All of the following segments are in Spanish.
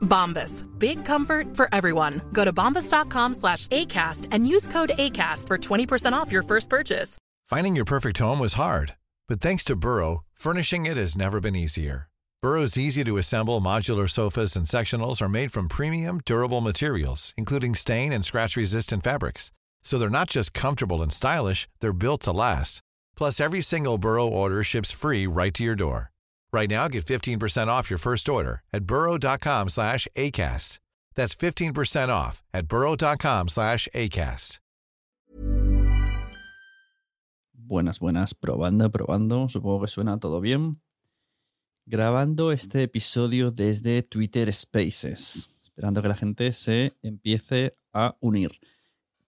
Bombas. Big comfort for everyone. Go to bombas.com slash ACAST and use code ACAST for 20% off your first purchase. Finding your perfect home was hard, but thanks to Burrow, furnishing it has never been easier. Burrow's easy to assemble modular sofas and sectionals are made from premium, durable materials, including stain and scratch resistant fabrics. So they're not just comfortable and stylish, they're built to last. Plus, every single Burrow order ships free right to your door. Right now, get 15% off your first order at burrow.com slash ACAST. That's 15% off at burrow.com slash ACAST. Buenas, buenas, probando, probando. Supongo que suena todo bien. Grabando este episodio desde Twitter Spaces, esperando que la gente se empiece a unir.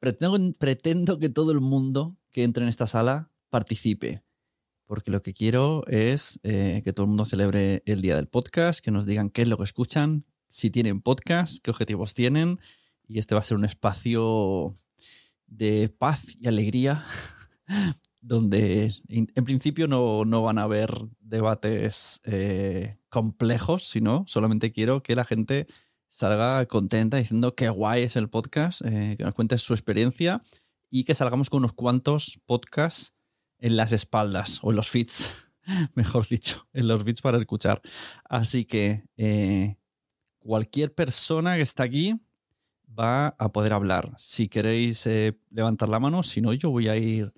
Pretendo, pretendo que todo el mundo que entre en esta sala participe, porque lo que quiero es eh, que todo el mundo celebre el día del podcast, que nos digan qué es lo que escuchan, si tienen podcast, qué objetivos tienen, y este va a ser un espacio de paz y alegría donde en, principio no, no van a haber debates eh, complejos, sino solamente quiero que la gente salga contenta diciendo qué guay es el podcast, eh, que nos cuente su experiencia y que salgamos con unos cuantos podcasts en las espaldas o en los feeds, mejor dicho, en los feeds para escuchar. Así que eh, cualquier persona que está aquí va a poder hablar. Si queréis eh, levantar la mano, si no, yo voy a ir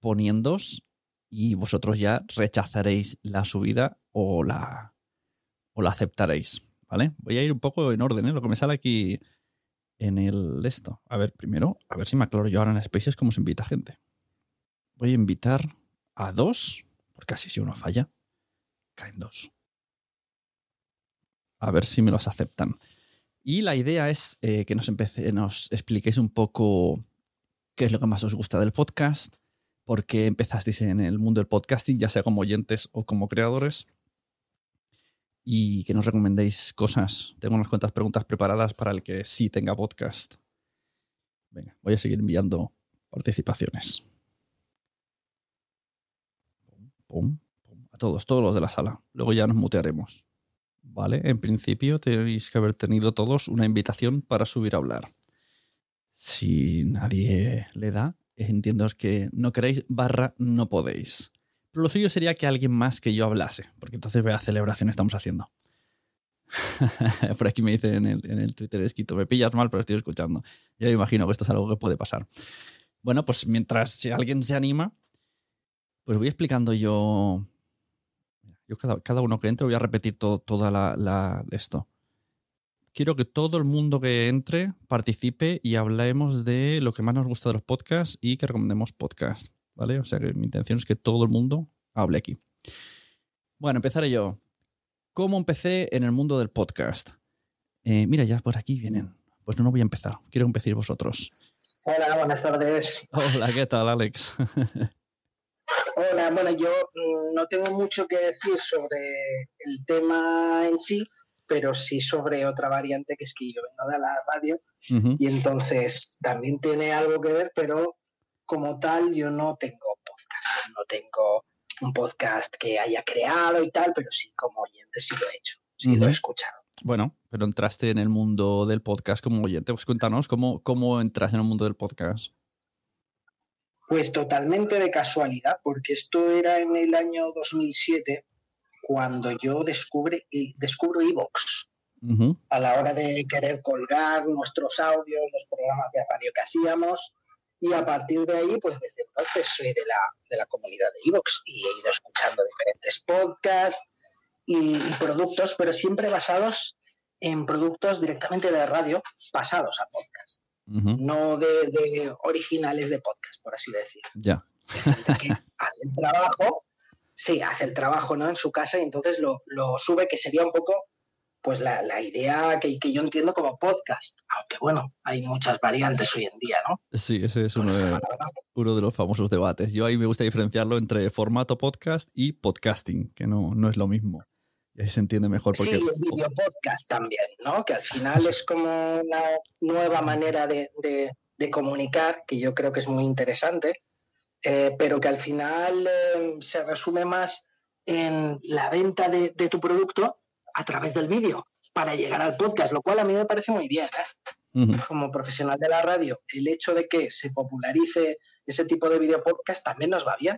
poniéndos y vosotros ya rechazaréis la subida o la, o la aceptaréis. ¿Vale? Voy a ir un poco en orden, ¿eh? lo que me sale aquí en el esto. A ver, primero, a ver si me aclaro yo ahora en Spaces cómo se invita gente. Voy a invitar a dos, porque así si uno falla, caen dos. A ver si me los aceptan. Y la idea es eh, que nos, empece, nos expliquéis un poco qué es lo que más os gusta del podcast, por qué empezasteis en el mundo del podcasting, ya sea como oyentes o como creadores, y que nos recomendéis cosas. Tengo unas cuantas preguntas preparadas para el que sí tenga podcast. Venga, voy a seguir enviando participaciones. Pum, pum, a todos, todos los de la sala. Luego ya nos mutearemos. ¿Vale? En principio tenéis que haber tenido todos una invitación para subir a hablar. Si nadie le da, entiendo que no queréis barra no podéis. Pero lo suyo sería que alguien más que yo hablase, porque entonces vea celebración estamos haciendo. Por aquí me dicen en el, en el Twitter escrito, me pillas mal, pero estoy escuchando. Yo me imagino que esto es algo que puede pasar. Bueno, pues mientras si alguien se anima, pues voy explicando yo. Yo cada, cada uno que entre voy a repetir todo, toda la, la esto. Quiero que todo el mundo que entre participe y hablemos de lo que más nos gusta de los podcasts y que recomendemos podcasts. ¿Vale? O sea que mi intención es que todo el mundo hable aquí. Bueno, empezaré yo. ¿Cómo empecé en el mundo del podcast? Eh, mira, ya por aquí vienen. Pues no, no voy a empezar. Quiero empecéis vosotros. Hola, buenas tardes. Hola, ¿qué tal, Alex? Hola, bueno, yo mm, no tengo mucho que decir sobre el tema en sí, pero sí sobre otra variante que es que yo vengo de la radio y entonces también tiene algo que ver, pero como tal yo no tengo podcast, no tengo un podcast que haya creado y tal, pero sí como oyente sí lo he hecho, sí lo he escuchado. Bueno, pero entraste en el mundo del podcast como oyente. Pues cuéntanos, ¿cómo, cómo entras en el mundo del podcast? Pues totalmente de casualidad, porque esto era en el año 2007 cuando yo descubre, y descubro Evox. A la hora de querer colgar nuestros audios, los programas de radio que hacíamos. Y a partir de ahí, pues desde entonces soy de la, de la comunidad de Evox y he ido escuchando diferentes podcasts y, y productos, pero siempre basados en productos directamente de radio pasados a podcast, No de, de originales de podcast, por así decir. Ya. Que hace el trabajo, sí, hace el trabajo ¿no? en su casa y entonces lo, lo sube, que sería un poco pues la, la idea que, que yo entiendo como podcast, aunque bueno, hay muchas variantes hoy en día, ¿no? Sí, ese es uno de, uno de los famosos debates. Yo ahí me gusta diferenciarlo entre formato podcast y podcasting, que no, no es lo mismo. Y ahí se entiende mejor Sí, porque... y el video podcast también, ¿no? Que al final es como una nueva manera de, de- de comunicar, que yo creo que es muy interesante, eh, pero que al final eh, se resume más en la venta de, de tu producto a través del vídeo para llegar al podcast, lo cual a mí me parece muy bien, ¿eh? Como profesional de la radio, el hecho de que se popularice ese tipo de video podcast también nos va bien,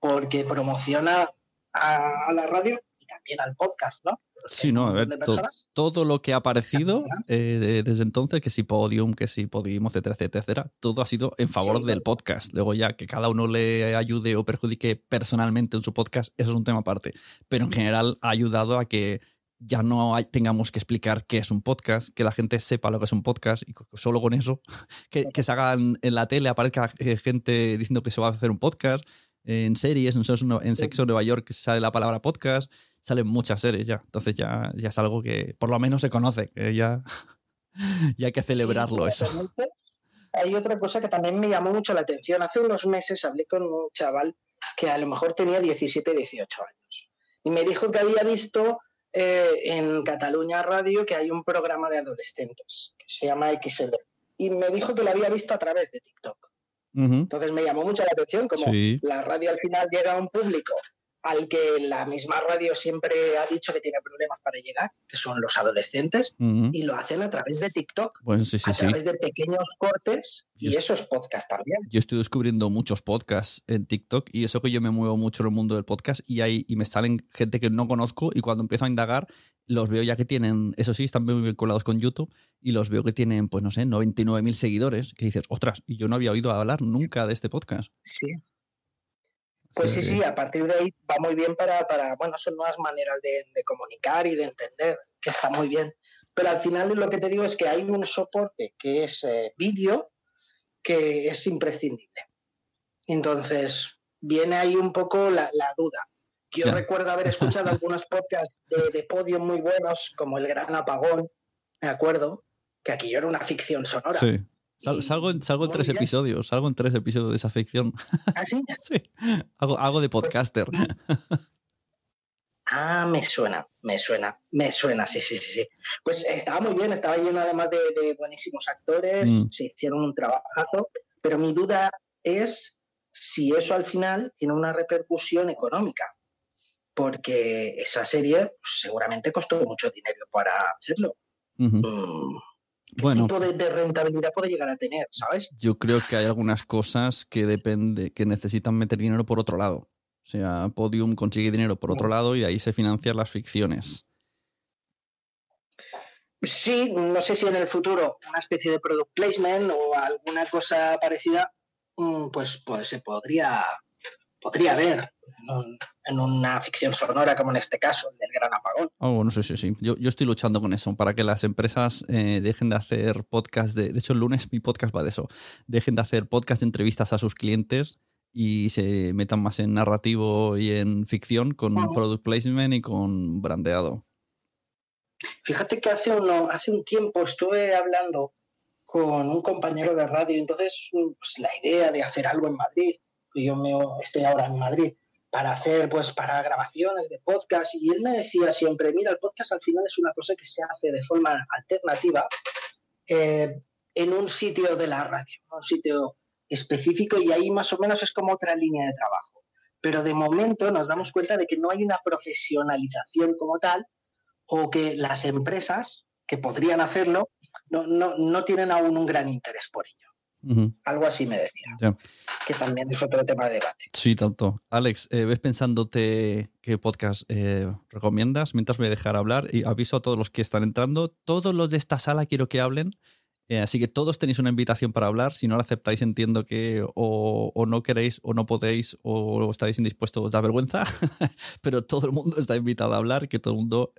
porque promociona a, a la radio también al podcast, ¿no? Sí, no, a ver, personas. todo lo que ha aparecido eh, de- desde entonces, que si Podium, que si Podium, etcétera, etcétera, todo ha sido en favor Sí. del podcast. Luego ya que cada uno le ayude o perjudique personalmente en su podcast, eso es un tema aparte. Pero en general ha ayudado a que ya no hay- tengamos que explicar qué es un podcast, que la gente sepa lo que es un podcast y solo con eso, que, que se hagan en la tele, aparezca eh, gente diciendo que se va a hacer un podcast, en series, en Sexo, en Sexo Nueva York sale la palabra podcast, salen muchas series ya. Entonces ya, ya es algo que por lo menos se conoce, que ya, ya hay que celebrarlo Sí, eso. Hay otra cosa que también me llamó mucho la atención. Hace unos meses hablé con un chaval que a lo mejor tenía 17, 18 años. Y me dijo que había visto eh, en Cataluña Radio que hay un programa de adolescentes que se llama XL. Y me dijo que lo había visto a través de TikTok. Entonces me llamó mucho la atención como Sí. la radio al final llega a un público al que la misma radio siempre ha dicho que tiene problemas para llegar, que son los adolescentes, y lo hacen a través de TikTok, Pues sí, sí, a sí. través de pequeños cortes, y Yo- eso es podcast también. Yo estoy descubriendo muchos podcasts en TikTok y eso que yo me muevo mucho en el mundo del podcast y, hay, y me salen gente que no conozco y cuando empiezo a indagar los veo ya que tienen, eso sí, están muy vinculados con YouTube y los veo que tienen, pues no sé, 99.000 seguidores, que dices, ostras, y yo no había oído hablar nunca de este podcast. Sí. Pues sí, Sí. sí, a partir de ahí va muy bien para, para bueno, son nuevas maneras de, de comunicar y de entender, que está muy bien. Pero al final lo que te digo es que hay un soporte que es eh, vídeo que es imprescindible. Entonces, viene ahí un poco la, la duda. Yo recuerdo haber escuchado algunos podcasts de, de podio muy buenos, como El Gran Apagón, me acuerdo, que aquello era una ficción sonora. Sí. Sal- salgo en, salgo en tres episodios, salgo en tres episodios de esa ficción. ¿Así? sí. Hago, hago de Pues podcaster. Ah, me suena, me suena, me suena, sí, sí, sí. sí. Pues estaba muy bien, estaba lleno además de, de buenísimos actores, Mm. se hicieron un trabajazo, pero mi duda es si eso al final tiene una repercusión económica, porque esa serie pues, seguramente costó mucho dinero para hacerlo. Mm, ¿Qué Bueno. tipo de, de rentabilidad puede llegar a tener, sabes? Yo creo que hay algunas cosas que depende, que necesitan meter dinero por otro lado. O sea, Podium consigue dinero por otro lado y ahí se financian las ficciones. Sí, no sé si en el futuro una especie de product placement o alguna cosa parecida, mm, pues, pues se podría, podría ver en, un- en una ficción sonora como en este caso, el del Gran Apagón. Oh, no sé, sí, sí. Yo, yo estoy luchando con eso, para que las empresas eh, dejen de hacer podcast de... De hecho, el lunes mi podcast va de eso. Dejen de hacer podcast de entrevistas a sus clientes y se metan más en narrativo y en ficción con product placement y con brandeado. Fíjate que hace, uno, hace un tiempo estuve hablando con un compañero de radio, entonces pues, la idea de hacer algo en Madrid, y yo me, estoy ahora en Madrid, para hacer pues para grabaciones de podcast, y él me decía siempre, mira, el podcast al final es una cosa que se hace de forma alternativa eh, en un sitio de la radio, un sitio específico, y ahí más o menos es como otra línea de trabajo. Pero de momento nos damos cuenta de que no hay una profesionalización como tal, o que las empresas que podrían hacerlo no, no, no tienen aún un gran interés por ello. Algo así me decía, que también es otro tema de debate. Sí, tanto. Alex, eh, ¿ves pensándote qué podcast eh, recomiendas? Mientras voy a dejar hablar y aviso a todos los que están entrando. Todos los de esta sala quiero que hablen Eh, así que todos tenéis una invitación para hablar. Si no la aceptáis, entiendo que o, no queréis o no podéis o estáis indispuestos, os da vergüenza. Pero todo el mundo está invitado a hablar, que todo el mundo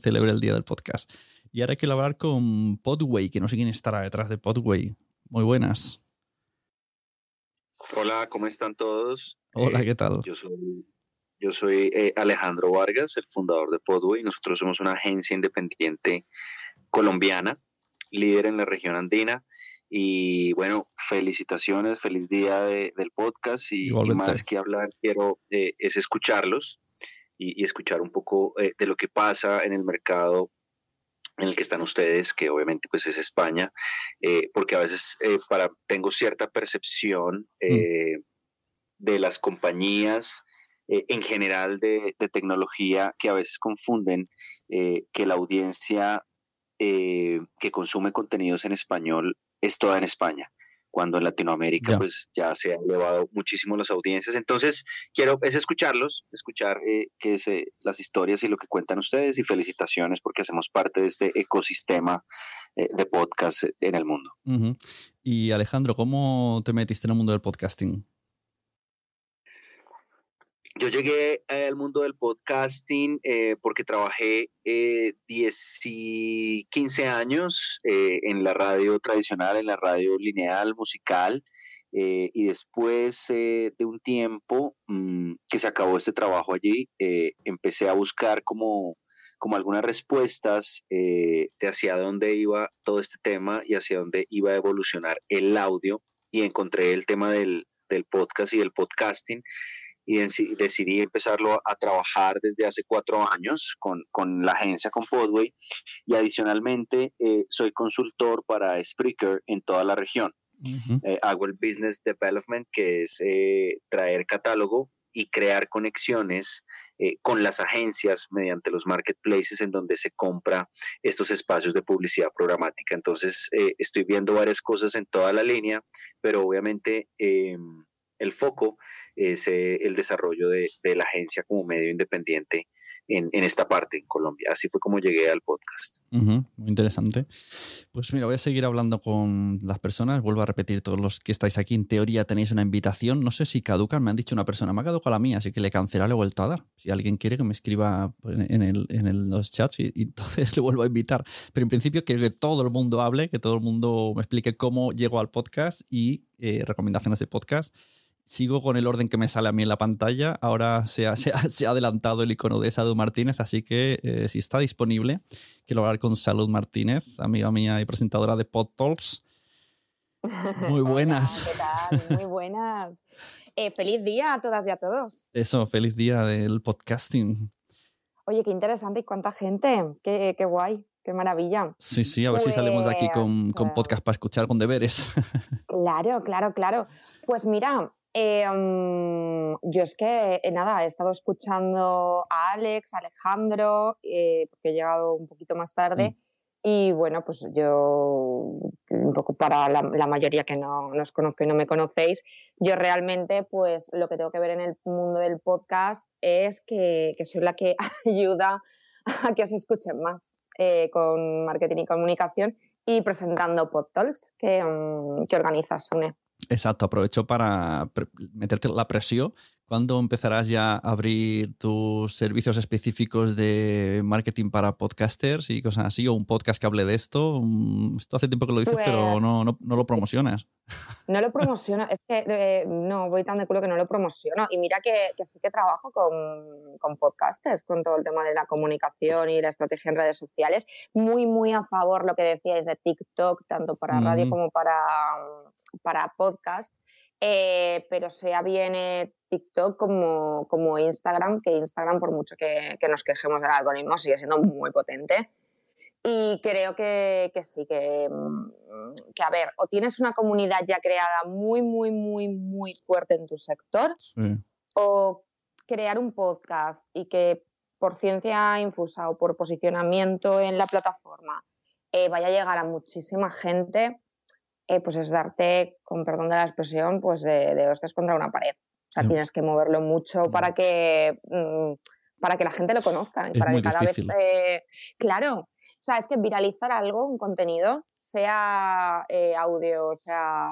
celebre el día del podcast. Y ahora quiero hablar con Podway, que no sé quién estará detrás de Podway. Muy buenas. Hola, ¿cómo están todos? Hola, eh, ¿qué tal? Yo soy, yo soy eh, Alejandro Vargas, el fundador de Podway. Nosotros somos una agencia independiente colombiana, líder en la región andina. Y bueno, felicitaciones, feliz día del podcast y, más que hablar quiero eh, es escucharlos y, escuchar un poco de lo que pasa en el mercado en el que están ustedes, que obviamente pues es España, eh, porque a veces eh, para, tengo cierta percepción mm. eh, de las compañías en general de, tecnología que a veces confunden que la audiencia que consume contenidos en español es toda en España cuando en Latinoamérica pues ya se han elevado muchísimo las audiencias. Entonces, quiero es escucharlos, escuchar eh, qué es, eh, las historias y lo que cuentan ustedes y felicitaciones porque hacemos parte de este ecosistema eh, de podcast en el mundo. Y Alejandro, ¿cómo te metiste en el mundo del podcasting? Yo llegué al mundo del podcasting eh, porque trabajé eh, 10 y 15 años eh, en la radio tradicional, en la radio lineal, musical, eh, y después de un tiempo mm, que se acabó este trabajo allí, empecé a buscar como, como algunas respuestas de hacia dónde iba todo este tema y hacia dónde iba a evolucionar el audio, y encontré el tema del, del podcast y del podcasting y decidí empezarlo a trabajar desde hace cuatro años con, con la agencia, con Podway, y adicionalmente eh, soy consultor para Spreaker en toda la región. Eh, hago el Business Development, que es eh, traer catálogo y crear conexiones con las agencias mediante los marketplaces en donde se compra estos espacios de publicidad programática. Entonces, estoy viendo varias cosas en toda la línea, pero obviamente em, el foco es eh, el desarrollo de, la agencia como medio independiente en, esta parte, en Colombia. Así fue como llegué al podcast. muy interesante. Pues mira, voy a seguir hablando con las personas. Vuelvo a repetir, todos los que estáis aquí, en teoría tenéis una invitación. No sé si caducan, me han dicho una persona, me ha caducado la mía, así que le cancelaré, le he vuelto a dar. Si alguien quiere que me escriba en, los chats y, entonces le vuelvo a invitar. Pero en principio quiero que todo el mundo hable, que todo el mundo me explique cómo llegó al podcast y eh, recomendaciones de podcast sigo con el orden que me sale a mí en la pantalla. Ahora se ha, se ha, adelantado el icono de Salud Martínez, así que eh, si está disponible, quiero hablar con Salud Martínez, amiga mía y presentadora de PodTalks. Muy buenas. ¿Qué tal? Muy buenas. Eh, feliz día a todas y a todos. Eso, feliz día del podcasting. Oye, qué interesante y cuánta gente. Qué, qué guay. Qué maravilla. Sí, sí, a ver si salimos de aquí con, con, pues podcast para escuchar con deberes. Claro, claro, claro. Pues mira, eh, mm, yo es que, eh, nada, he estado escuchando a Alex, a Alejandro, eh, porque he llegado un poquito más tarde. Mm. Y bueno, pues yo, un poco para la, mayoría que no nos conozco y no me conocéis, yo realmente, pues lo que tengo que ver en el mundo del podcast es que, soy la que ayuda a que os escuchen más con marketing y comunicación y presentando PodTalks que, mm, que organiza Sune. Exacto, aprovecho para meterte la presión. ¿Cuándo empezarás ya a abrir tus servicios específicos de marketing para podcasters y cosas así? ¿O un podcast que hable de esto? Mm, esto hace tiempo que lo dices, pero pues no, no, lo promocionas. No lo promociono, es que eh, no, voy tan de culo que no lo promociono. Y mira que, sí que trabajo con, con, podcasters, con todo el tema de la comunicación y la estrategia en redes sociales. Muy, muy a favor lo que decíais de TikTok, tanto para radio como para para podcast, eh, pero sea bien TikTok como, como, Instagram, que Instagram, por mucho que, nos quejemos del algoritmo, sigue siendo muy potente. Y creo que, sí, que, mm, que, a ver, o tienes una comunidad ya creada muy, muy, muy, muy fuerte en tu sector, o crear un podcast y que por ciencia infusa o por posicionamiento en la plataforma eh, vaya a llegar a muchísima gente, eh, pues es darte, con perdón de la expresión, pues de, de hostias contra una pared. O sea, tienes que moverlo mucho para que, mm, para que la gente lo conozca. y Es para muy que cada difícil. vez. eh, claro. O sea, es que viralizar algo, un contenido, sea eh, audio, sea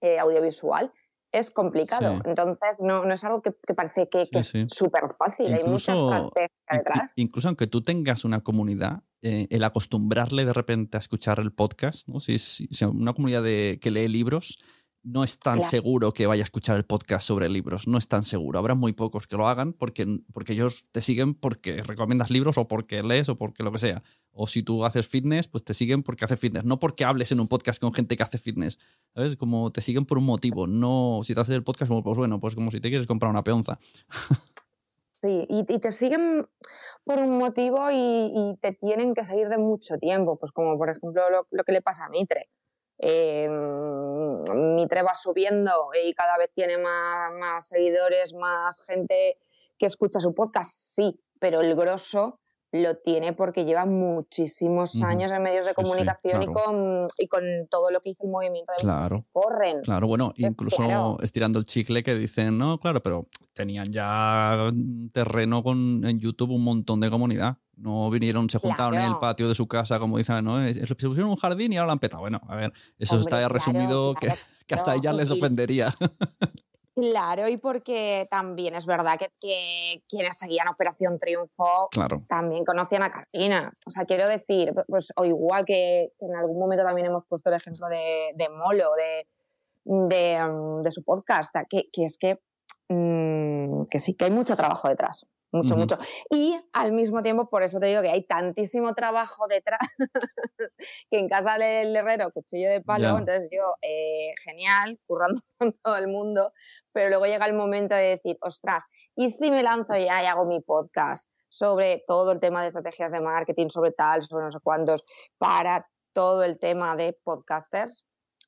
eh, audiovisual, es complicado. Sí. Entonces, no, no es algo que, que parece que, que Sí, sí. es súper fácil. Hay mucha Incluso- estrategia detrás. in- Incluso aunque tú tengas una comunidad, eh, el acostumbrarle de repente a escuchar el podcast, ¿no? Si, si- si una comunidad de, que lee libros, no es tan Claro. seguro que vaya a escuchar el podcast sobre libros, no es tan seguro. Habrá muy pocos que lo hagan porque, porque ellos te siguen porque recomiendas libros o porque lees o porque lo que sea. O si tú haces fitness, pues te siguen porque haces fitness, no porque hables en un podcast con gente que hace fitness. ¿Sabes? Como te siguen por un motivo, no si te haces el podcast, como, pues bueno, pues como si te quieres comprar una peonza. Sí, y, y te siguen por un motivo y, te tienen que seguir de mucho tiempo, pues como por ejemplo lo, que le pasa a Mitre. Eh, Mitre va subiendo y cada vez tiene más, más seguidores, más gente que escucha su podcast, sí, pero el grosso lo tiene porque lleva muchísimos Ujú. años en medios de Sí, sí, comunicación y, claro. con, y con todo lo que hizo el movimiento de Claro. Que corren. Claro, bueno, Entonces, incluso claro. estirando el chicle que dicen, no, claro, pero tenían ya terreno con, en YouTube un montón de comunidad. No vinieron, se juntaron en el patio de su casa, como dicen, ¿no? Es- es- Se pusieron un jardín y ahora lo han petado. Bueno, a ver, eso Hombre, está resumido que, que hasta y- les y- ofendería. Claro, y porque también es verdad que, que quienes seguían Operación Triunfo claro. también conocían a Carolina. O sea, quiero decir, pues, o igual que, que en algún momento también hemos puesto el ejemplo de, de Molo, de, de, de su podcast, que, que es que, mm, que sí, que hay mucho trabajo detrás. Mucho, mucho. Y al mismo tiempo, por eso te digo que hay tantísimo trabajo detrás que en casa del herrero, cuchillo de palo, entonces yo, eh, genial, currando con todo el mundo, pero luego llega el momento de decir, ostras, ¿y si me lanzo ya y hago mi podcast sobre todo el tema de estrategias de marketing, sobre tal, sobre no sé cuántos, para todo el tema de podcasters?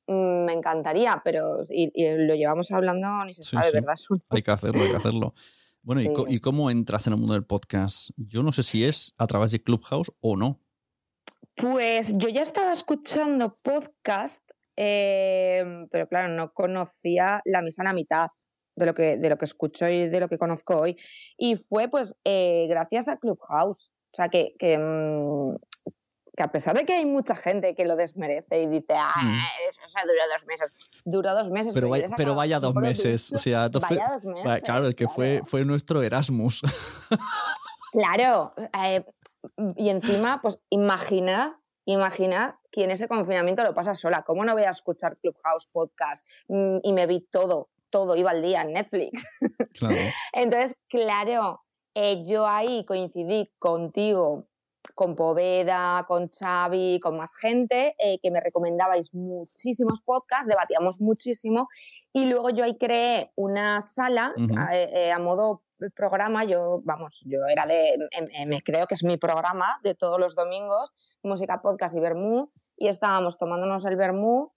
Mm, Me encantaría, pero y, y lo llevamos hablando, ni se Sí, sabe, sí. ¿verdad? Hay que hacerlo, hay que hacerlo. Bueno, ¿y, Sí. ¿y cómo entras en el mundo del podcast? Yo no sé si es a través de Clubhouse o no. Pues yo ya estaba escuchando podcast, eh, pero claro, no conocía la misa a la mitad de lo que de lo que escucho y de lo que conozco hoy. Y fue pues eh, gracias a Clubhouse. O sea que, que, mm, que a pesar de que hay mucha gente que lo desmerece y dice, ah, Mm. eso, duró dos meses. Duró dos meses. Pero vaya, pero vaya dos meses. O sea, fue- Vaya dos meses. va- claro, el que fue, claro. fue nuestro Erasmus. Claro, eh, y encima, pues imagina, imagina que en ese confinamiento lo pasa sola. ¿Cómo no voy a escuchar Clubhouse podcast? Mm, Y me vi todo, todo, iba al día en Netflix. claro. Entonces, claro, eh, yo ahí coincidí contigo, con Poveda, con Xavi, con más gente, eh, que me recomendabais muchísimos podcasts, debatíamos muchísimo, y luego yo ahí creé una sala a, eh, a modo programa, yo, vamos, yo era de, em- em- me creo que es mi programa de todos los domingos, música, podcast y vermú, y estábamos tomándonos el vermú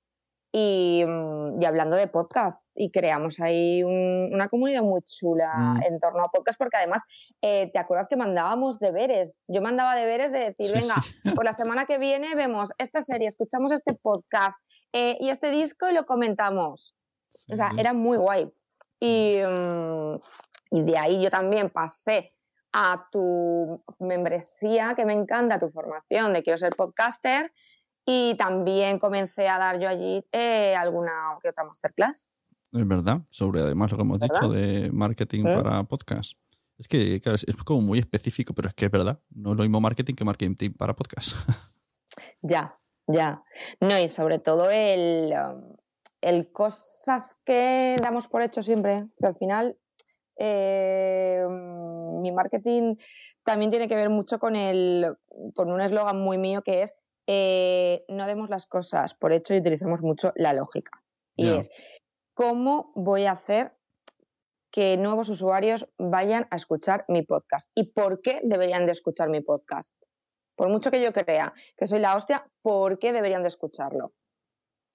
y, mm, y hablando de podcast y creamos ahí un- una comunidad muy chula Mm. en torno a podcast porque además eh, te acuerdas que mandábamos deberes yo mandaba deberes de decir Sí, venga sí. por la semana que viene vemos esta serie escuchamos este podcast eh, y este disco y lo comentamos o sea era muy guay. Y, mm, y de ahí yo también pasé a tu membresía que me encanta tu formación de quiero ser podcaster y también comencé a dar yo allí eh, alguna que otra masterclass. Es verdad, sobre además lo que hemos dicho de marketing ¿Mm? para podcast. Es que, claro, es, es como muy específico, pero es que es verdad. No es lo mismo marketing que marketing para podcast. Ya, ya. No, y sobre todo el, um, el cosas que damos por hecho siempre. que al final, eh, mm, mi marketing también tiene que ver mucho con, el, con un eslogan muy mío que es eh, no demos las cosas por hecho y utilizamos mucho la lógica. Y es, ¿cómo voy a hacer que nuevos usuarios vayan a escuchar mi podcast? ¿Y por qué deberían de escuchar mi podcast? Por mucho que yo crea que soy la hostia, ¿por qué deberían de escucharlo?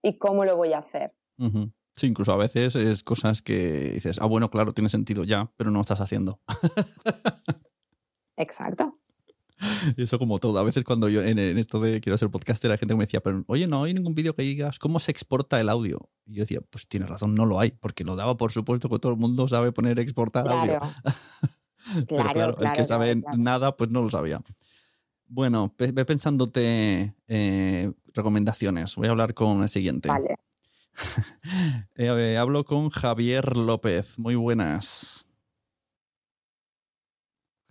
¿Y cómo lo voy a hacer? Ujú. Sí, incluso a veces es cosas que dices, ah, bueno, claro, tiene sentido ya, pero no lo estás haciendo. Exacto. Eso como todo. A veces cuando yo en, en esto de quiero ser podcaster, hay gente me decía, pero oye, no hay ningún vídeo que digas cómo se exporta el audio. Y yo decía, pues tienes razón, no lo hay, porque lo daba por supuesto que todo el mundo sabe poner exportar audio. Claro. Pero claro, el que sabe nada, pues no lo sabía. Bueno, ve pensándote eh, recomendaciones. Voy a hablar con el siguiente. Vale. Eh, hablo con Javier López. Muy buenas.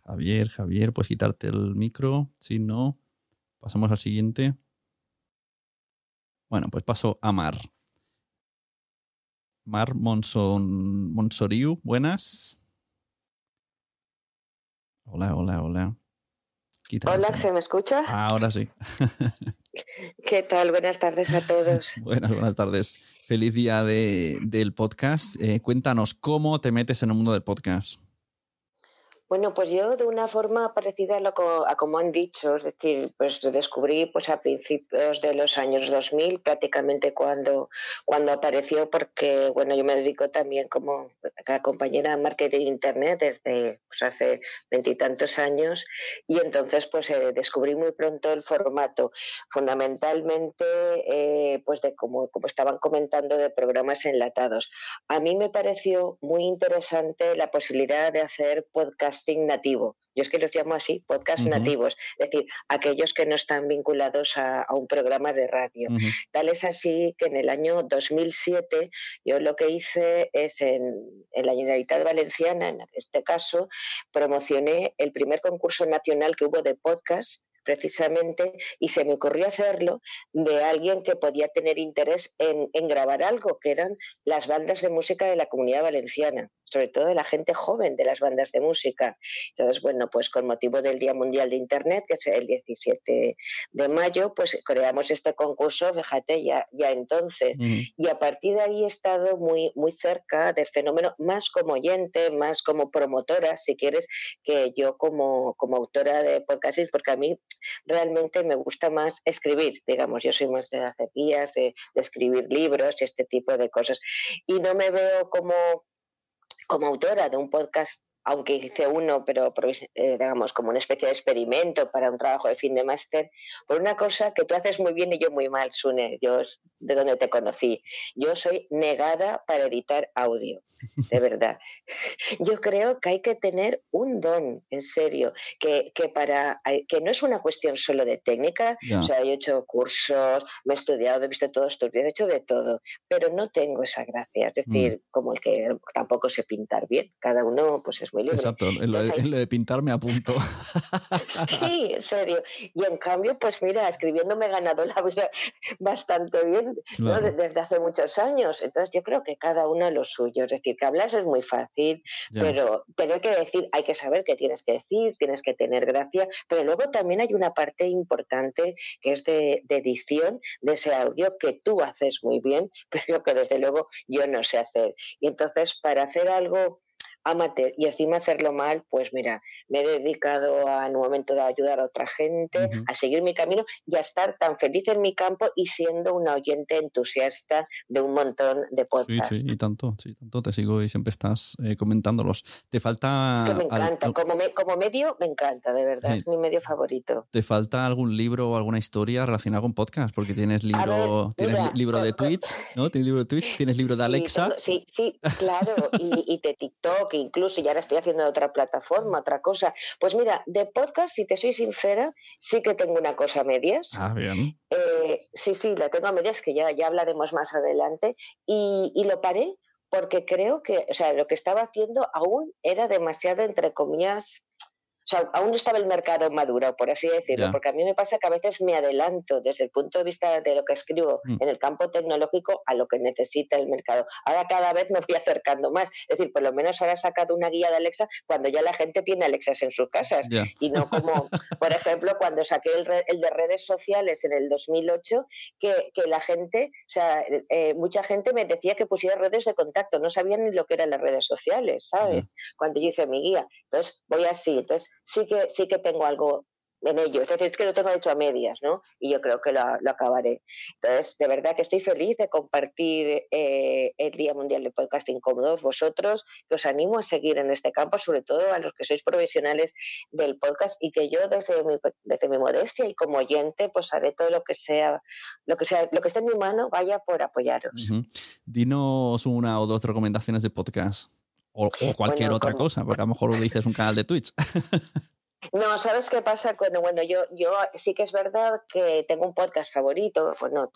Javier, Javier, puedes quitarte el micro. Si no, pasamos al siguiente. Bueno, pues paso a Mar. Mar Monson, Monsoriu, buenas. Hola, hola, hola. Hola, ¿se me escucha? ahora sí. ¿Qué tal? Buenas tardes a todos. buenas, buenas tardes. Feliz día del podcast. Eh, cuéntanos cómo te metes en el mundo del podcast. Bueno, pues yo de una forma parecida a, lo como han dicho, es decir, pues descubrí pues a principios de los años 2000, prácticamente cuando, cuando apareció, porque bueno, yo me dedico también como compañera de marketing de internet desde pues, hace veintitantos años y entonces pues eh, descubrí muy pronto el formato, fundamentalmente eh, pues de como, como estaban comentando de programas enlatados. A mí me pareció muy interesante la posibilidad de hacer podcast nativo. Yo es que los llamo así, podcast nativos, es decir, aquellos que no están vinculados a, un programa de radio. Tal es así que en el año 2007 yo lo que hice es en, en la Generalitat Valenciana, en este caso, promocioné el primer concurso nacional que hubo de podcast precisamente, y se me ocurrió hacerlo de alguien que podía tener interés en, grabar algo, que eran las bandas de música de la comunidad valenciana, sobre todo de la gente joven de las bandas de música. Entonces, bueno, pues con motivo del Día Mundial de Internet, que es el 17 de mayo, pues creamos este concurso, fíjate, ya, ya entonces. Y a partir de ahí he estado muy, muy cerca del fenómeno, más como oyente, más como promotora, si quieres, que yo como, como autora de podcasts, porque a mí realmente me gusta más escribir, digamos, yo soy más de hacer guías, de, de escribir libros y este tipo de cosas. Y no me veo como como autora de un podcast aunque hice uno, pero eh, digamos como una especie de experimento para un trabajo de fin de máster, por una cosa que tú haces muy bien y yo muy mal, Sune, yo de donde te conocí. Yo soy negada para editar audio, de verdad. yo creo que hay que tener un don, en serio, que, que para eh, que no es una cuestión solo de técnica, o sea, he hecho cursos, me he estudiado, he visto todos tus vídeos, he hecho de todo, pero no tengo esa gracia, es decir, mm. como el que tampoco sé pintar bien, cada uno pues es muy libre. Exacto, en lo, de, pintar me apunto. sí, en serio. Y en cambio, pues mira, escribiendo me he ganado la vida bastante bien desde hace muchos años. Entonces yo creo que cada uno lo suyo. Es decir, que hablar es muy fácil, pero tener que decir, hay que saber qué tienes que decir, tienes que tener gracia, pero luego también hay una parte importante que es de, de edición de ese audio que tú haces muy bien, pero que desde luego yo no sé hacer. Y entonces para hacer algo amateur y encima hacerlo mal, pues mira, me he dedicado a, en un momento de ayudar a otra gente, a seguir mi camino y a estar tan feliz en mi campo y siendo una oyente entusiasta de un montón de podcasts. Sí, sí, y tanto, sí, tanto te sigo y siempre estás eh, comentándolos. Te falta... Es que me encanta, como, como medio me encanta, de verdad, es mi medio favorito. ¿Te falta algún libro o alguna historia relacionada con podcast? Porque tienes libro, tienes libro de Twitch, ¿no? Tienes libro de Twitch, tienes libro de Alexa. sí, sí, claro, y, y de TikTok que incluso ya ahora estoy haciendo otra plataforma, otra cosa. Pues mira, de podcast, si te soy sincera, sí que tengo una cosa a medias. Ah, bien. Eh, sí, sí, la tengo a medias, que ya, ya hablaremos más adelante. Y, y lo paré porque creo que, o sea, lo que estaba haciendo aún era demasiado, entre comillas, o sea, aún no estaba el mercado maduro, por así decirlo, porque a mí me pasa que a veces me adelanto desde el punto de vista de lo que escribo mm. en el campo tecnológico a lo que necesita el mercado. Ahora cada vez me voy acercando más. Es decir, por lo menos ahora he sacado una guía de Alexa cuando ya la gente tiene Alexas en sus casas. Y no como, por ejemplo, cuando saqué el, de redes sociales en el 2008, que, que la gente, o sea, eh, mucha gente me decía que pusiera redes de contacto, no sabían ni lo que eran las redes sociales, ¿sabes? Cuando yo hice mi guía. Entonces, voy así. Entonces, sí que, sí que tengo algo en ello. Es decir, es que lo tengo hecho a medias, ¿no? Y yo creo que lo, acabaré. Entonces, de verdad que estoy feliz de compartir eh, el Día Mundial de Podcasting con vosotros, que os animo a seguir en este campo, sobre todo a los que sois profesionales del podcast y que yo desde mi, desde mi modestia y como oyente, pues haré todo lo que sea, lo que sea, lo que esté en mi mano, vaya por apoyaros. Dinos una o dos recomendaciones de podcast O, cualquier otra cosa, porque a lo mejor lo dices un canal de Twitch. No, ¿sabes qué pasa? Cuando, bueno, yo, yo sí que es verdad que tengo un podcast favorito, bueno,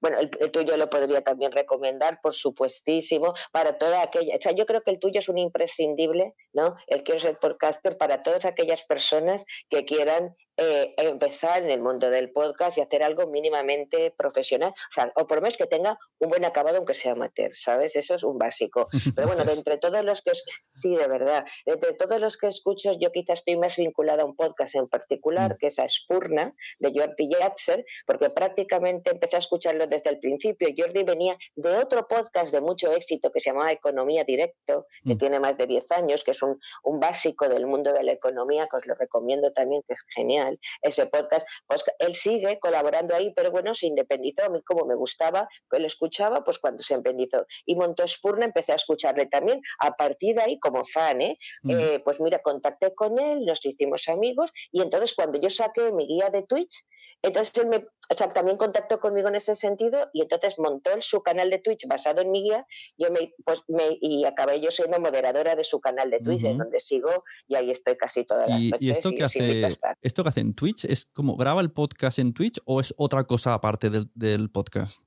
bueno el, tuyo lo podría también recomendar, por supuestísimo, para toda aquella, o sea, yo creo que el tuyo es un imprescindible, ¿no? El quiero ser podcaster para todas aquellas personas que quieran eh, empezar en el mundo del podcast y hacer algo mínimamente profesional, o, sea, o por lo menos que tenga un buen acabado aunque sea amateur, ¿sabes? Eso es un básico. Pero bueno, de entre todos los que, sí, de verdad, de entre todos los que escucho, yo quizás estoy más vinculada a un podcast en particular, mm. que es a Spurna, de Jordi Yatzer, porque prácticamente empecé a escucharlo desde el principio. Jordi venía de otro podcast de mucho éxito que se llamaba Economía Directo, que mm. tiene más de 10 años, que es un, un básico del mundo de la economía, que os lo recomiendo también, que es genial ese podcast, pues él sigue colaborando ahí, pero bueno, se independizó, a mí como me gustaba, que lo escuchaba, pues cuando se independizó. Y montó Spurna, empecé a escucharle también, a partir de ahí como fan, ¿eh? eh pues mira, contacté con él, nos hicimos amigos, y entonces cuando yo saqué mi guía de Twitch, entonces él me, también contactó conmigo en ese sentido y entonces montó su canal de Twitch basado en mi guía yo me, pues me, y acabé yo siendo moderadora de su canal de Twitch, en donde sigo y ahí estoy casi todas las noches. ¿Y esto que, hace, esto que hace en Twitch es como graba el podcast en Twitch o es otra cosa aparte del, del podcast?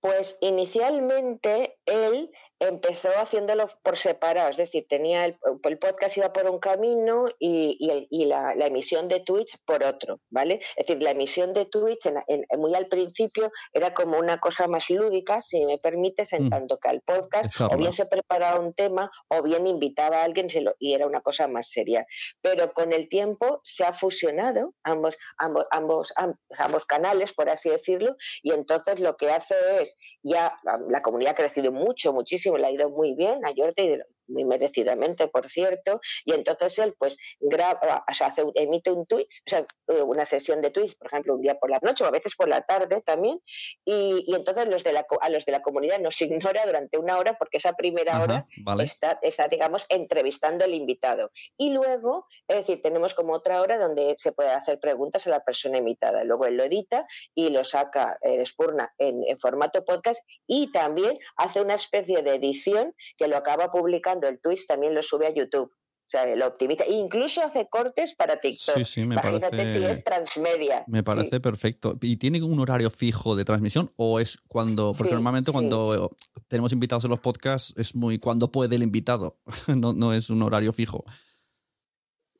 Pues inicialmente él empezó haciéndolo por separado, es decir, tenía el, podcast iba por un camino y, la, emisión de Twitch por otro, ¿vale? Es decir, la emisión de Twitch en, muy al principio era como una cosa más lúdica, si me permites, en mm. tanto que al podcast o bien se preparaba un tema o bien invitaba a alguien y era una cosa más seria. Pero con el tiempo se ha fusionado ambos, ambos, ambos, ambos canales, por así decirlo, y entonces lo que hace es, ya la comunidad ha crecido mucho, muchísimo, le ha ido muy bien a Jordi, muy merecidamente, por cierto, y entonces él pues graba, o sea, emite un tweet, o sea, eh, una sesión de tweets, por ejemplo, un día por la noche o a veces por la tarde también, y, entonces los de la, a los de la comunidad nos ignora durante una hora porque esa primera hora está, está, digamos, entrevistando al invitado. Y luego, es decir, tenemos como otra hora donde se puede hacer preguntas a la persona invitada. Luego él lo edita y lo saca, eh, Spurna, en, en formato podcast y también hace una especie de edición que lo acaba publicando el Twitch también lo sube a YouTube. O sea, lo optimiza. E incluso hace cortes para TikTok. Sí, sí, me Imagínate parece, si es transmedia. Me parece perfecto. ¿Y tiene un horario fijo de transmisión o es cuando, porque normalmente cuando tenemos invitados en los podcasts es muy cuando puede el invitado, no, no es un horario fijo.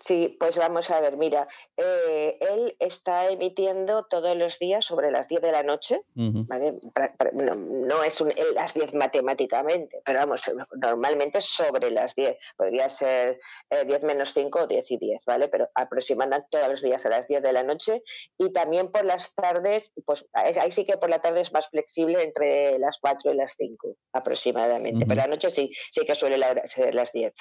Sí, pues vamos a ver, mira, eh, él está emitiendo todos los días sobre las 10 de la noche, ¿vale? no, es un, las 10 matemáticamente, pero vamos, normalmente sobre las 10, podría ser 10 eh, menos 5 o 10 y 10, ¿vale? Pero aproximadamente todos los días a las 10 de la noche y también por las tardes, pues ahí sí que por la tarde es más flexible entre las 4 y las 5 aproximadamente, pero la noche sí, sí que suele ser las 10.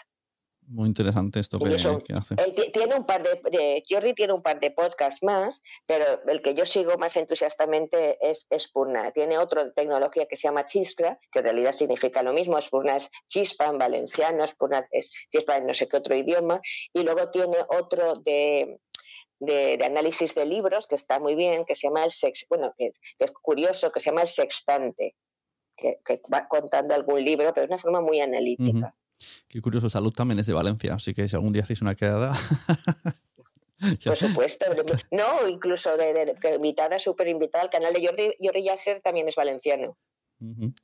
Muy interesante esto que, hace. tiene un par de, Jordi tiene un par de podcasts más, pero el que yo sigo más entusiastamente es Spurna. Tiene otro de tecnología que se llama Chiskra, que en realidad significa lo mismo. Spurna es chispa en valenciano, Spurna es chispa en no sé qué otro idioma. Y luego tiene otro de, de, análisis de libros que está muy bien, que se llama el sex, bueno, que, es curioso, que se llama el sextante, que, va contando algún libro, pero de una forma muy analítica. Qué curioso, Salud también es de Valencia, así que si algún día hacéis una quedada. Por supuesto, no, incluso de, de, invitada, súper invitada al canal de Jordi, Jordi Yasser también es valenciano.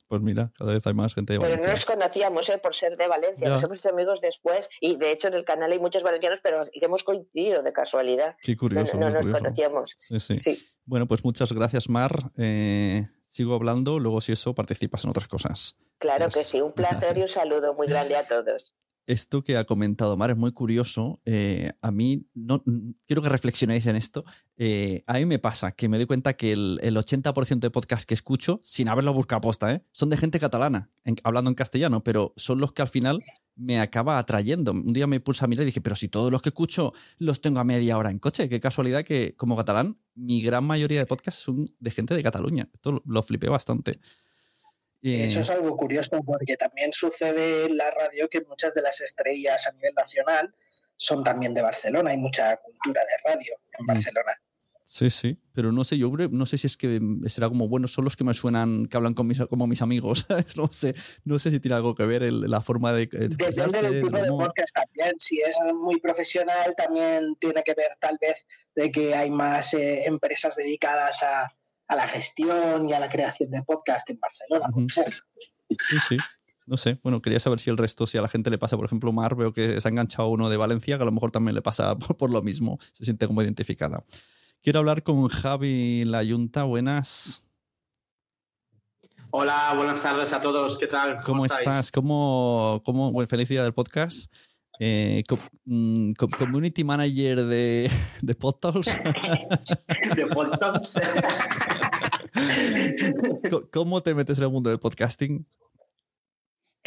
Pues mira, cada vez hay más gente de Valencia. Pero no nos conocíamos ¿eh? por ser de Valencia, nos hemos hecho amigos después y de hecho en el canal hay muchos valencianos, pero hemos coincidido de casualidad. Qué curioso. No, nos conocíamos. Sí, Bueno, pues muchas gracias, Mar. Eh, sigo hablando, luego si eso participas en otras cosas. Claro que sí, un placer y un saludo muy grande a todos. Esto que ha comentado Mar es muy curioso. Eh, a mí, no, quiero que reflexionéis en esto. Eh, a mí me pasa que me doy cuenta que el, 80% de podcasts que escucho, sin haberlo buscado posta, ¿eh? son de gente catalana, hablando en castellano, pero son los que al final me acaba atrayendo. Un día me puse a mirar y dije, pero si todos los que escucho los tengo a media hora en coche, qué casualidad que como catalán, mi gran mayoría de podcasts son de gente de Cataluña. Esto lo flipé bastante. Eso es algo curioso porque también sucede en la radio que muchas de las estrellas a nivel nacional son también de Barcelona. Hay mucha cultura de radio en Barcelona. Sí, sí, pero no sé, yo no sé si es que será como, bueno, son los que me suenan, que hablan con mis, como mis amigos, no sé, no sé si tiene algo que ver la forma de... Depende del tipo de podcast también, si es muy profesional también tiene que ver tal vez de que hay más eh, empresas dedicadas a, a, la gestión y a la creación de podcast en Barcelona, Sí, sí. No sé, bueno, quería saber si el resto, si a la gente le pasa, por ejemplo, Mar, veo que se ha enganchado uno de Valencia, que a lo mejor también le pasa por, lo mismo, se siente como identificada. Quiero hablar con Javi La Yunta, buenas. Hola, buenas tardes a todos, ¿qué tal? ¿Cómo, estás? ¿Cómo, cómo bueno, felicidad del podcast? Eh, mm, community manager de, de PodTalks. de PodTalks. ¿Cómo te metes en el mundo del podcasting?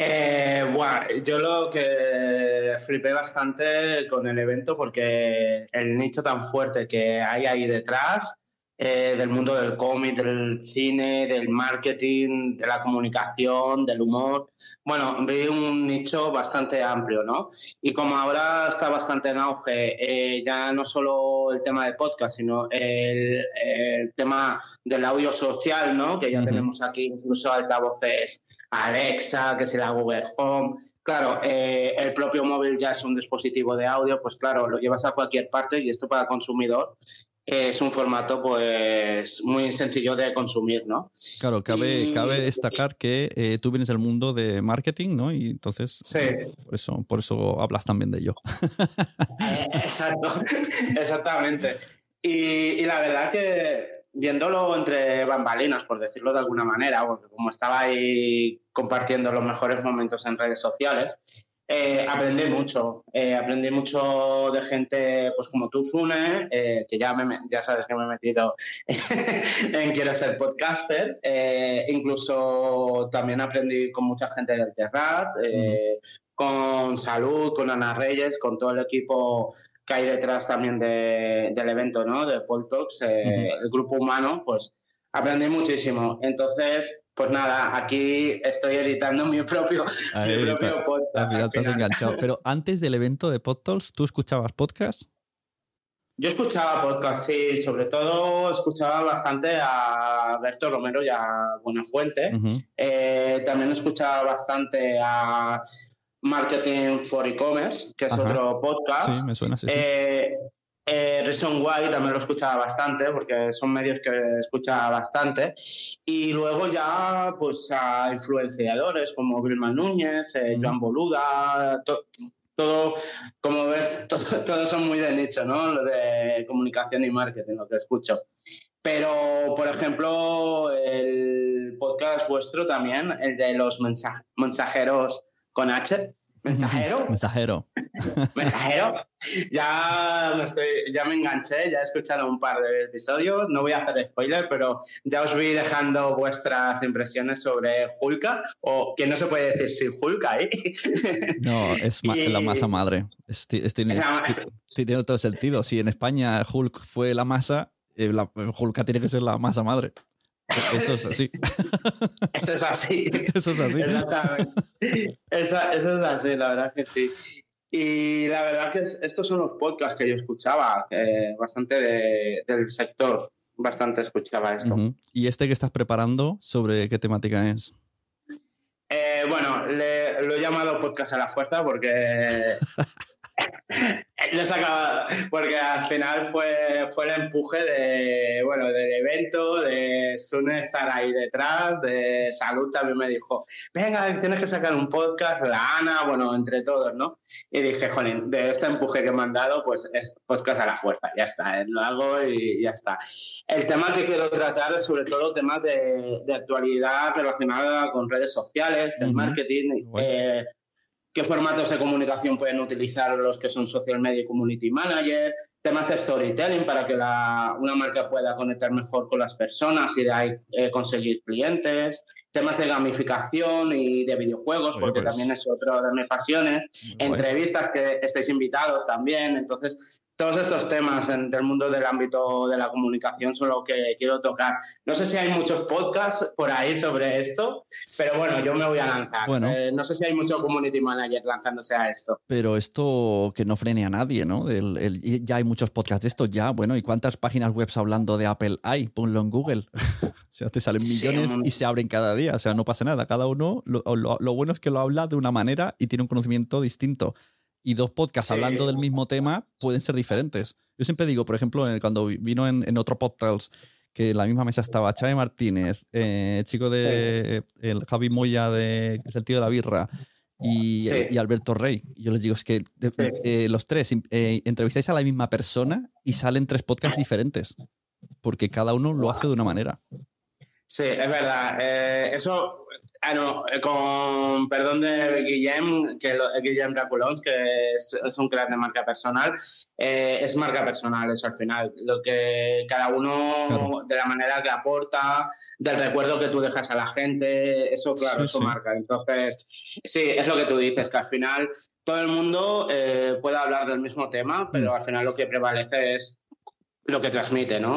Eh, bueno, yo lo que flipé bastante con el evento porque el nicho tan fuerte que hay ahí detrás eh, del mundo del cómic, del cine, del marketing, de la comunicación, del humor. Bueno, vi un nicho bastante amplio, ¿no? Y como ahora está bastante en auge, eh, ya no solo el tema de podcast, sino el, tema del audio social, ¿no? Que ya tenemos aquí incluso altavoces Alexa, que sea la Google Home. Claro, eh, el propio móvil ya es un dispositivo de audio, pues claro, lo llevas a cualquier parte y esto para consumidor es un formato pues muy sencillo de consumir, ¿no? Claro, cabe, cabe destacar que eh, tú vienes del mundo de marketing, ¿no? Y entonces sí. por eso, por eso hablas también de ello. Eh, exacto, exactamente. Y, la verdad que viéndolo entre bambalinas, por decirlo de alguna manera, porque como estaba ahí compartiendo los mejores momentos en redes sociales, eh, aprendí mucho, eh, aprendí mucho de gente pues como tú, Sune, eh, que ya, me, ya sabes que me he metido en Quiero ser podcaster, incluso también aprendí con mucha gente del Terrat, con Salud, con Ana Reyes, con todo el equipo que hay detrás también del evento, ¿no? De Talks, el grupo humano, pues aprendí muchísimo. Entonces, pues nada, aquí estoy editando mi propio, podcast. Pero antes del evento de PodTalks, ¿tú escuchabas podcast? Yo escuchaba podcast, sí, sobre todo escuchaba bastante a Berto Romero y a Buenafuente. Eh, también escuchaba bastante a Marketing for E-Commerce, que es otro podcast. Sí, me suena, sí. Eh, eh, Reason Why también lo escuchaba bastante, porque son medios que escucha bastante. Y luego ya, pues a influenciadores como Vilma Núñez, eh, Joan Boluda, todo, como ves, todos son muy de nicho, ¿no? Lo de comunicación y marketing, lo que escucho. Pero, por ejemplo, el podcast vuestro también, el de los mensajeros con H, mensajero. Mensajero. Mensajero. Ya me, estoy, ya me enganché, ya he escuchado un par de episodios. No voy a hacer spoiler, pero ya os voy dejando vuestras impresiones sobre Hulka, o que no se puede decir sin Hulka, ¿eh? No, es la masa madre. tiene, tiene todo sentido. Si en España Hulk fue la masa, eh, la, Hulka tiene que ser la masa madre. Eso es así. Eso es así. Eso es así. Exactamente. Eso, es así, la verdad que sí. Y la verdad que estos son los podcasts que yo escuchaba, bastante del sector, bastante escuchaba esto. ¿Y este que estás preparando, sobre qué temática es? Eh, bueno, lo he llamado podcast a la fuerza porque Lo sacaba porque al final fue, fue el empuje de, bueno, del evento, de Sune estar ahí detrás, de Salud también me dijo, venga, tienes que sacar un podcast, la Ana, bueno, entre todos, ¿no? Y dije, jolín, de este empuje que me han dado, pues es podcast a la fuerza, ya está, eh, lo hago y ya está. El tema que quiero tratar es sobre todo temas de, de actualidad relacionada con redes sociales, del marketing, eh, qué formatos de comunicación pueden utilizar los que son social media y community manager, temas de storytelling para que una marca pueda conectar mejor con las personas y de ahí eh, conseguir clientes, temas de gamificación y de videojuegos, porque pues también es otro de mis pasiones, entrevistas que estéis invitados también, entonces todos estos temas en, del mundo del ámbito de la comunicación son lo que quiero tocar. No sé si hay muchos podcasts por ahí sobre esto, pero bueno, yo me voy a lanzar. Eh, no sé si hay mucho community manager lanzándose a esto. Pero esto que no frene a nadie, ¿no? ya hay muchos podcasts de estos ya. Bueno, ¿y cuántas páginas web hablando de Apple hay? Ponlo en Google. o sea, te salen millones y se abren cada día. O sea, no pasa nada. Cada uno, lo, lo, bueno es que lo habla de una manera y tiene un conocimiento distinto. Y dos podcasts hablando del mismo tema pueden ser diferentes. Yo siempre digo, por ejemplo, cuando vino en, en otro podcast que en la misma mesa estaba Chávez Martínez, eh, chico de el Javi Moya de que es el tío de la birra, y, Alberto Rey. yo les digo, es que eh, los tres eh, entrevistáis a la misma persona y salen tres podcasts diferentes, porque cada uno lo hace de una manera. Sí, es verdad. eso Ah, no, eh, con perdón de Guillem, que Guillem Raculons, que es, un crack de marca personal, eh, es marca personal eso al final. Lo que cada uno, de la manera que aporta, del recuerdo que tú dejas a la gente, eso, claro, eso marca. Entonces, sí, es lo que tú dices, que al final todo el mundo eh, puede hablar del mismo tema, pero mm. al final lo que prevalece es lo que transmite, ¿no?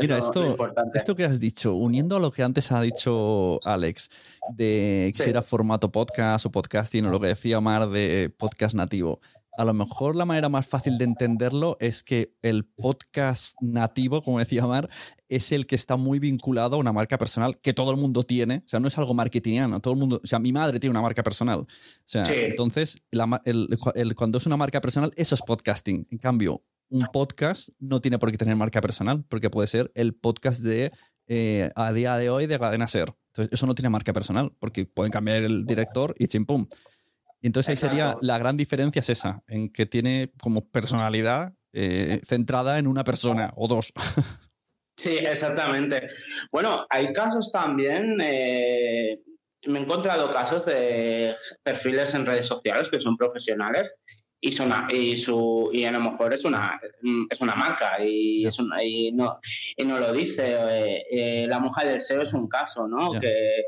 Mira, esto, esto que has dicho, uniendo a lo que antes ha dicho Alex, de si era formato podcast o podcasting, o lo que decía Omar de podcast nativo. A lo mejor la manera más fácil de entenderlo es que el podcast nativo, como decía Omar, es el que está muy vinculado a una marca personal que todo el mundo tiene. O sea, no es algo marketingiano. Todo el mundo, o sea, mi madre tiene una marca personal. O sea, entonces, cuando es una marca personal, eso es podcasting. En cambio, un podcast no tiene por qué tener marca personal, porque puede ser el podcast de eh, a día de hoy de Cadena Ser. Entonces, eso no tiene marca personal, porque pueden cambiar el director y chimpum. Entonces ahí sería la gran diferencia es esa, en que tiene como personalidad eh, centrada en una persona o dos. Sí, exactamente. Bueno, hay casos también, eh, me he encontrado casos de perfiles en redes sociales que son profesionales y, y, su, y a lo mejor es una, es una marca y, es y, no, y no lo dice. Eh, eh, la mujer del SEO es un caso, ¿no? Que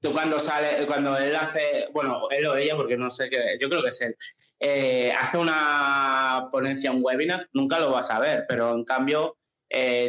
tú cuando sale, cuando él hace, bueno, él o ella, porque no sé qué, yo creo que es él, eh, hace una ponencia, un webinar, nunca lo vas a ver, pero en cambio...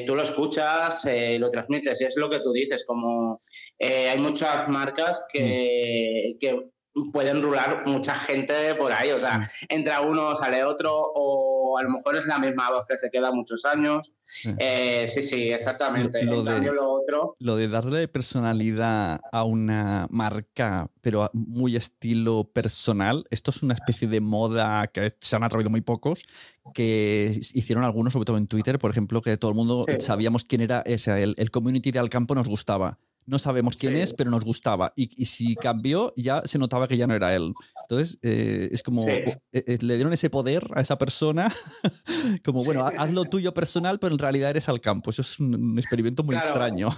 tú lo escuchas, lo transmites y es lo que tú dices, como hay muchas marcas que, mm. que pueden rular mucha gente por ahí. O sea, mm. entra uno, sale otro, o a lo mejor es la misma voz que se queda muchos años. sí, eh, sí, exactamente. Lo, de, lo, otro... lo de darle personalidad a una marca, pero muy estilo personal, esto es una especie de moda que se han atrevido muy pocos, que hicieron algunos, sobre todo en Twitter, por ejemplo, que todo el mundo sabíamos quién era, ese, el, el community de Alcampo nos gustaba no sabemos quién es, pero nos gustaba. Y, si cambió, ya se notaba que ya no era él. Entonces, eh, es como, eh, eh, le dieron ese poder a esa persona, como, bueno, haz lo tuyo personal, pero en realidad eres al campo. Eso es un, experimento muy extraño.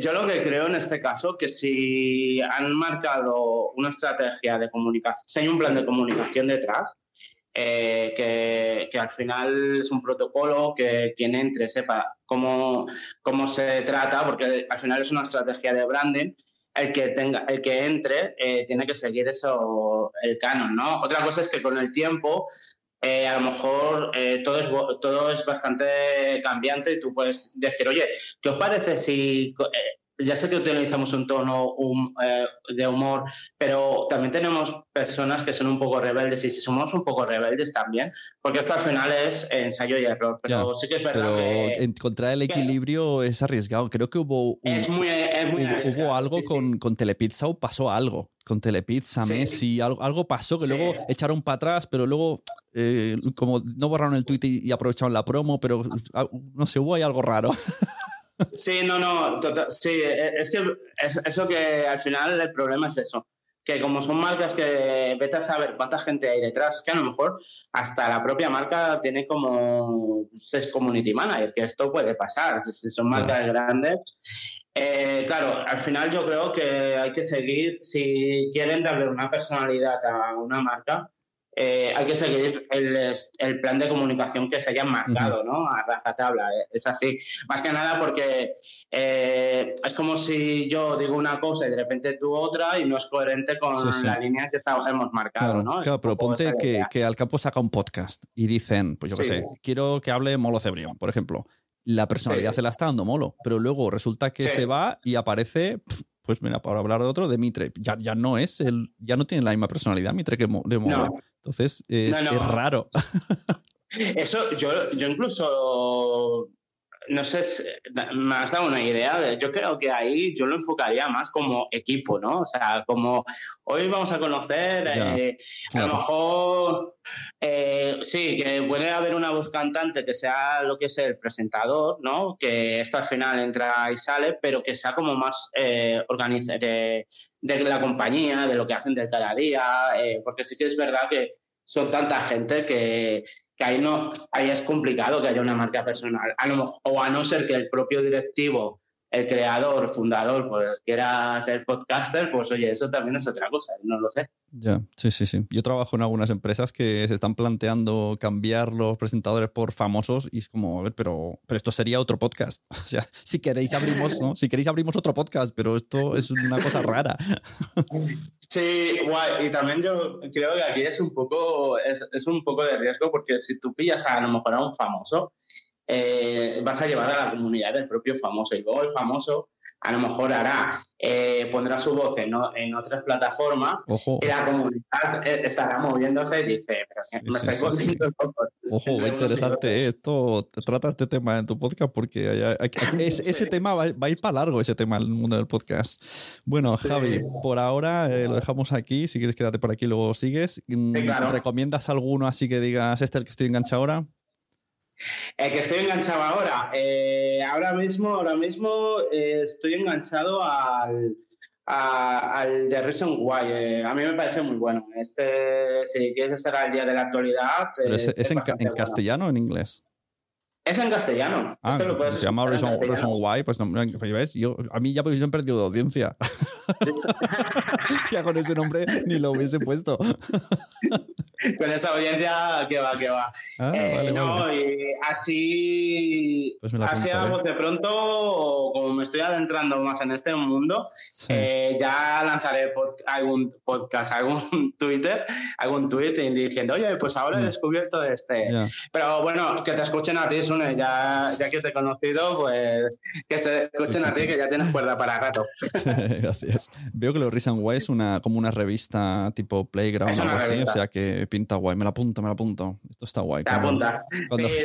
yo lo que creo en este caso, que si han marcado una estrategia de comunicación, si hay un plan de comunicación detrás, eh, que, al final es un protocolo que quien entre sepa cómo, cómo se trata, porque al final es una estrategia de branding. El que, tenga, el que entre eh, tiene que seguir eso, el canon, ¿no? Otra cosa es que con el tiempo eh, a lo mejor todo, es, todo es bastante cambiante y tú puedes decir, oye, ¿qué os parece si ya sé que utilizamos un tono eh, de humor, pero también tenemos personas que son un poco rebeldes y si somos un poco rebeldes también, porque esto al final es ensayo y error, pero sí que es verdad que, encontrar el equilibrio es arriesgado. Creo que hubo, hubo, algo con, con Telepizza o pasó algo con Telepizza, Messi, algo, pasó que luego echaron para atrás, pero luego eh, como no borraron el tweet y, y aprovecharon la promo, pero ah, no sé, hubo ahí algo raro. Sí, no, no, total, sí, e, es que es, eso que al final el problema es eso, que como son marcas que vete a saber cuánta gente hay detrás, que a lo mejor hasta la propia marca tiene como es community manager, que esto puede pasar, si son marcas grandes. Eh, claro, al final yo creo que hay que seguir, si quieren darle una personalidad a una marca, eh, hay que seguir el, plan de comunicación que se haya marcado, ¿no? A rajatabla, eh, es así. Más que nada porque eh, es como si yo digo una cosa y de repente tú otra y no es coherente con la línea que hemos marcado, ¿no? Claro, pero ponte que, que, al campo saca un podcast y dicen, pues yo qué sé, quiero que hable Molo Cebrión, por ejemplo. La personalidad se la está dando Molo, pero luego resulta que se va y aparece pues mira, para hablar de otro, de Mitre, ya, ya no es el, ya no tiene la misma personalidad Mitre que de Molo. Entonces es, raro. Eso, yo, yo incluso no sé, me has dado una idea. Yo creo que ahí yo lo enfocaría más como equipo, ¿no? O sea, como hoy vamos a conocer, eh, a lo mejor, eh, sí, que puede haber una voz cantante que sea lo que es el presentador, ¿no? Que esto al final entra y sale, pero que sea como más eh, de, de, la compañía, de lo que hacen del cada día, porque sí que es verdad que son tanta gente que, que ahí, no, ahí es complicado que haya una marca personal. o a no ser que el propio directivo, el creador, fundador, pues quiera ser podcaster, pues oye, eso también es otra cosa, no lo sé. Ya, sí, sí, sí. Yo trabajo en algunas empresas que se están planteando cambiar los presentadores por famosos y es como, a ver, pero, pero esto sería otro podcast. O sea, si queréis abrimos, ¿no? Si queréis abrimos otro podcast, pero esto es una cosa rara. Sí, guay. Y también yo creo que aquí es un poco, es, es un poco de riesgo porque si tú pillas a, a lo mejor a un famoso, eh, vas a llevar a la comunidad del propio famoso. Y luego el famoso a lo mejor hará, eh, pondrá su voz en, en otras plataformas y la comunidad eh, estará moviéndose y dice, pero me estáis volviendo Ojo, interesante esto, trata este tema en tu podcast porque ese tema va, a ir para largo, ese tema en el mundo del podcast. Bueno, Javi, por ahora lo dejamos aquí, si quieres quédate por aquí luego sigues. Mm, ¿Recomiendas alguno así que digas, este es el que estoy enganchado ahora? El que estoy enganchado ahora. Eh, ahora mismo, ahora mismo eh, estoy enganchado al, al de Reason Why. Eh, a mí me parece muy bueno. Este, si quieres estar al día de la actualidad. ¿Es, en, castellano o en inglés? Es en castellano. Ah, se llama Reason, Why. Pues no, ¿ves? Yo, a mí ya pues, he perdido de audiencia. ya con ese nombre ni lo hubiese puesto. con esa audiencia que va, que va. Ah, eh, no, y así, pues así de pronto, como me estoy adentrando más en este mundo, eh, ya lanzaré algún podcast, algún Twitter, algún tweet diciendo, oye, pues ahora he mm. descubierto este. Pero bueno, que te escuchen a ti, Sune, ya, ya que te he conocido, pues que te escuchen a ti, que ya tienes cuerda para rato. Gracias. Veo que lo Reason Why es una, como una revista tipo Playground o algo así, o sea que pinta guay. Me la apunto, me la apunto. Esto está guay. Te apunta.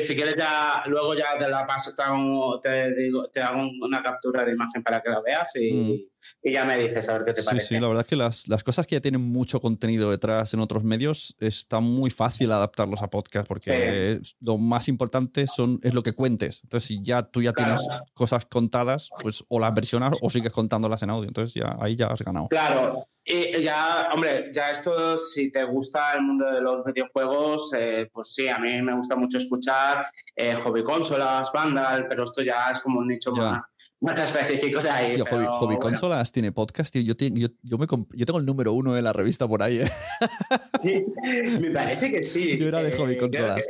si quieres ya, luego ya te la paso, te hago, te, digo, te hago una captura de imagen para que la veas y, mm y ya me dices a ver qué te parece. Sí, la verdad es que las, las, cosas que ya tienen mucho contenido detrás en otros medios está muy fácil adaptarlos a podcast porque lo más importante son, es lo que cuentes. Entonces, si ya tú ya tienes cosas contadas, pues o las versionas o sigues contándolas en audio. Entonces, ya ahí ya has ganado. Claro, y ya, hombre, ya esto, si te gusta el mundo de los videojuegos, eh, pues sí, a mí me gusta mucho escuchar eh, hobby consolas, Vandal, pero esto ya es como un nicho más, más específico de ahí. hobby, consolas tiene podcast, tío. Yo, yo, yo, me yo, tengo el número uno de la revista por ahí. ¿eh? Sí, me parece que sí. Yo era de hobby consolas.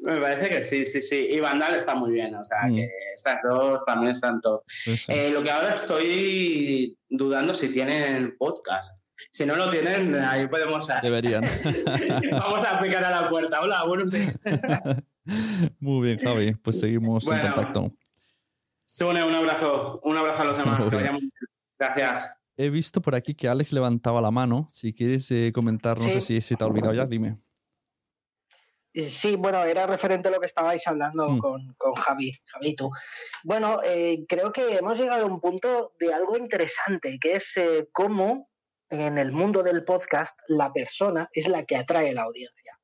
Me parece que sí, sí, sí. Y Vandal está muy bien, o sea, que mm. están todos, también están todos. Eh, lo que ahora estoy dudando si tienen podcast. Si no lo tienen, ahí podemos. Deberían. Vamos a picar a la puerta. Hola, buenos días. muy bien, Javi. Pues seguimos en contacto. Sune, un abrazo. Un abrazo a los demás. Gracias. He visto por aquí que Alex levantaba la mano. Si quieres eh, comentar, no sé si se te ha olvidado ya, dime. Sí, bueno, era referente a lo que estabais hablando mm. con, con, Javi, Javi tú. Bueno, eh, creo que hemos llegado a un punto de algo interesante, que es eh, cómo en el mundo del podcast la persona es la que atrae la audiencia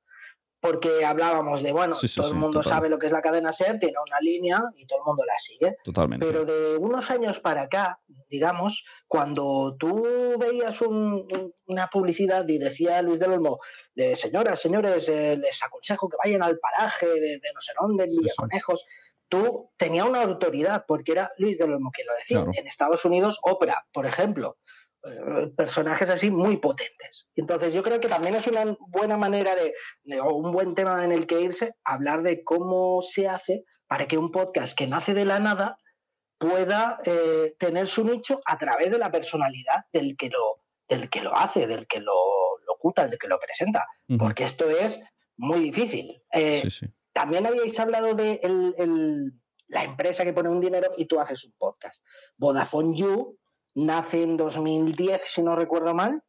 porque hablábamos de, bueno, todo el mundo sabe lo que es la cadena SER, tiene una línea y todo el mundo la sigue. Totalmente. Pero de unos años para acá, digamos, cuando tú veías una publicidad y decía Luis del Olmo, de señoras, señores, eh, les aconsejo que vayan al paraje de, no sé dónde, en Villaconejos, tú tenías una autoridad porque era Luis del Olmo quien lo decía. En Estados Unidos, Oprah, por ejemplo personajes así muy potentes. Entonces yo creo que también es una buena manera de, o un buen tema en el que irse, hablar de cómo se hace para que un podcast que nace de la nada pueda eh, tener su nicho a través de la personalidad del que lo, del que lo hace, del que lo locuta, del que lo presenta. Porque esto es muy difícil. Eh, también habíais hablado de la empresa que pone un dinero y tú haces un podcast. Vodafone You nace en 2010, si no recuerdo mal,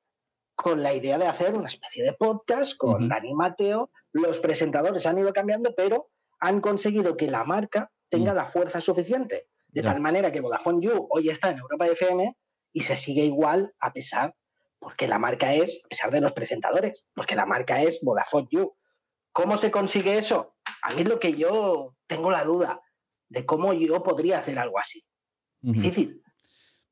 con la idea de hacer una especie de podcast con Dani Mateo. Los presentadores han ido cambiando, pero han conseguido que la marca tenga la fuerza suficiente. De tal manera que Vodafone You hoy está en Europa FM y se sigue igual a pesar, porque la marca es, a pesar de los presentadores, porque la marca es Vodafone You. ¿Cómo se consigue eso? A mí es lo que yo tengo la duda de cómo yo podría hacer algo así. Difícil.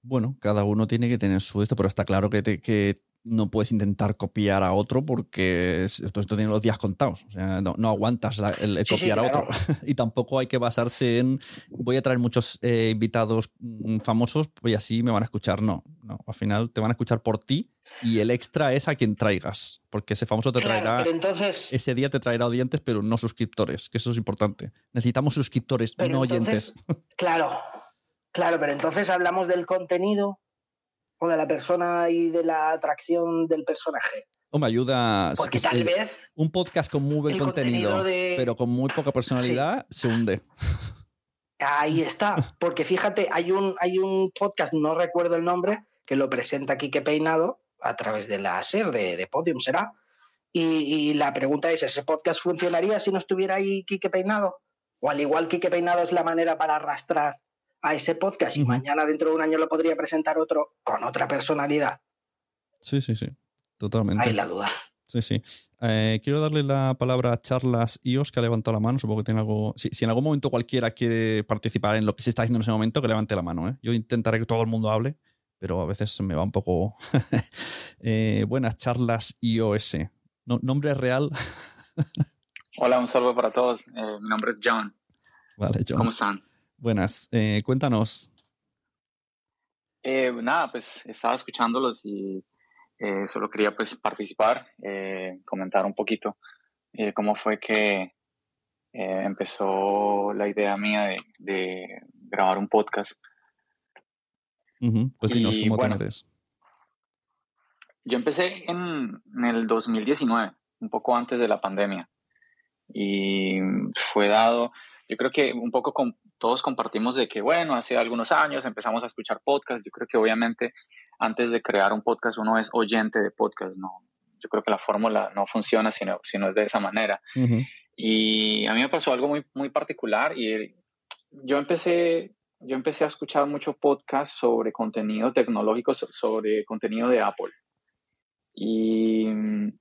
Bueno, cada uno tiene que tener su esto, pero está claro que, que no puedes intentar copiar a otro porque esto, esto tiene los días contados. O sea, no, aguantas el, copiar a otro. y tampoco hay que basarse en voy a traer muchos eh, invitados mm, famosos y así me van a escuchar. No, no. Al final te van a escuchar por ti y el extra es a quien traigas. Porque ese famoso te traerá. entonces, ese día te traerá oyentes, pero no suscriptores, que eso es importante. Necesitamos suscriptores, no oyentes. Claro, claro, pero entonces hablamos del contenido de la persona y de la atracción del personaje. O me ayuda. Porque tal vez. Un podcast con muy buen contenido, pero con muy poca personalidad, se hunde. Ahí está. Porque fíjate, hay un, hay un podcast, no recuerdo el nombre, que lo presenta Quique Peinado a través de la SER de, de Podium, será. Y, la pregunta es: ¿ese podcast funcionaría si no estuviera ahí Quique Peinado? O al igual Quique Peinado es la manera para arrastrar a ese podcast y mañana dentro de un año lo podría presentar otro con otra personalidad. Sí, sí, sí, totalmente. Hay la duda. Sí, sí. Eh, quiero darle la palabra a Charlas Ios, que ha levantado la mano. Supongo que tiene algo. Si, en algún momento cualquiera quiere participar en lo que se está haciendo en ese momento, que levante la mano. ¿eh? Yo intentaré que todo el mundo hable, pero a veces me va un poco. Eh, buenas, Charlas IOS. ¿Nombre real? Hola, un saludo para todos. mi nombre es John. Vale, John. ¿Cómo están? Buenas, eh, cuéntanos. Eh, nada, pues estaba escuchándolos y eh, solo quería pues participar, comentar un poquito cómo fue que empezó la idea mía de, grabar un podcast. Pues dinos cómo bueno, Yo empecé en, en el 2019, un poco antes de la pandemia, y fue dado, yo creo que un poco con, todos compartimos de que, bueno, hace algunos años empezamos a escuchar podcasts. Yo creo que obviamente antes de crear un podcast uno es oyente de podcast, ¿no? Yo creo que la fórmula no funciona si no, si no es de esa manera. Y a mí me pasó algo muy, muy particular y yo empecé, yo empecé a escuchar mucho podcast sobre contenido tecnológico, sobre contenido de Apple. Y mm,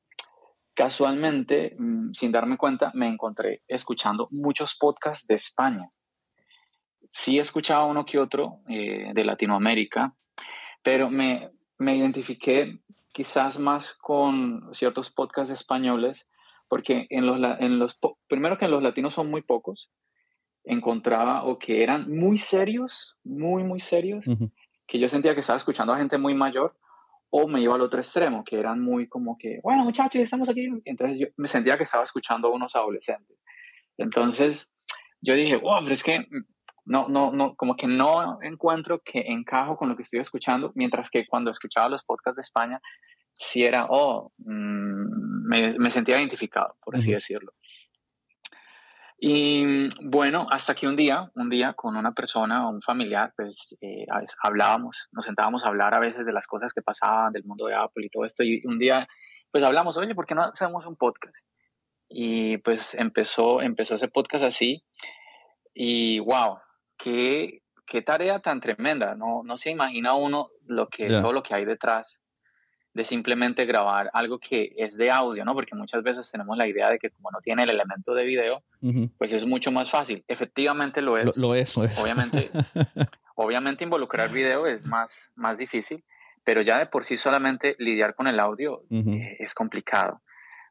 casualmente, mm, sin darme cuenta, me encontré escuchando muchos podcasts de España. Sí he escuchado uno que otro eh, de Latinoamérica, pero me, me identifiqué quizás más con ciertos podcasts españoles, porque en los, en los, primero que en los latinos son muy pocos, encontraba o que eran muy serios, muy, muy serios, que yo sentía que estaba escuchando a gente muy mayor, o me iba al otro extremo, que eran muy como que, bueno muchachos, estamos aquí. Entonces yo me sentía que estaba escuchando a unos adolescentes. Entonces yo dije, wow, pero es que no, no, no, como que no encuentro que encajo con lo que estoy escuchando, mientras que cuando escuchaba los podcasts de España, sí era, oh, mm, me, sentía identificado, por así decirlo. Y bueno, hasta que un día, un día con una persona o un familiar, pues eh, hablábamos, nos sentábamos a hablar a veces de las cosas que pasaban del mundo de Apple y todo esto. Y un día, pues hablamos, oye, ¿por qué no hacemos un podcast? Y pues empezó, empezó ese podcast así. Y wow, qué, qué tarea tan tremenda, no, no se imagina uno lo que, todo lo que hay detrás de simplemente grabar algo que es de audio, ¿no? Porque muchas veces tenemos la idea de que como no tiene el elemento de video, pues es mucho más fácil. Efectivamente lo es. Lo, es, lo es. Obviamente, obviamente involucrar video es más, más difícil, pero ya de por sí solamente lidiar con el audio eh, es complicado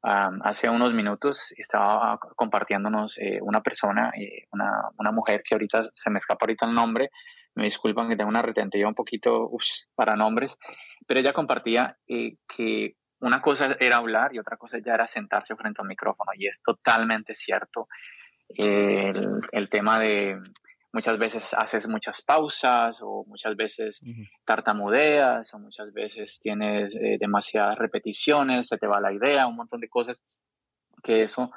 hace unos minutos estaba compartiéndonos eh, una persona, eh, una, mujer que ahorita se me escapa ahorita el nombre, me disculpan que tengo una retentiva un poquito para nombres, pero ella compartía eh, que una cosa era hablar y otra cosa ya era sentarse frente al micrófono y es totalmente cierto. el tema de muchas veces haces muchas pausas o muchas veces tartamudeas o muchas veces tienes eh, demasiadas repeticiones, se te va la idea, un montón de cosas que eso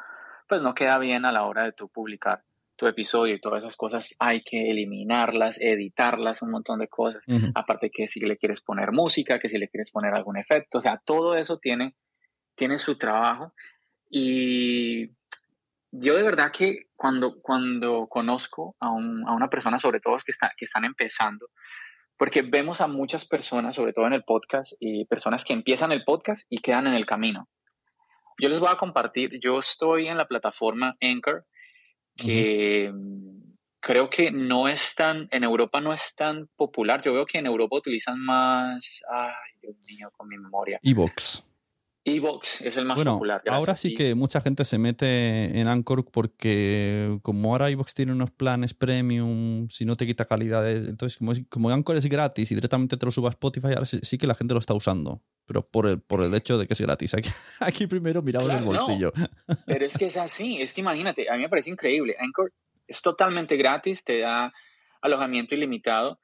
pues no queda bien a la hora de tú publicar tu episodio y todas esas cosas hay que eliminarlas, editarlas, un montón de cosas. Aparte que si le quieres poner música, que si le quieres poner algún efecto, o sea, todo eso tiene, tiene su trabajo. Y yo de verdad que cuando, cuando conozco a, una persona, sobre todo que, está, que están empezando, porque vemos a muchas personas, sobre todo en el podcast, y personas que empiezan el podcast y quedan en el camino. Yo les voy a compartir, yo estoy en la plataforma Anchor, que creo que no es tan, en Europa no es tan popular. Yo veo que en Europa utilizan más, ay Dios mío, con mi memoria. Evox. Evox es el más popular. ahora sí que mucha gente se mete en Anchor porque como ahora Evox tiene unos planes premium, si no te quita calidad, entonces como, como Anchor es gratis y directamente te lo suba a Spotify, ahora sí, que la gente lo está usando. Pero por el, por el hecho de que es gratis. Aquí, aquí primero miramos el bolsillo. pero es que es así, es que imagínate, a mí me parece increíble. Anchor es totalmente gratis, te da alojamiento ilimitado.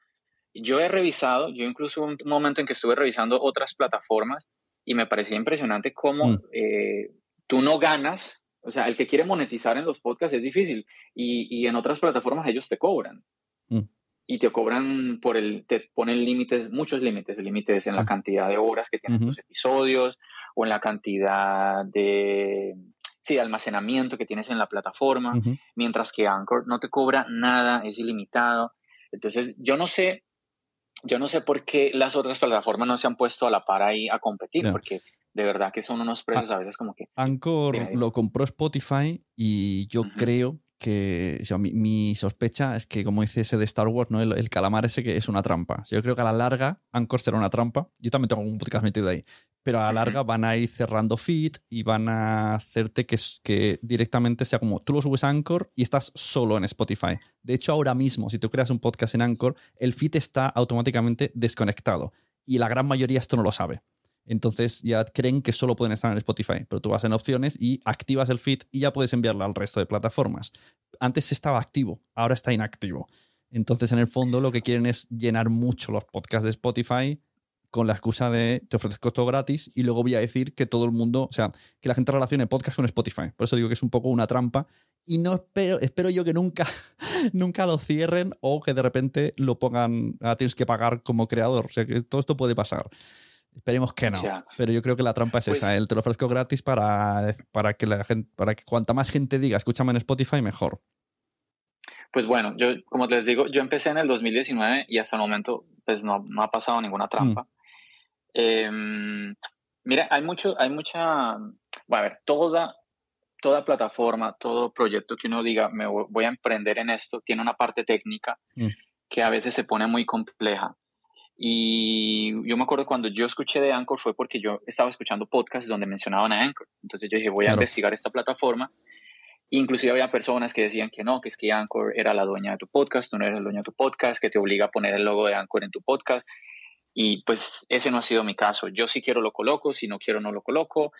Yo he revisado, yo incluso un momento en que estuve revisando otras plataformas y me parecía impresionante cómo mm. eh, tú no ganas, o sea, el que quiere monetizar en los podcasts es difícil y, y en otras plataformas ellos te cobran. Mm. Y te cobran por el, te ponen límites, muchos límites, límites en la cantidad de horas que tienen tus episodios o en la cantidad de, sí, de almacenamiento que tienes en la plataforma, mientras que Anchor no te cobra nada, es ilimitado. Entonces, yo no sé yo no sé por qué las otras plataformas no se han puesto a la par ahí a competir, porque de verdad que son unos precios a veces como que... Anchor lo compró Spotify y yo creo que mi, sospecha es que, como dice ese de Star Wars, ¿no? el, calamar ese que es una trampa. Yo creo que a la larga Anchor será una trampa. Yo también tengo un podcast metido ahí. Pero a la larga van a ir cerrando feed y van a hacerte que, que directamente sea como tú lo subes a Anchor y estás solo en Spotify. De hecho, ahora mismo, si tú creas un podcast en Anchor, el feed está automáticamente desconectado. Y la gran mayoría esto no lo sabe. Entonces ya creen que solo pueden estar en Spotify, pero tú vas en opciones y activas el feed y ya puedes enviarlo al resto de plataformas. Antes estaba activo, ahora está inactivo. Entonces en el fondo lo que quieren es llenar mucho los podcasts de Spotify con la excusa de te ofrezco todo gratis y luego voy a decir que todo el mundo, o sea, que la gente relacione podcast con Spotify. Por eso digo que es un poco una trampa y no espero, espero yo que nunca, nunca lo cierren o que de repente lo pongan, ah, tienes que pagar como creador. O sea, que todo esto puede pasar. Esperemos que no. pero yo creo que la trampa es esa. El ¿eh? te lo ofrezco gratis para, para que la gente, para que cuanta más gente diga, escúchame en Spotify, mejor. Pues bueno, yo, como les digo, yo empecé en el 2019 y hasta el momento, pues no, no ha pasado ninguna trampa. Mm. Em, mira, hay mucho, hay mucha, bueno, a ver, toda, toda plataforma, todo proyecto que uno diga, me voy a emprender en esto, tiene una parte técnica mm. que a veces se pone muy compleja. Y yo me acuerdo cuando yo escuché de Anchor fue porque yo estaba escuchando podcasts donde mencionaban a Anchor. Entonces yo dije, voy a investigar esta plataforma. Inclusive había personas que decían que no, que es que Anchor era la dueña de tu podcast, tú no eres el dueño de tu podcast, que te obliga a poner el logo de Anchor en tu podcast. Y pues ese no ha sido mi caso. Yo si quiero lo coloco, si no quiero no lo coloco.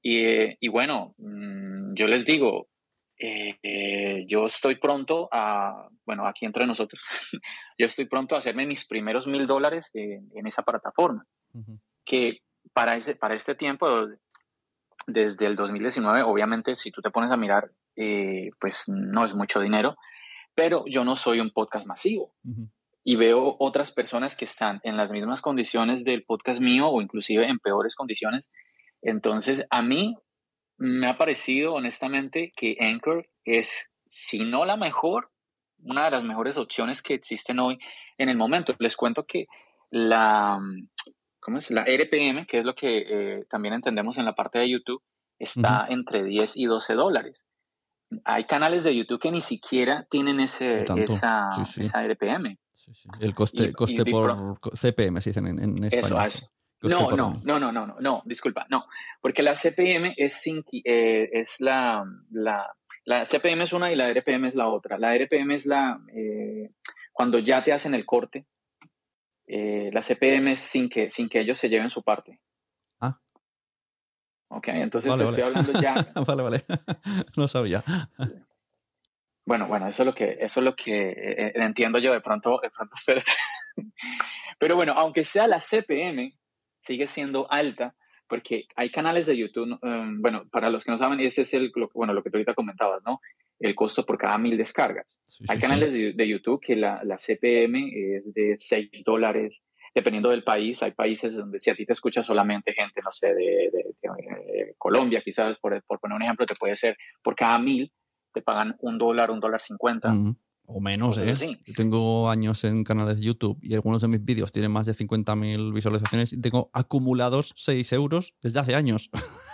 Y, y bueno, mm, yo les digo, eh, yo estoy pronto a, bueno, aquí entre nosotros, yo estoy pronto a hacerme mis primeros mil dólares en, esa plataforma, que para, ese, para este tiempo, desde el 2019, obviamente, si tú te pones a mirar, eh, pues no es mucho dinero, pero yo no soy un podcast masivo. Y veo otras personas que están en las mismas condiciones del podcast mío o inclusive en peores condiciones. Entonces, a mí me ha parecido honestamente que Anchor es, si no la mejor, una de las mejores opciones que existen hoy en el momento. Les cuento que la, ¿cómo es? la RPM, que es lo que eh, también entendemos en la parte de YouTube, está entre 10 y 12 dólares. Hay canales de YouTube que ni siquiera tienen ese, esa, esa RPM. El coste, coste por CPM, se dicen en, español. Eso, no, no, no, no, no, no, disculpa, no, porque la CPM es, sin, eh, es la, la, la, CPM es una y la RPM es la otra. La RPM es la, eh, cuando ya te hacen el corte, eh, la CPM es sin que, sin que ellos se lleven su parte. Ah. Ok, entonces estoy hablando ya. vale, vale, no sabía. Bueno, bueno, eso es lo que, eso es lo que entiendo yo de pronto, de pronto Pero bueno, aunque sea la CPM, sigue siendo alta porque hay canales de YouTube, um, bueno, para los que no saben, ese es el, lo, bueno, lo que tú ahorita comentabas, ¿no? el costo por cada mil descargas. Hay canales de, YouTube que la, la, CPM es de 6 dólares, dependiendo del país. Hay países donde si a ti te escucha solamente gente, no sé, de, de Colombia, quizás, por, por, poner un ejemplo, te puede ser por cada mil, te pagan un dólar, un dólar cincuenta. O menos, ¿eh? Yo tengo años en canales de YouTube y algunos de mis vídeos tienen más de 50.000 visualizaciones y tengo acumulados 6 euros desde hace años.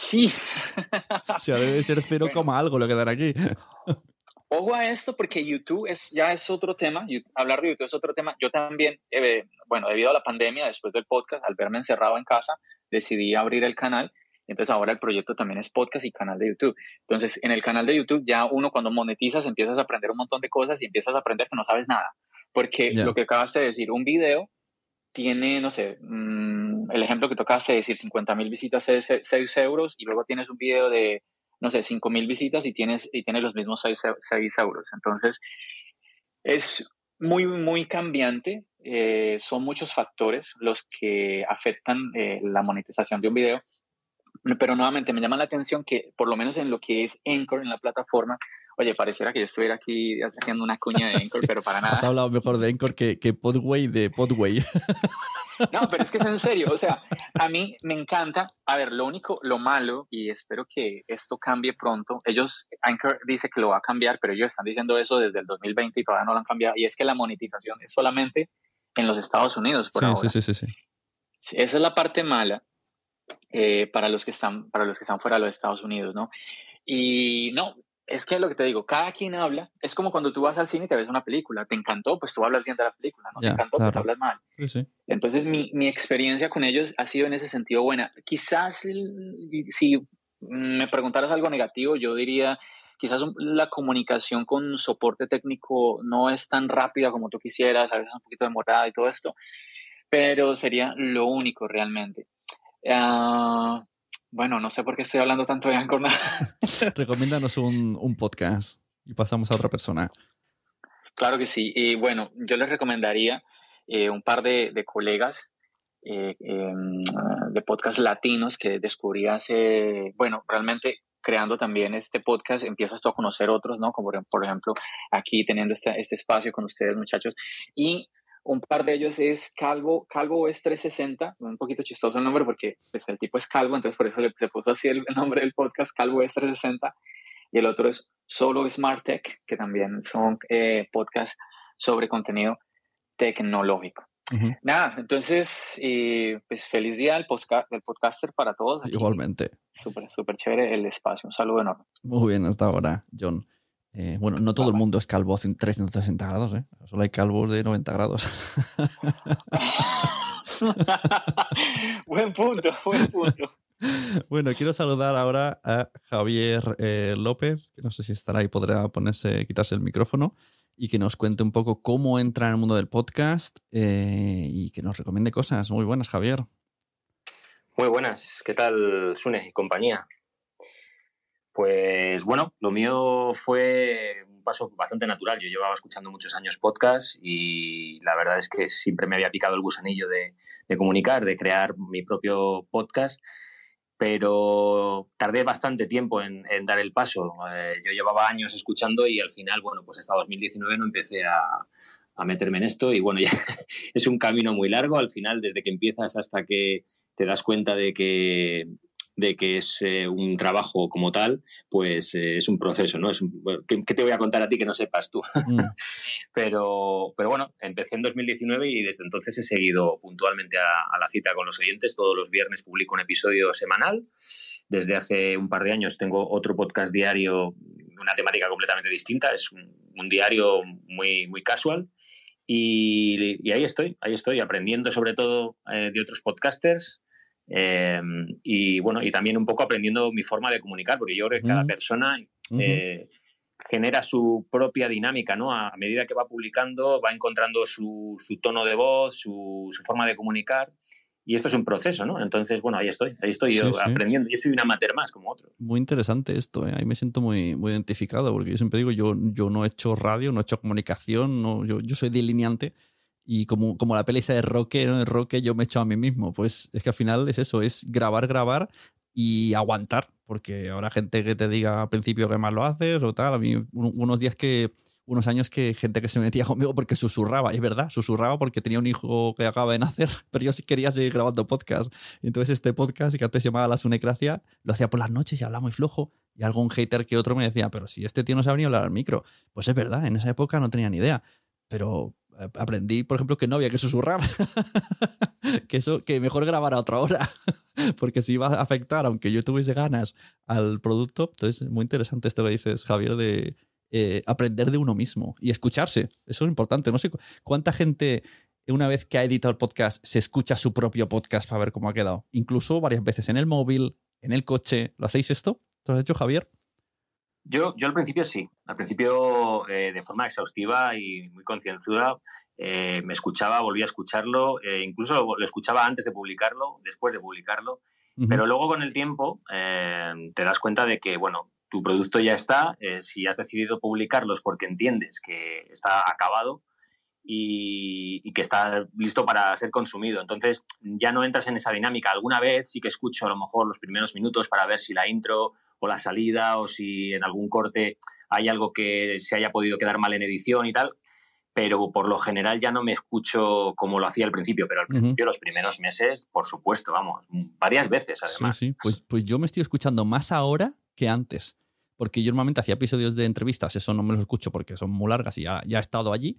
Sí. o sea, debe ser 0, algo lo que dan aquí. Ojo a esto porque YouTube es, ya es otro tema, hablar de YouTube es otro tema. Yo también, eh, bueno, debido a la pandemia, después del podcast, al verme encerrado en casa, decidí abrir el canal. Entonces ahora el proyecto también es podcast y canal de YouTube. Entonces en el canal de YouTube ya uno cuando monetizas empiezas a aprender un montón de cosas y empiezas a aprender que no sabes nada. Porque lo que acabas de decir, un video tiene, no sé, mm, el ejemplo que tocaste decir 50 mil visitas es 6 euros y luego tienes un video de, no sé, 5 mil visitas y tienes, y tienes los mismos 6, euros. Entonces, es muy, muy cambiante. Eh, son muchos factores los que afectan eh, la monetización de un video. Pero nuevamente me llama la atención que por lo menos en lo que es Anchor en la plataforma, oye, pareciera que yo estuviera aquí haciendo una cuña de Anchor, pero para nada. Has hablado mejor de Anchor que, que Podway de Podway. No, pero es que es en serio, o sea, a mí me encanta, a ver, lo único, lo malo, y espero que esto cambie pronto, ellos, Anchor dice que lo va a cambiar, pero ellos están diciendo eso desde el 2020 y todavía no lo han cambiado, y es que la monetización es solamente en los Estados Unidos por ahora. Sí, sí, sí, sí. Esa es la parte mala, eh, para, los que están, para los que están fuera de los Estados Unidos, ¿no? Y no, es que lo que te digo, cada quien habla, es como cuando tú vas al cine y te ves una película, te encantó, pues tú hablas bien de la película, ¿no? te encantó, pues hablas mal. Entonces mi, mi, experiencia con ellos ha sido en ese sentido buena. Quizás si me preguntaras algo negativo, yo diría, quizás la comunicación con soporte técnico no es tan rápida como tú quisieras, a veces un poquito demorada y todo esto, pero sería lo único realmente. Ah, bueno, no sé por qué estoy hablando tanto de Anchor. Recomiéndanos un, un, podcast y pasamos a otra persona. Claro que sí. Y bueno, yo les recomendaría eh, un par de, de colegas eh, em, de podcast latinos que descubrí hace, bueno, realmente creando también este podcast, empiezas tú a conocer otros, ¿no? Como por ejemplo aquí teniendo este, este espacio con ustedes, muchachos. Y un par de ellos es Calvo, Calvo es 360, un poquito chistoso el nombre porque pues, el tipo es calvo, entonces por eso le, se puso así el, nombre del podcast, Calvo es 360. Y el otro es Solo Smart Tech, que también son eh, podcasts sobre contenido tecnológico. Nada, entonces, pues feliz día del, del podcaster para todos. Igualmente. Súper, súper chévere el espacio. Un saludo enorme. Muy bien, hasta ahora, John. Eh, bueno, no todo el mundo es calvo a 360 grados, ¿eh? Solo hay calvos de 90 grados. buen punto, buen punto. Bueno, quiero saludar ahora a Javier eh, López, que no sé si estará ahí, podrá ponerse, quitarse el micrófono y que nos cuente un poco cómo entra en el mundo del podcast y que nos recomiende cosas. Muy buenas, Javier. Muy buenas, ¿qué tal, Sune y compañía? Pues bueno, lo mío fue un paso bastante natural. Yo llevaba escuchando muchos años podcast y la verdad es que siempre me había picado el gusanillo de, comunicar, de crear mi propio podcast, pero tardé bastante tiempo en, dar el paso. Eh, yo llevaba años escuchando y al final, bueno, pues hasta 2019 no empecé a, meterme en esto y bueno, es un camino muy largo al final, desde que empiezas hasta que te das cuenta de que de que es eh, un trabajo como tal, pues eh, es un proceso, ¿no? Es ¿qué, te voy a contar a ti que no sepas tú? Mm. pero, pero bueno, empecé en 2019 y desde entonces he seguido puntualmente a, la cita con los oyentes. Todos los viernes publico un episodio semanal. Desde hace un par de años tengo otro podcast diario, una temática completamente distinta. Es un, diario muy, muy casual. Y, ahí estoy, ahí estoy, aprendiendo sobre todo eh, de otros podcasters, eh, y bueno, y también un poco aprendiendo mi forma de comunicar, porque yo creo que cada persona eh, genera su propia dinámica, ¿no? A, medida que va publicando, va encontrando su, tono de voz, su, forma de comunicar. Y esto es un proceso, ¿no? Entonces, bueno, ahí estoy, ahí estoy yo aprendiendo. Yo soy un amateur más como otro. Muy interesante esto, ¿eh? ahí me siento muy, muy identificado, porque yo siempre digo, yo, yo no he hecho radio, no he hecho comunicación, no, yo, yo soy delineante y como, como la peli esa de Roque, ¿no? de Roque yo me echo a mí mismo. Pues es que al final es eso, es grabar, grabar y aguantar, porque habrá gente que te diga al principio que más lo haces o tal. A mí, unos días que, unos años que gente que se metía conmigo porque susurraba, es verdad, susurraba porque tenía un hijo que acaba de nacer, pero yo sí quería seguir grabando podcast. Entonces este podcast, que antes se llamaba La Sunecracia, lo hacía por las noches y hablaba muy flojo. Y algún hater que otro me decía, pero si este tío no sabe ni hablar al micro. Pues es verdad, en esa época no tenía ni idea. Pero aprendí, por ejemplo, que no había que susurrar. que eso, que mejor grabar a otra hora. porque si iba a afectar, aunque yo tuviese ganas, al producto. Entonces, muy interesante esto que dices, Javier, de eh, aprender de uno mismo y escucharse. Eso es importante. No sé cuánta gente, una vez que ha editado el podcast, se escucha su propio podcast para ver cómo ha quedado. Incluso varias veces en el móvil, en el coche. ¿Lo hacéis esto? ¿Lo has hecho, Javier? Yo, yo al principio sí, al principio eh, de forma exhaustiva y muy concienzuda. Eh, me escuchaba, volvía a escucharlo, incluso lo, escuchaba antes de publicarlo, después de publicarlo, pero luego con el tiempo te das cuenta de que, bueno, tu producto ya está, eh, si has decidido publicarlo es porque entiendes que está acabado y, que está listo para ser consumido. Entonces ya no entras en esa dinámica. Alguna vez sí que escucho a lo mejor los primeros minutos para ver si la intro o la salida o si en algún corte hay algo que se haya podido quedar mal en edición y tal. Pero por lo general ya no me escucho como lo hacía al principio, pero al principio, los primeros meses, por supuesto, vamos, varias veces además. Sí, sí. Pues, pues yo me estoy escuchando más ahora que antes. Porque yo normalmente hacía episodios de entrevistas, eso no me los escucho porque son muy largas y ya, ya he estado allí.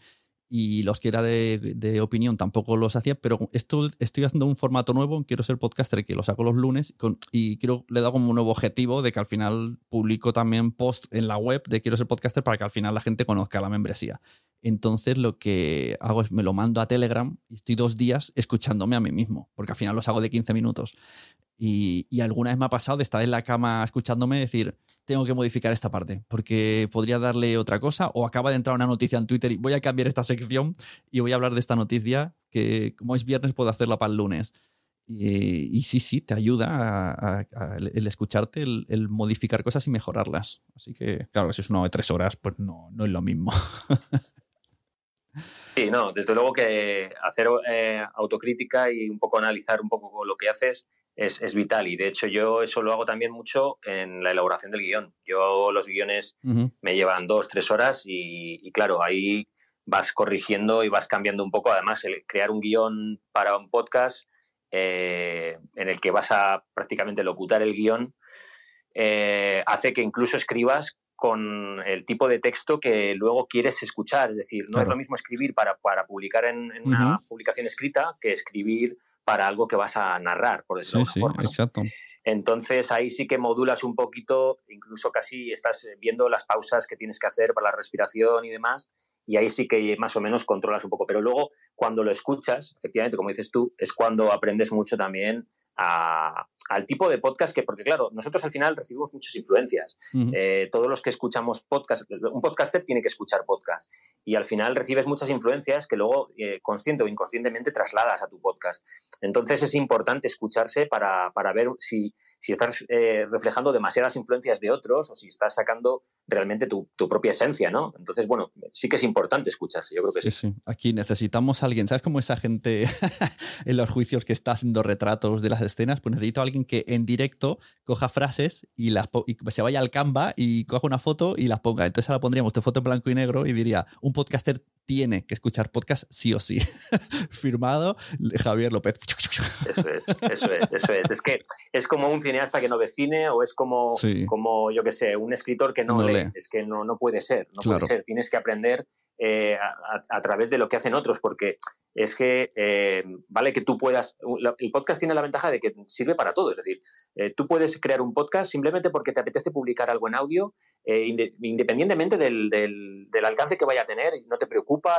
Y los que era de, opinión tampoco los hacía, pero esto estoy haciendo un formato nuevo, quiero ser podcaster que lo saco los lunes y quiero, le he dado como un nuevo objetivo de que al final publico también post en la web de quiero ser podcaster para que al final la gente conozca la membresía. Entonces lo que hago es me lo mando a Telegram y estoy dos días escuchándome a mí mismo, porque al final los hago de 15 minutos. Y, y alguna vez me ha pasado de estar en la cama escuchándome decir, tengo que modificar esta parte porque podría darle otra cosa o acaba de entrar una noticia en Twitter y voy a cambiar esta sección y voy a hablar de esta noticia que como es viernes puedo hacerla para el lunes. Y, sí, sí, te ayuda el, escucharte, el, modificar cosas y mejorarlas. Así que, claro, si es uno de tres horas, pues no, no es lo mismo. Sí, no, desde luego que hacer eh, autocrítica y un poco analizar un poco lo que haces es, vital. Y de hecho yo eso lo hago también mucho en la elaboración del guion. Yo los guiones me llevan dos, tres horas y, claro, ahí vas corrigiendo y vas cambiando un poco. Además, el crear un guion para un podcast eh, en el que vas a prácticamente locutar el guion eh, hace que incluso escribas con el tipo de texto que luego quieres escuchar. Es decir, no es lo mismo escribir para, publicar en, una publicación escrita que escribir para algo que vas a narrar, por decirlo de alguna forma. Exacto. Entonces ahí sí que modulas un poquito, incluso casi estás viendo las pausas que tienes que hacer para la respiración y demás, y ahí sí que más o menos controlas un poco. Pero luego, cuando lo escuchas, efectivamente, como dices tú, es cuando aprendes mucho también al tipo de podcast que, porque claro, nosotros al final recibimos muchas influencias. Eh, todos los que escuchamos podcast, un podcaster tiene que escuchar podcast y al final recibes muchas influencias que luego, eh, consciente o inconscientemente, trasladas a tu podcast. Entonces es importante escucharse para, ver si, si estás eh, reflejando demasiadas influencias de otros o si estás sacando realmente tu, propia esencia, ¿no? Entonces, bueno, sí que es importante escucharse, yo creo que sí. Sí, Aquí necesitamos a alguien, ¿sabes cómo esa gente en los juicios que está haciendo retratos de las escenas? Pues necesito a alguien que en directo coja frases y, las se vaya al Canva y coja una foto y las ponga. Entonces ahora pondríamos tu foto en blanco y negro y diría, un podcaster tiene que escuchar podcast sí o sí. Firmado Javier López. Eso es, eso es, eso es. Es que es como un cineasta que no ve cine o es como, como yo que sé, un escritor que no, lee. Es que no, no puede ser, no puede ser. Tienes que aprender eh, a, través de lo que hacen otros, porque es que eh, vale que tú puedas. El podcast tiene la ventaja de que sirve para todo. Es decir, eh, tú puedes crear un podcast simplemente porque te apetece publicar algo en audio, independientemente del, del, del, alcance que vaya a tener, y no te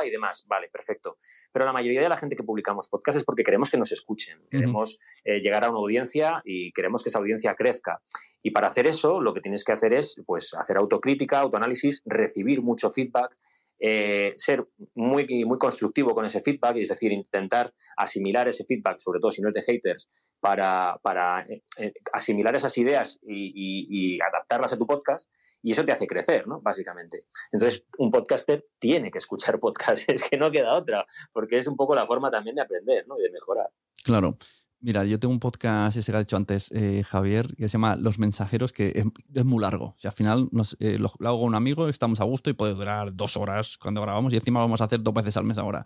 y demás. Vale, perfecto. Pero la mayoría de la gente que publicamos podcast es porque queremos que nos escuchen, queremos llegar a una audiencia y queremos que esa audiencia crezca. Y para hacer eso, lo que tienes que hacer es pues, hacer autocrítica, autoanálisis, recibir mucho feedback eh, ser muy, muy constructivo con ese feedback, es decir, intentar asimilar ese feedback, sobre todo si no es de haters, para, para eh, eh, asimilar esas ideas y, adaptarlas a tu podcast, y eso te hace crecer, ¿no? Básicamente. Entonces, un podcaster tiene que escuchar podcast, es que no queda otra, porque es un poco la forma también de aprender, ¿no? Y de mejorar. Claro. Mira, yo tengo un podcast, ese que ha dicho antes eh, Javier, que se llama Los Mensajeros, que es, muy largo. O sea, al final eh, lo, hago con un amigo, estamos a gusto y puede durar dos horas cuando grabamos y encima vamos a hacer dos veces al mes ahora.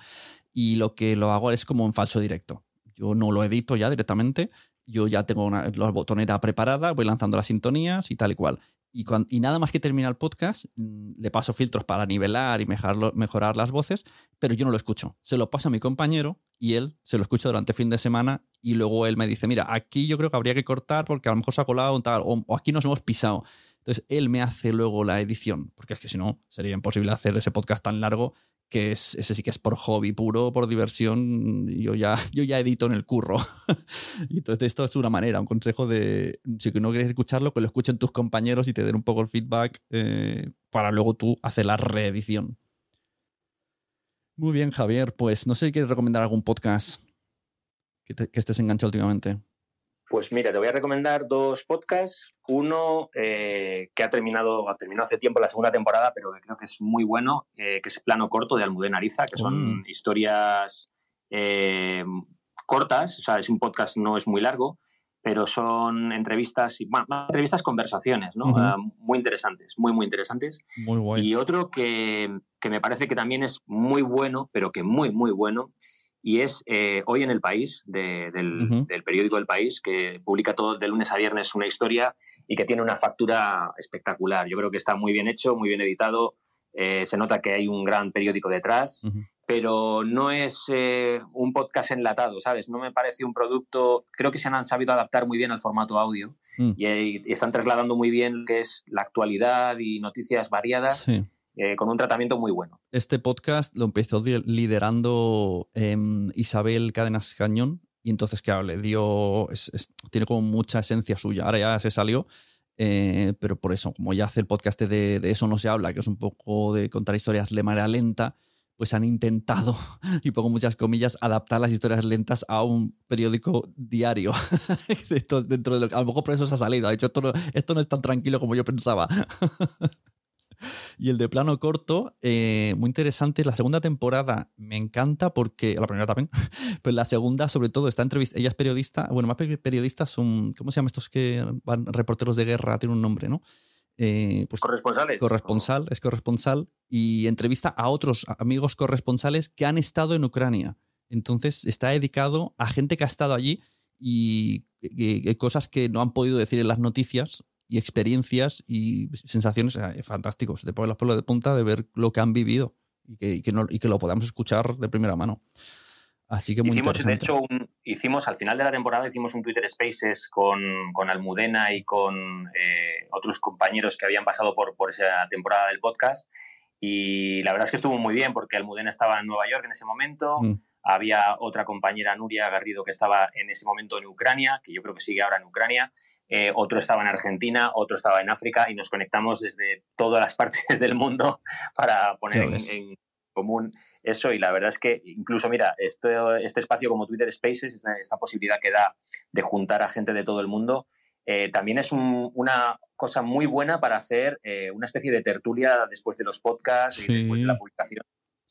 Y lo que lo hago es como en falso directo. Yo no lo edito ya directamente, yo ya tengo una, la botonera preparada, voy lanzando las sintonías y tal y cual. Y, nada más que termina el podcast, mm, le paso filtros para nivelar y mejorar las voces, pero yo no lo escucho. Se lo paso a mi compañero y él se lo escucha durante fin de semana y luego él me dice, mira, aquí yo creo que habría que cortar porque a lo mejor se ha colado tal, o, o aquí nos hemos pisado. Entonces él me hace luego la edición, porque es que si no, sería imposible hacer ese podcast tan largo que es, ese sí que es por hobby puro, por diversión, yo ya, yo ya edito en el curro. y entonces esto es una manera, un consejo de, si no quieres escucharlo, que lo escuchen tus compañeros y te den un poco el feedback eh, para luego tú hacer la reedición. Muy bien, Javier, pues no sé si quieres recomendar algún podcast que, que estés enganchado últimamente. Pues mira, te voy a recomendar dos podcasts. Uno eh, que ha terminado, ha terminado hace tiempo la segunda temporada, pero que creo que es muy bueno, eh, que es Plano Corto de Almudena Ariza, que son mm. historias eh, cortas, o sea, es un podcast, no es muy largo, pero son entrevistas, bueno, entrevistas, conversaciones, ¿no? Ah, muy interesantes, muy, muy interesantes. Muy bueno. Y otro que, que me parece que también es muy bueno, pero que muy, muy bueno, y es eh, Hoy en el País, del, periódico El País, que publica todo de lunes a viernes una historia y que tiene una factura espectacular. Yo creo que está muy bien hecho, muy bien editado. Eh, se nota que hay un gran periódico detrás, pero no es eh, un podcast enlatado, ¿sabes? No me parece un producto. Creo que se han sabido adaptar muy bien al formato audio mm. y, y, están trasladando muy bien lo que es la actualidad y noticias variadas. Sí eh, con un tratamiento muy bueno. Este podcast lo empezó liderando em, Isabel Cadenas Cañón y entonces, claro, le dio, tiene como mucha esencia suya. Ahora ya se salió, eh, pero por eso, como ya hace el podcast de, Eso no se habla, que es un poco de contar historias de manera lenta, pues han intentado, y pongo muchas comillas, adaptar las historias lentas a un periódico diario. dentro de a lo mejor por eso se ha salido. Ha dicho, esto esto no es tan tranquilo como yo pensaba. Y el de plano corto, eh, muy interesante. La segunda temporada me encanta porque, la primera también, pero la segunda sobre todo está entrevista, ella es periodista, bueno, más periodistas son, ¿cómo se llaman estos que van reporteros de guerra? Tiene un nombre, ¿no? Eh, pues, Corresponsales. Corresponsal, es corresponsal y entrevista a otros amigos corresponsales que han estado en Ucrania. Entonces está dedicado a gente que ha estado allí y, y cosas que no han podido decir en las noticias y experiencias y sensaciones fantásticos. Te pones los pelos de punta de ver lo que han vivido y que, y que, y que lo podamos escuchar de primera mano. Así que muy hicimos, de hecho, hicimos al final de la temporada hicimos un Twitter Spaces con, con Almudena y con eh, otros compañeros que habían pasado por, por esa temporada del podcast. Y la verdad es que estuvo muy bien porque Almudena estaba en Nueva York en ese momento. Mm. Había otra compañera, Nuria Garrido, que estaba en ese momento en Ucrania, que yo creo que sigue ahora en Ucrania. Eh, otro estaba en Argentina, otro estaba en África y nos conectamos desde todas las partes del mundo para poner en, común eso. Y la verdad es que incluso, mira, esto, este espacio como Twitter Spaces, esta, posibilidad que da de juntar a gente de todo el mundo, eh, también es una cosa muy buena para hacer eh, una especie de tertulia después de los podcasts y después de la publicación.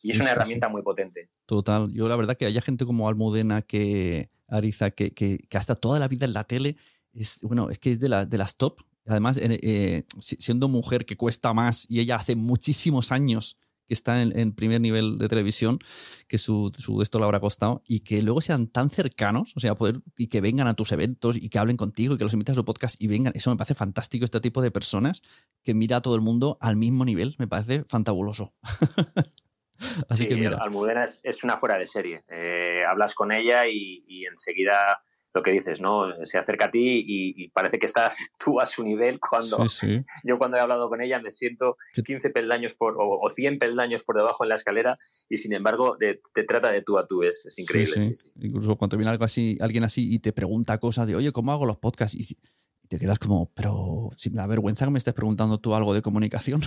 Y es una herramienta muy potente. Total. Yo la verdad que haya gente como Almudena que Ariza, que, que, que hasta toda la vida en la tele, es, bueno, es que es de, de las top. Además, eh, siendo mujer que cuesta más y ella hace muchísimos años que está en, primer nivel de televisión, que su, su, esto le habrá costado, y que luego sean tan cercanos, o sea, poder, y que vengan a tus eventos y que hablen contigo y que los invites a su podcast y vengan. Eso me parece fantástico, este tipo de personas que mira a todo el mundo al mismo nivel, me parece fantabuloso. Así que mira. Almudena es, una fuera de serie. Eh, hablas con ella y, enseguida lo que dices, ¿no? Se acerca a ti y, parece que estás tú a su nivel cuando yo cuando he hablado con ella me siento 15 peldaños por, o, 100 peldaños por debajo en la escalera y sin embargo te, trata de tú a tú, es, increíble. Incluso cuando viene algo así, alguien así y te pregunta cosas de, oye, ¿cómo hago los podcasts? Y, te quedas como, pero si me da vergüenza que me estés preguntando tú algo de comunicación.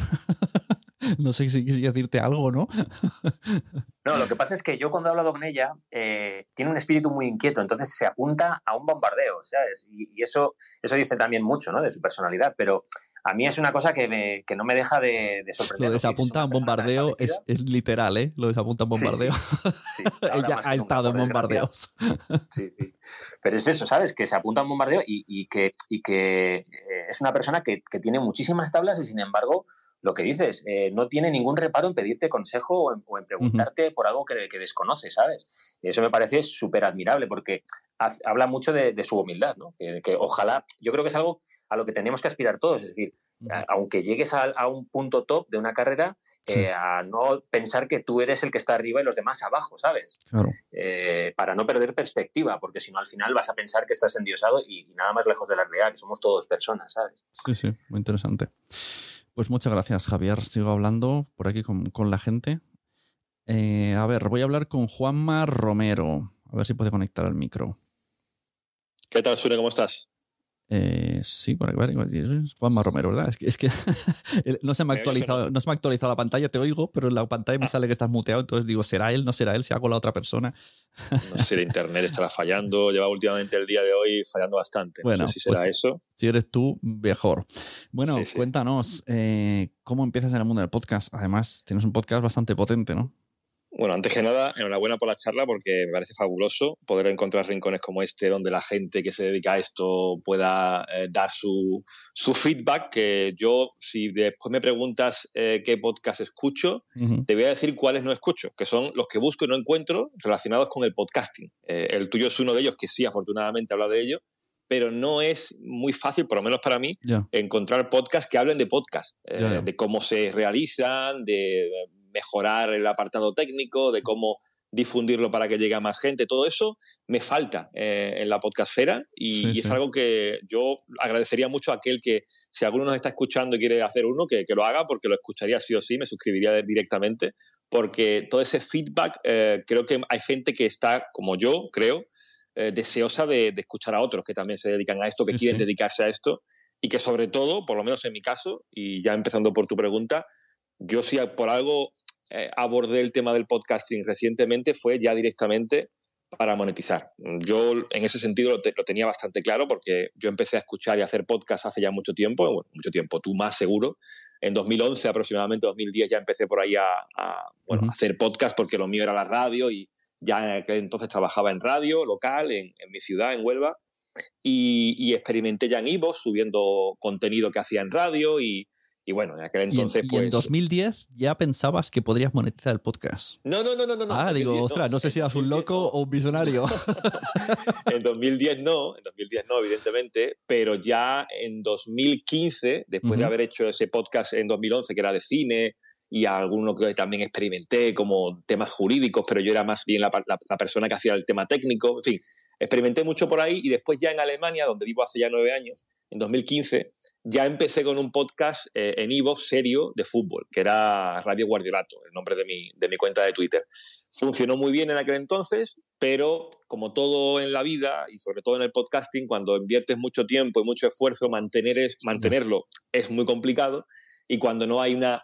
no sé si quisiera decirte algo, ¿no? no, lo que pasa es que yo cuando he hablado con ella, eh, tiene un espíritu muy inquieto, entonces se apunta a un bombardeo, ¿sabes? Y, y, eso, eso dice también mucho, ¿no? De su personalidad, pero a mí es una cosa que, me, que no me deja de, de sorprender. Lo de se apunta a un bombardeo es, es, literal, ¿eh? Lo de se apunta a un bombardeo. Sí, Ella ha estado en bombardeos. Sí, sí. Pero es eso, ¿sabes? Que se apunta a un bombardeo y, y que, y que eh, es una persona que, que, tiene muchísimas tablas y sin embargo lo que dices, eh, no tiene ningún reparo en pedirte consejo o en, o en preguntarte uh -huh. por algo que, que desconoce, ¿sabes? Eso me parece súper admirable porque habla mucho de, de su humildad, ¿no? Que, que, ojalá, yo creo que es algo a lo que tenemos que aspirar todos, es decir, a, aunque llegues a, a, un punto top de una carrera, sí. eh, a no pensar que tú eres el que está arriba y los demás abajo, ¿sabes? Claro. Eh, para no perder perspectiva, porque si no al final vas a pensar que estás endiosado y, y nada más lejos de la realidad, que somos todos personas, ¿sabes? Sí, sí, muy interesante. Pues muchas gracias, Javier. Sigo hablando por aquí con, la gente. Eh, a ver, voy a hablar con Juanma Romero. A ver si puede conectar al micro. ¿Qué tal, Sune? ¿Cómo estás? Eh, sí, por aquí, Juanma Romero, ¿verdad? Es que, es que no, se me ha actualizado, no se me ha actualizado la pantalla, te oigo, pero en la pantalla me ah. sale que estás muteado, entonces digo, ¿será él? ¿No será él? ¿Se ha colado otra persona? No sé si el internet estará fallando, lleva últimamente el día de hoy fallando bastante. Bueno, no sé si será pues, eso. Si eres tú, mejor. Bueno, sí, sí. cuéntanos, eh, ¿cómo empiezas en el mundo del podcast? Además, tienes un podcast bastante potente, ¿no? Bueno, antes que nada, enhorabuena por la charla porque me parece fabuloso poder encontrar rincones como este donde la gente que se dedica a esto pueda eh, dar su, su, feedback. Que yo, si después me preguntas eh, qué podcast escucho, uh -huh. te voy a decir cuáles no escucho, que son los que busco y no encuentro relacionados con el podcasting. Eh, el tuyo es uno de ellos que sí, afortunadamente habla de ello, pero no es muy fácil, por lo menos para mí, yeah. encontrar podcasts que hablen de podcast, yeah, yeah. de cómo se realizan, de mejorar el apartado técnico, de cómo difundirlo para que llegue a más gente, todo eso me falta eh, en la podcastfera y, sí, y es sí. algo que yo agradecería mucho a aquel que, si alguno nos está escuchando y quiere hacer uno, que, que lo haga porque lo escucharía sí o sí, me suscribiría directamente, porque todo ese feedback, eh, creo que hay gente que está, como yo, creo, eh, deseosa de, de, escuchar a otros que también se dedican a esto, que sí, quieren dedicarse a esto y que sobre todo, por lo menos en mi caso, y ya empezando por tu pregunta, yo si por algo eh, abordé el tema del podcasting recientemente fue ya directamente para monetizar. Yo en ese sentido lo, te, lo, tenía bastante claro porque yo empecé a escuchar y a hacer podcast hace ya mucho tiempo, bueno, mucho tiempo, tú más seguro. En 2011 aproximadamente, 2010 ya empecé por ahí a, a bueno, uh -huh. hacer podcast porque lo mío era la radio y ya entonces trabajaba en radio local en, en mi ciudad, en Huelva, y, y experimenté ya en Ivo subiendo contenido que hacía en radio y, y bueno, en aquel entonces, ¿Y en, pues. ¿Y en 2010 ya pensabas que podrías monetizar el podcast? No, no, no, no. no ah, digo, ostras, no, no sé si eras un loco o un visionario. en 2010 no, en 2010 no, evidentemente, pero ya en 2015, después uh -huh. de haber hecho ese podcast en 2011 que era de cine y alguno que también experimenté como temas jurídicos, pero yo era más bien la, la, la persona que hacía el tema técnico, en fin, experimenté mucho por ahí y después ya en Alemania, donde vivo hace ya nueve años, en 2015, ya empecé con un podcast eh, en Ivo serio de fútbol, que era Radio Guardiolato, el nombre de mi, de mi cuenta de Twitter. Funcionó muy bien en aquel entonces, pero como todo en la vida y sobre todo en el podcasting, cuando inviertes mucho tiempo y mucho esfuerzo, mantener es, mantenerlo es muy complicado y cuando no hay una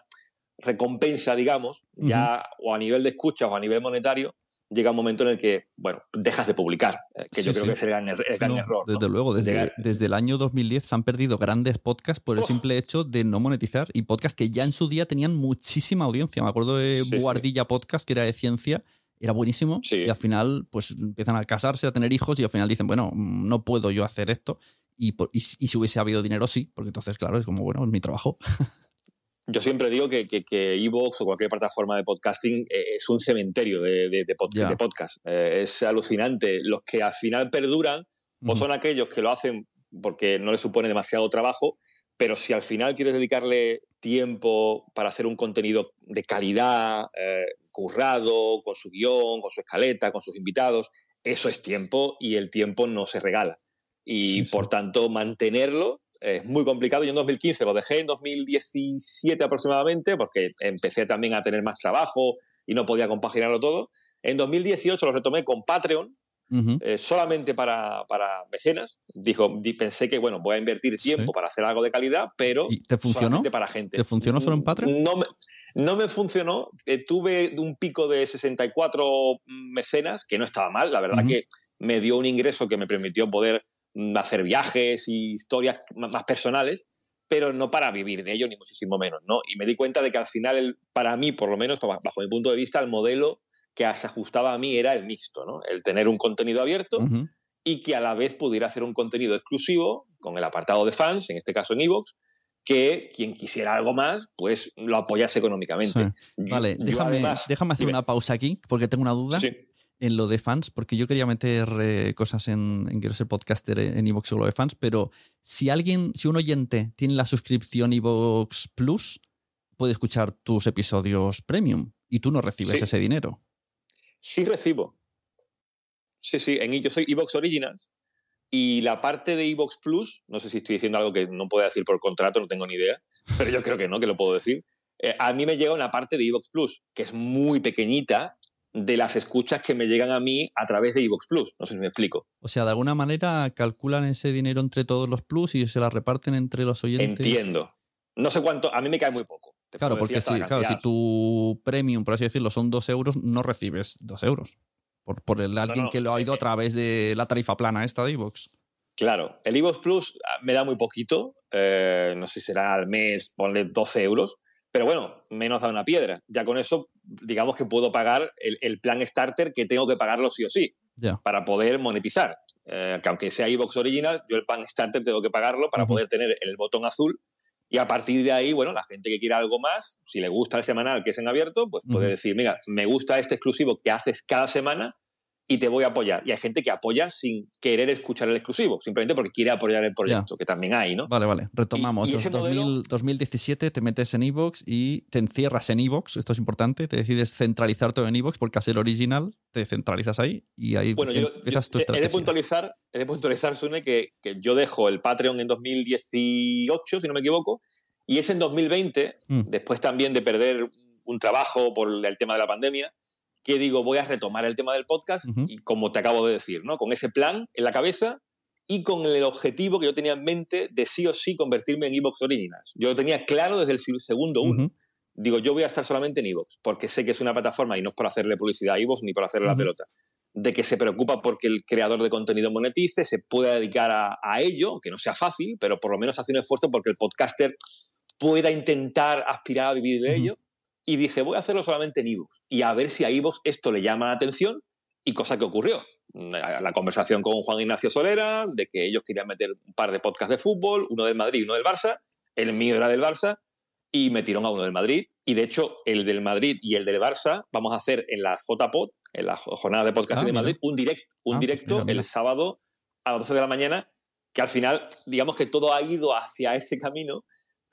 recompensa, digamos, uh -huh. ya o a nivel de escucha o a nivel monetario, llega un momento en el que, bueno, dejas de publicar, eh, que sí, yo creo sí. que es el gran, er-, el gran no, error. Desde ¿no? luego, desde, Llegar... desde, el año 2010 se han perdido grandes podcasts por el oh. simple hecho de no monetizar y podcasts que ya en su día tenían muchísima audiencia. Me acuerdo de sí, Guardilla Podcast, que era de ciencia, era buenísimo y al final pues empiezan a casarse, a tener hijos y al final dicen, bueno, no puedo yo hacer esto. Y, y, y si hubiese habido dinero, sí, porque entonces, claro, es como, bueno, es mi trabajo. yo siempre digo que, que, que Evox o cualquier plataforma de podcasting eh, es un cementerio de, de, de, pod yeah. de podcast. Eh, es alucinante. Los que al final perduran o son aquellos que lo hacen porque no les supone demasiado trabajo, pero si al final quieres dedicarle tiempo para hacer un contenido de calidad, eh, currado, con su guion, con su escaleta, con sus invitados, eso es tiempo y el tiempo no se regala. Y sí, por sí. tanto, mantenerlo es muy complicado. Yo en 2015 lo dejé, en 2017 aproximadamente, porque empecé también a tener más trabajo y no podía compaginarlo todo. En 2018 lo retomé con Patreon, uh -huh. eh, solamente para, para, mecenas. Dijo, pensé que, bueno, voy a invertir tiempo sí. para hacer algo de calidad, pero ¿Y te funcionó? para gente. ¿Te funcionó solo en Patreon? No me, no me funcionó. Eh, tuve un pico de 64 mecenas, que no estaba mal. La verdad uh -huh. que me dio un ingreso que me permitió poder hacer viajes y historias más personales, pero no para vivir de ello, ni muchísimo menos, ¿no? Y me di cuenta de que al final, el, para mí, por lo menos, bajo mi punto de vista, el modelo que se ajustaba a mí era el mixto, ¿no? El tener un contenido abierto y que a la vez pudiera hacer un contenido exclusivo con el apartado de fans, en este caso en Evox, que quien quisiera algo más, pues lo apoyase económicamente. Vale, déjame, déjame, hacer una pausa aquí, porque tengo una duda. En lo de fans, porque yo quería meter eh, cosas en, en, Quiero ser podcaster en Evox o lo de fans, pero si alguien, si un oyente tiene la suscripción Evox Plus, puede escuchar tus episodios premium y tú no recibes ese dinero. Sí recibo. Sí, sí, en, yo soy Evox Originals y la parte de Evox Plus, no sé si estoy diciendo algo que no puedo decir por contrato, no tengo ni idea, pero yo creo que no, que lo puedo decir. Eh, a mí me llega una parte de Evox Plus, que es muy pequeñita, de las escuchas que me llegan a mí a través de Evox Plus. No sé si me explico. O sea, de alguna manera calculan ese dinero entre todos los Plus y se la reparten entre los oyentes. Entiendo. No sé cuánto, a mí me cae muy poco. claro, porque si, claro, si tu premium, por así decirlo, son dos euros, no recibes dos euros. Por, por el, alguien que lo ha oído eh, a través de la tarifa plana esta de Evox. Claro, el Evox Plus ah, me da muy poquito, eh, no sé si será al mes, ponle 12 euros, pero bueno, menos da una piedra. Ya con eso, digamos que puedo pagar el, plan starter que tengo que pagarlo sí o sí, para poder monetizar. Eh, que aunque sea Evox original, yo el plan starter tengo que pagarlo para poder tener el botón azul y a partir de ahí, bueno, la gente que quiera algo más, si le gusta el semanal que es en abierto, pues puede decir, mira, me gusta este exclusivo que haces cada semana y te voy a apoyar. Y hay gente que apoya sin querer escuchar el exclusivo, simplemente porque quiere apoyar el proyecto, que también hay, ¿no? Vale, vale. Retomamos. 2017 te metes en Evox y te encierras en Evox, esto es importante, te decides centralizar todo en Evox porque hacer original te centralizas ahí y ahí bueno, yo, empiezas tu estrategia. He de puntualizar, he de puntualizar Sune, que, que, yo dejo el Patreon en 2018, si no me equivoco, y es en 2020, mm. después también de perder un trabajo por el tema de la pandemia, que digo, voy a retomar el tema del podcast y como te acabo de decir, ¿no? Con ese plan en la cabeza y con el objetivo que yo tenía en mente de sí o sí convertirme en Evox Originals. Yo lo tenía claro desde el segundo uno. Digo, yo voy a estar solamente en Evox, porque sé que es una plataforma, y no es por hacerle publicidad a Evox ni por hacerle la pelota, de que se preocupa porque el creador de contenido monetice, se pueda dedicar a, ello, que no sea fácil, pero por lo menos hace un esfuerzo porque el podcaster pueda intentar aspirar a vivir de ello. Y dije, voy a hacerlo solamente en Evox y a ver si a Ivox esto le llama la atención y cosa que ocurrió. La conversación con Juan Ignacio Solera, de que ellos querían meter un par de podcasts de fútbol, uno del Madrid y uno del Barça, el mío era del Barça, y metieron a uno del Madrid. Y de hecho, el del Madrid y el del Barça vamos a hacer en las JPod, en la jornada de podcast ah, de Madrid, un, direct, un ah, pues directo el sábado a las 12 de la mañana, que al final, digamos que todo ha ido hacia ese camino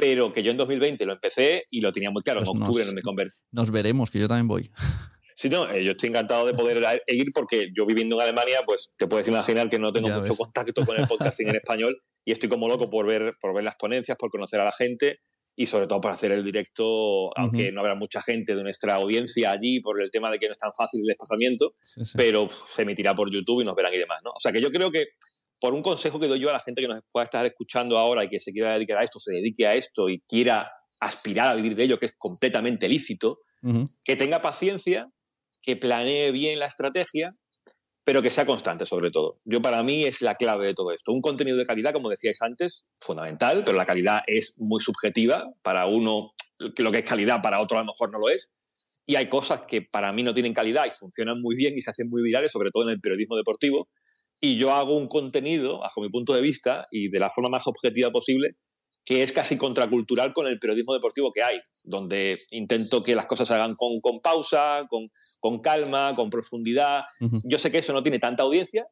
pero que yo en 2020 lo empecé y lo tenía muy claro. en pues octubre no me convertí. Nos veremos, que yo también voy. Sí, no, eh, yo estoy encantado de poder ir porque yo viviendo en Alemania, pues te puedes imaginar que no tengo mucho contacto con el podcasting en español y estoy como loco por ver, por ver las ponencias, por conocer a la gente y sobre todo por hacer el directo, aunque no habrá mucha gente de nuestra audiencia allí por el tema de que no es tan fácil el desplazamiento, pero se emitirá por YouTube y nos verán y demás, ¿no? O sea que yo creo que por un consejo que doy yo a la gente que nos pueda estar escuchando ahora y que se quiera dedicar a esto, se dedique a esto y quiera aspirar a vivir de ello, que es completamente lícito, que tenga paciencia, que planee bien la estrategia, pero que sea constante sobre todo. Yo para mí es la clave de todo esto. Un contenido de calidad, como decíais antes, fundamental, pero la calidad es muy subjetiva. Para uno, lo que es calidad, para otro a lo mejor no lo es. Y hay cosas que para mí no tienen calidad y funcionan muy bien y se hacen muy virales, sobre todo en el periodismo deportivo, y yo hago un contenido, bajo mi punto de vista, y de la forma más objetiva posible, que es casi contracultural con el periodismo deportivo que hay, donde intento que las cosas se hagan con, pausa, con, calma, con profundidad. Yo sé que eso no tiene tanta audiencia,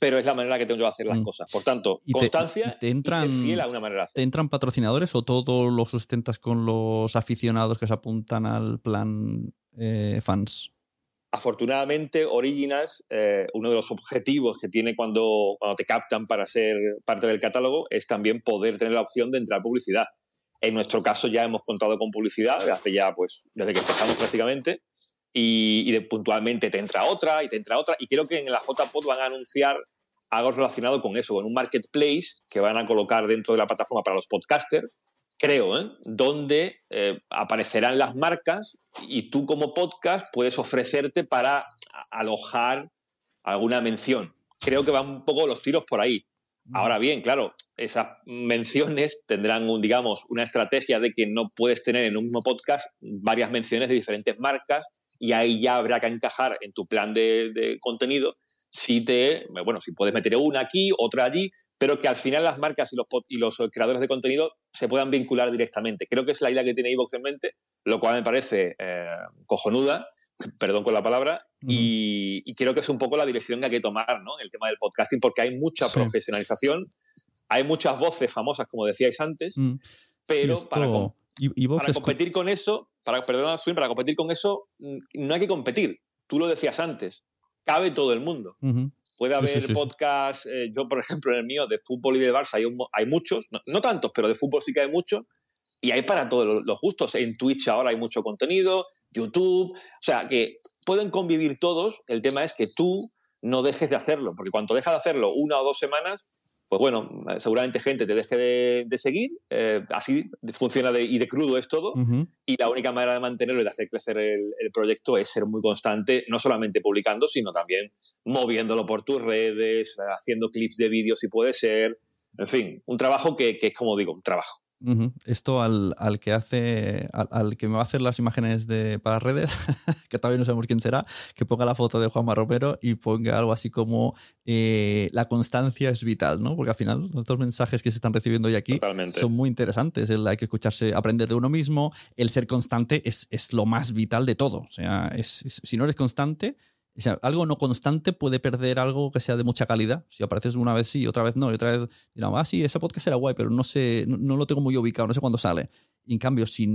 pero es la manera que tengo yo de hacer las cosas. Por tanto, constancia te, entran, fiel a una manera ¿Te entran patrocinadores o todo lo sustentas con los aficionados que se apuntan al plan eh, fans? Afortunadamente, Originals, eh, uno de los objetivos que tiene cuando, te captan para ser parte del catálogo es también poder tener la opción de entrar publicidad. En nuestro caso ya hemos contado con publicidad, hace ya, pues, desde que empezamos prácticamente, y, puntualmente te entra otra y te entra otra, y creo que en la JPod van a anunciar algo relacionado con eso, con un marketplace que van a colocar dentro de la plataforma para los podcasters, creo, ¿eh? donde eh, aparecerán las marcas y tú como podcast puedes ofrecerte para alojar alguna mención. Creo que van un poco los tiros por ahí. Ahora bien, claro, esas menciones tendrán, un, digamos, una estrategia de que no puedes tener en un mismo podcast varias menciones de diferentes marcas y ahí ya habrá que encajar en tu plan de, contenido si te, bueno, si puedes meter una aquí, otra allí, pero que al final las marcas y los, y los creadores de contenido se puedan vincular directamente. Creo que es la idea que tiene Evox en mente, lo cual me parece eh, cojonuda, perdón con la palabra, y, creo que es un poco la dirección que hay que tomar ¿no? en el tema del podcasting, porque hay mucha profesionalización, hay muchas voces famosas, como decíais antes, mm. pero para, para competir con eso, para, perdón, para competir con eso, mm, no hay que competir. Tú lo decías antes, cabe todo el mundo. Puede haber podcasts, eh, yo por ejemplo en el mío de fútbol y de Barça hay, hay muchos, no, tantos, pero de fútbol sí que hay muchos, y hay para todos los gustos. En Twitch ahora hay mucho contenido, YouTube, o sea que pueden convivir todos, el tema es que tú no dejes de hacerlo, porque cuando dejas de hacerlo una o dos semanas, pues bueno, seguramente gente te deje de, seguir, eh, así funciona de, y de crudo es todo, y la única manera de mantenerlo y de hacer crecer el, proyecto es ser muy constante, no solamente publicando, sino también moviéndolo por tus redes, haciendo clips de vídeos si puede ser, en fin, un trabajo que, que es como digo, un trabajo. Esto al, que hace, al, que me va a hacer las imágenes de, para redes, que todavía no sabemos quién será, que ponga la foto de Juanma Romero y ponga algo así como eh, la constancia es vital, ¿no? Porque al final los dos mensajes que se están recibiendo hoy aquí son muy interesantes. El hay que escucharse, aprender de uno mismo, el ser constante es, lo más vital de todo. O sea, si no eres constante, o algo no constante puede perder algo que sea de mucha calidad. Si apareces una vez sí, otra vez no, y otra vez dirán, ah, sí, ese podcast era guay, pero no sé, no, lo tengo muy ubicado, no sé cuándo sale. En cambio, si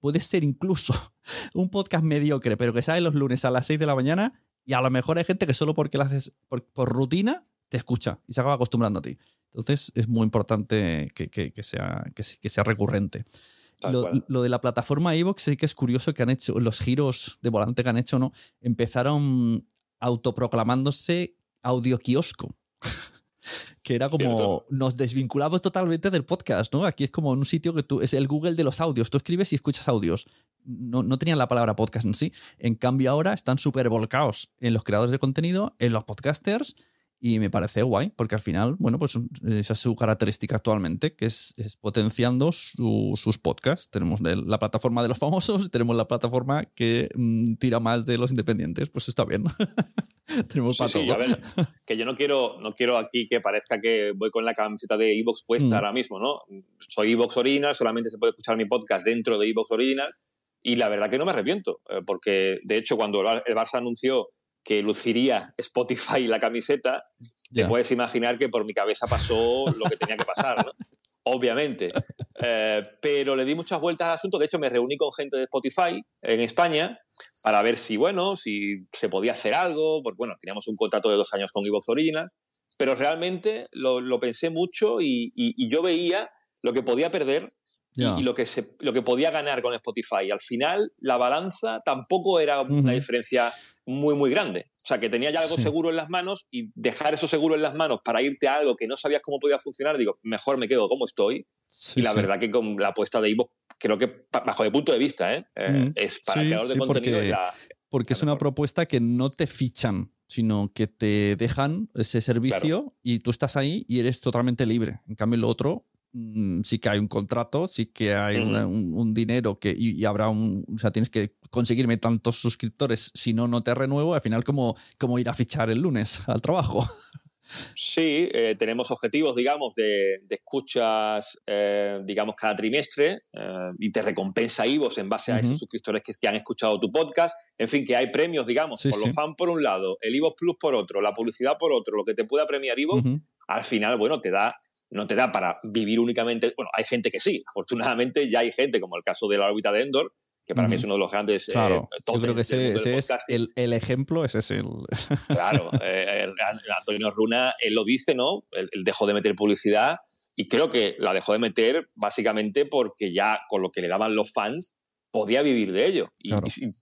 puede ser incluso un podcast mediocre, pero que sale los lunes a las 6 de la mañana, y a lo mejor hay gente que solo porque lo haces por, rutina te escucha y se acaba acostumbrando a ti. Entonces es muy importante que, que, sea, que, sea recurrente. Lo, lo, de la plataforma Evox sí que es curioso que han hecho, los giros de volante que han hecho, ¿no? Empezaron autoproclamándose audio kiosco. que era como nos desvinculamos totalmente del podcast, ¿no? Aquí es como un sitio que tú es el Google de los audios, tú escribes y escuchas audios. No, no tenían la palabra podcast en sí. En cambio ahora están súper volcados en los creadores de contenido, en los podcasters y me parece guay, porque al final, bueno, pues esa es su característica actualmente, que es, potenciando sus podcasts. Tenemos la plataforma de los famosos, tenemos la plataforma que mm, tira más de los independientes, pues está bien. tenemos para todo. que yo no quiero, no quiero aquí que parezca que voy con la camiseta de Evox puesta mm. ahora mismo, ¿no? Soy Evox Original, solamente se puede escuchar mi podcast dentro de Evox Original, y la verdad que no me arrepiento, eh, porque de hecho cuando el Barça anunció que luciría Spotify la camiseta, te puedes imaginar que por mi cabeza pasó lo que tenía que pasar, ¿no? Obviamente. Eh, pero le di muchas vueltas al asunto. De hecho, me reuní con gente de Spotify en España para ver si, bueno, si se podía hacer algo. Porque, bueno, teníamos un contrato de dos años con Evox Original. Pero realmente lo, pensé mucho y, y, yo veía lo que podía perder y, lo, que se, lo que podía ganar con Spotify. Al final, la balanza tampoco era una diferencia muy, muy grande. O sea, que tenía ya algo seguro en las manos y dejar eso seguro en las manos para irte a algo que no sabías cómo podía funcionar, digo, mejor me quedo como estoy. y la verdad que con la apuesta de Ivo, creo que bajo mi punto de vista, ¿eh? eh es para el creador de contenido. Porque, porque es una propuesta que no te fichan, sino que te dejan ese servicio y tú estás ahí y eres totalmente libre. En cambio, lo otro Mm, sí que hay un contrato, sí que hay un, dinero que, y, habrá un, o sea, tienes que conseguirme tantos suscriptores, si no, no te renuevo, al final como, como ir a fichar el lunes al trabajo. Sí, eh, tenemos objetivos, digamos, de, escuchas, eh, digamos, cada trimestre eh, y te recompensa IVOS en base a esos suscriptores que, han escuchado tu podcast. En fin, que hay premios, digamos, por los fans por un lado, el IVOS Plus por otro, la publicidad por otro, lo que te pueda premiar IVOS, al final, bueno, te da no te da para vivir únicamente. Bueno, hay gente que sí, afortunadamente ya hay gente, como el caso de la órbita de Endor, que para mí es uno de los grandes. Eh, claro, yo creo que ese, es el, ejemplo, ese es el. Claro, eh, Antonio Runa, él lo dice, ¿no? Él, dejó de meter publicidad y creo que la dejó de meter básicamente porque ya con lo que le daban los fans podía vivir de ello y,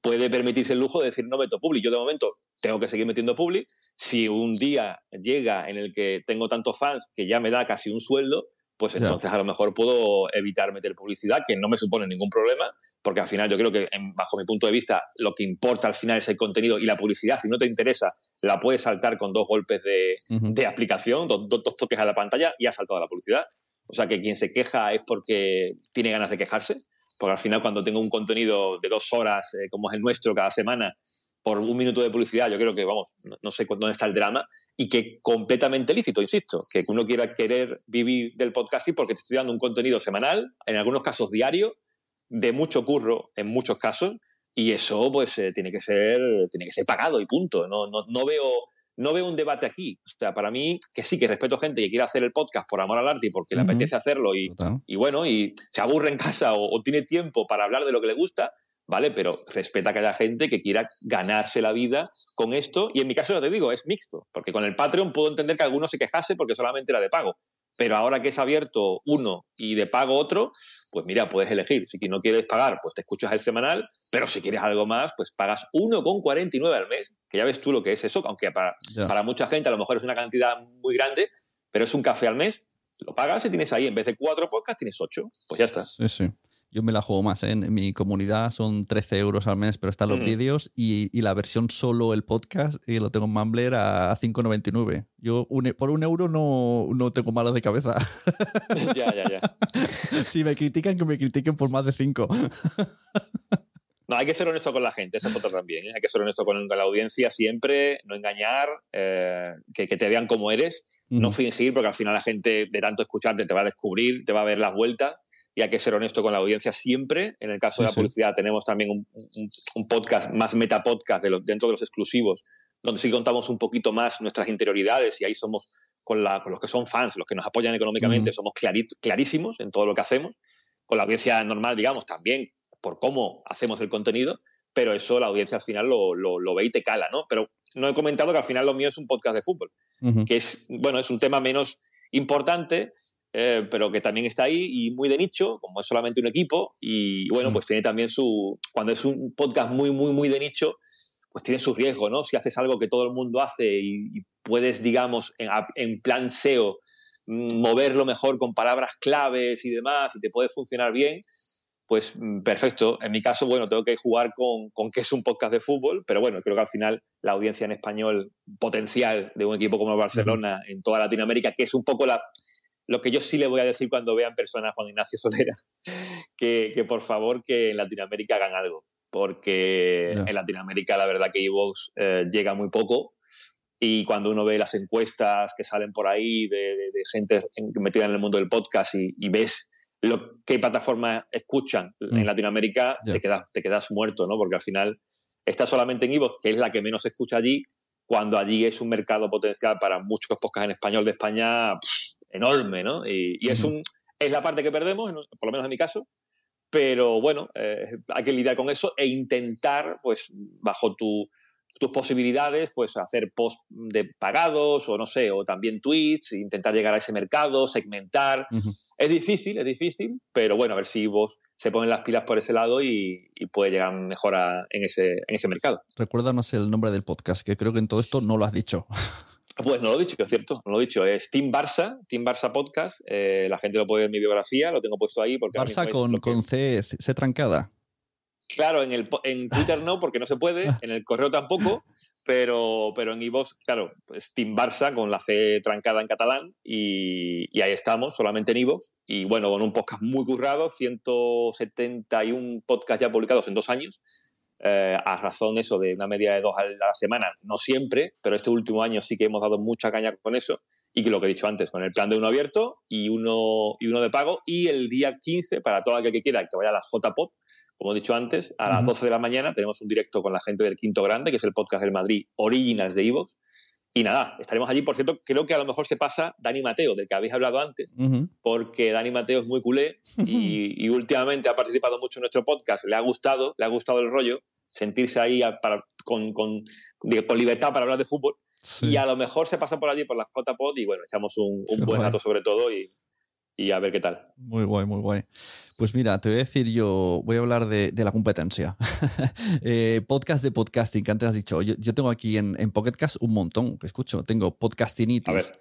puede permitirse el lujo de decir no meto public. Yo de momento tengo que seguir metiendo public. Si un día llega en el que tengo tantos fans que ya me da casi un sueldo, pues entonces a lo mejor puedo evitar meter publicidad, que no me supone ningún problema, porque al final yo creo que, bajo mi punto de vista, lo que importa al final es el contenido y la publicidad. Si no te interesa, la puedes saltar con dos golpes de, aplicación, dos, toques a la pantalla y has saltado la publicidad. O sea que quien se queja es porque tiene ganas de quejarse, porque al final cuando tengo un contenido de dos horas, eh, como es el nuestro cada semana, por un minuto de publicidad, yo creo que, vamos, no, sé dónde está el drama y que completamente lícito, insisto, que uno quiera querer vivir del podcasting porque te estoy dando un contenido semanal, en algunos casos diario, de mucho curro en muchos casos y eso pues eh, tiene que ser tiene que ser pagado y punto. No, no, no, veo no veo un debate aquí. O sea, para mí, que sí, que respeto gente que quiere hacer el podcast por amor al arte y porque le apetece hacerlo y, y, bueno, y se aburre en casa o, tiene tiempo para hablar de lo que le gusta, ¿vale? Pero respeta que haya gente que quiera ganarse la vida con esto. Y en mi caso, ya te digo, es mixto, porque con el Patreon puedo entender que alguno se quejase porque solamente era de pago. Pero ahora que es abierto uno y de pago otro, pues mira, puedes elegir. Si no quieres pagar, pues te escuchas el semanal, pero si quieres algo más, pues pagas 1,49 al mes, que ya ves tú lo que es eso, aunque para, para mucha gente a lo mejor es una cantidad muy grande, pero es un café al mes, lo pagas y tienes ahí, en vez de cuatro podcasts, tienes ocho. Pues ya está. Sí, sí. Yo me la juego más. ¿eh? En mi comunidad son 13 euros al mes, pero están los mm. vídeos y, y, la versión solo el podcast y lo tengo en Mumbler a 5,99. Yo por un euro no, no tengo malas de cabeza. ya, ya, ya. si me critican, que me critiquen por más de 5. No, hay que ser honesto con la gente, esa es otra también. ¿eh? Hay que ser honesto con la audiencia siempre, no engañar, eh, que, que, te vean como eres, no fingir, porque al final la gente de tanto escucharte te va a descubrir, te va a ver las vueltas y hay que ser honesto con la audiencia siempre. En el caso de la publicidad tenemos también un, podcast más metapodcast de dentro de los exclusivos, donde sí contamos un poquito más nuestras interioridades y ahí somos con, la, con los que son fans, los que nos apoyan económicamente, somos clarísimos en todo lo que hacemos. Con la audiencia normal, digamos, también por cómo hacemos el contenido, pero eso la audiencia al final lo, lo, ve y te cala, ¿no? Pero no he comentado que al final lo mío es un podcast de fútbol, que es, bueno, es un tema menos importante, eh, pero que también está ahí y muy de nicho, como es solamente un equipo, y bueno, pues tiene también su, cuando es un podcast muy, muy, muy de nicho, pues tiene su riesgo, ¿no? Si haces algo que todo el mundo hace y, puedes, digamos, en, plan SEO, mm, moverlo mejor con palabras claves y demás, y te puede funcionar bien, pues mm, perfecto. En mi caso, bueno, tengo que jugar con, con que es un podcast de fútbol, pero bueno, creo que al final la audiencia en español potencial de un equipo como Barcelona en toda Latinoamérica, que es un poco la, lo que yo sí le voy a decir cuando vean personas a Juan Ignacio Solera, que, por favor que en Latinoamérica hagan algo, porque en Latinoamérica la verdad que Evox eh, llega muy poco y cuando uno ve las encuestas que salen por ahí de, gente metida en el mundo del podcast y, ves lo, qué plataformas escuchan en mm. Latinoamérica, te, quedas, te quedas muerto, ¿no? Porque al final está solamente en Evox, que es la que menos se escucha allí, cuando allí es un mercado potencial para muchos podcasts en español de España enorme, ¿no? Y, es, un, es la parte que perdemos, por lo menos en mi caso, pero bueno, eh, hay que lidiar con eso e intentar, pues, bajo tus posibilidades, pues hacer post de pagados o no sé, o también tweets, intentar llegar a ese mercado, segmentar. Es difícil, es difícil, pero bueno, a ver si vos se ponen las pilas por ese lado y, puede llegar mejor en, ese, en ese mercado. Recuérdanos el nombre del podcast, que creo que en todo esto no lo has dicho. Pues no lo he dicho, es cierto, no lo he dicho. Es Team Barça, Team Barça Podcast. Eh, la gente lo puede ver en mi biografía, lo tengo puesto ahí. Porque Barça con, con C, C, trancada. Claro, en, el, en Twitter no, porque no se puede, en el correo tampoco, pero, pero en iVoox, claro, pues Team Barça con la C trancada en catalán y, y ahí estamos, solamente en iVoox. Y bueno, con un podcast muy currado, 171 podcasts ya publicados en dos años eh, a razón eso de una media de dos a la semana, no siempre, pero este último año sí que hemos dado mucha caña con eso y que lo que he dicho antes, con el plan de uno abierto y uno, y uno de pago y el día 15 para todo aquel que quiera que vaya a la JPOP, como he dicho antes, a las 12 de la mañana tenemos un directo con la gente del Quinto Grande, que es el podcast del Madrid Originals de Evox. Y nada, estaremos allí. Por cierto, creo que a lo mejor se pasa Dani Mateo, del que habéis hablado antes, porque Dani Mateo es muy culé y, y, últimamente ha participado mucho en nuestro podcast. Le ha gustado, le ha gustado el rollo sentirse ahí para, con, con, libertad para hablar de fútbol. Y a lo mejor se pasa por allí por la JPod y bueno, echamos un, buen rato sobre todo y, y, a ver qué tal. Muy guay, muy guay. Pues mira, te voy a decir yo, voy a hablar de, de la competencia. eh, podcast de podcasting, que antes has dicho. Yo, yo tengo aquí en, en Pocketcast un montón que escucho. Tengo Podcastinitis.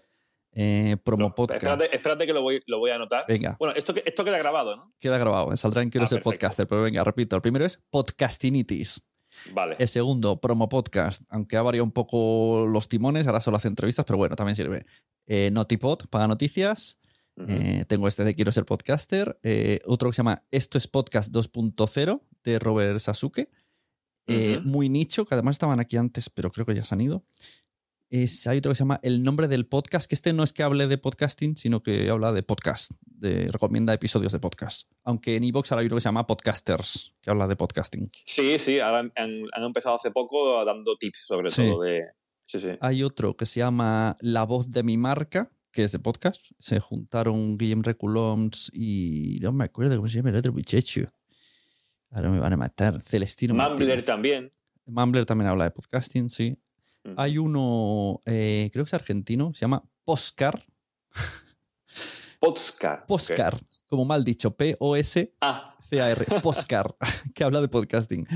Eh, promo No, podcast. espérate, espérate que lo voy, lo voy a anotar. Venga. Bueno, esto, que- esto queda grabado, ¿no? Queda grabado. Saldrá en Quiero Ah, ser perfecto. podcaster. Pero venga, repito. El primero es Podcastinitis. Vale. El segundo, promo podcast. Aunque ha variado un poco los timones, ahora solo hace entrevistas, pero bueno, también sirve. Eh, Notipod, para noticias. Eh, tengo este de Quiero ser podcaster. Eh, otro que se llama Esto es Podcast 2.0 de Robert Sasuke. Muy nicho, que además estaban aquí antes, pero creo que ya se han ido. Es, hay otro que se llama El nombre del podcast, que este no es que hable de podcasting, sino que habla de podcast, de, recomienda episodios de podcast. Aunque en iVoox ahora hay uno que se llama Podcasters, que habla de podcasting. Sí, sí, ahora han, empezado hace poco dando tips sobre Sí. todo de. Sí, sí. Hay otro que se llama La voz de mi marca, que es de podcast. Se juntaron Guillem Reculoms y no me acuerdo cómo se llama el otro muchacho. Ahora me van a matar. Celestino Martínez. también. Mumbler también habla de podcasting, sí. Hay uno, eh, creo que es argentino, se llama Poscar. Poscar. Poscar, como mal dicho, P-O-S-C-A-R. Ah. Poscar, que habla de podcasting.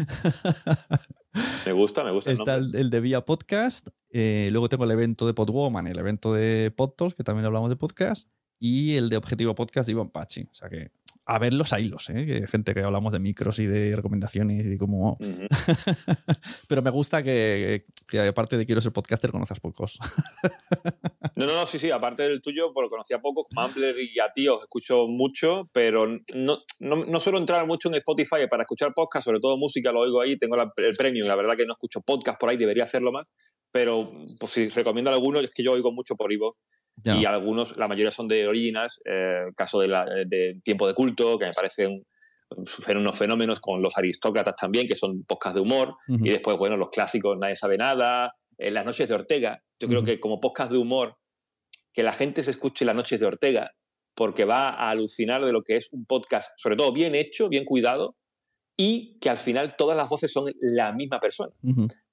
Me gusta, me gusta. Está el de Vía Podcast. eh, luego tengo el evento de Podwoman, el evento de Podtos, que también hablamos de podcast. Y el de Objetivo Podcast de Iván Pachi. O sea que, a ver los hilos, ¿eh? Que gente que hablamos de micros y de recomendaciones y de cómo. Ujú. Pero me gusta que, que, aparte de quiero ser podcaster, conozcas pocos. No, no, no, sí, sí, aparte del tuyo, porque conocía poco, Mumbler y a ti os escucho mucho, pero no, no, no suelo entrar mucho en Spotify para escuchar podcast, sobre todo música, lo oigo ahí, tengo la- el premium, la verdad que no escucho podcast por ahí, debería hacerlo más, pero pues, si recomiendo alguno, es que yo oigo mucho por iVoox Y algunos, la mayoría son de Originals, eh, caso de, la- de Tiempo de Culto, que me parecen unos fenómenos con los aristócratas también, que son podcast de humor, y después, bueno, los clásicos, Nadie sabe nada, eh, Las noches de Ortega, yo creo que como podcast de humor, que la gente se escuche Las noches de Ortega, porque va a alucinar de lo que es un podcast, sobre todo bien hecho, bien cuidado, y que al final todas las voces son la misma persona.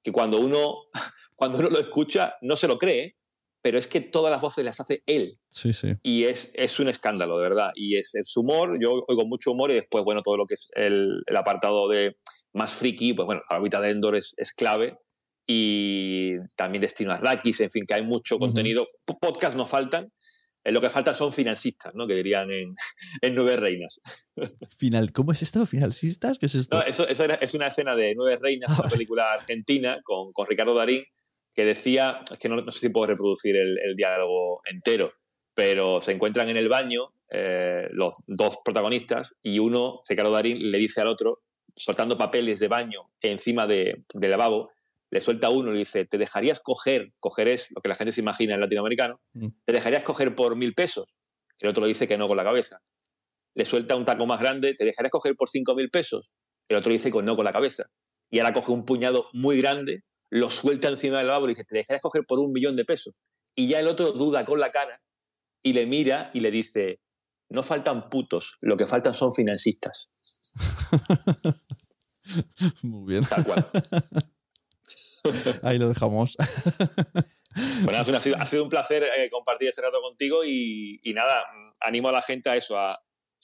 Que cuando uno, cuando uno lo escucha no se lo cree, pero es que todas las voces las hace él. Sí, sí. Y es, es un escándalo, de verdad. Y es, es humor, yo oigo mucho humor y después, bueno, todo lo que es el, el apartado de más friki, pues bueno, la órbita de Endor es, es clave. Y también Destino Arrakis, en fin, que hay mucho Ujú. contenido. P- Podcasts no faltan. Eh, lo que faltan son financistas, ¿no? Que dirían en, en Nueve Reinas. Final, ¿Cómo es esto? ¿Finalcistas? ¿Qué es esto? No, eso, eso era- es una escena de Nueve Reinas, Ah, una película argentina con, con Ricardo Darín, que decía, es que no, no sé si puedo reproducir el, el diálogo entero, pero se encuentran en el baño eh, los dos protagonistas y uno, Ricardo Darín, le dice al otro, soltando papeles de baño encima de, del lavabo, le suelta uno y le dice, ¿te dejarías coger, coger es lo que la gente se imagina en latinoamericano, Mm. ¿te dejarías coger por mil pesos? El otro le dice que no con la cabeza. Le suelta un taco más grande, ¿te dejarías coger por cinco mil pesos? El otro dice que no con la cabeza. Y ahora coge un puñado muy grande, lo suelta encima del lavabo y dice, ¿te dejarías coger por un millón de pesos? Y ya el otro duda con la cara y le mira y le dice, no faltan putos, lo que faltan son financistas. Muy bien. Tal cual. Ahí lo dejamos. Bueno, ha sido, ha sido un placer eh, compartir ese rato contigo y, y nada, animo a la gente a eso, a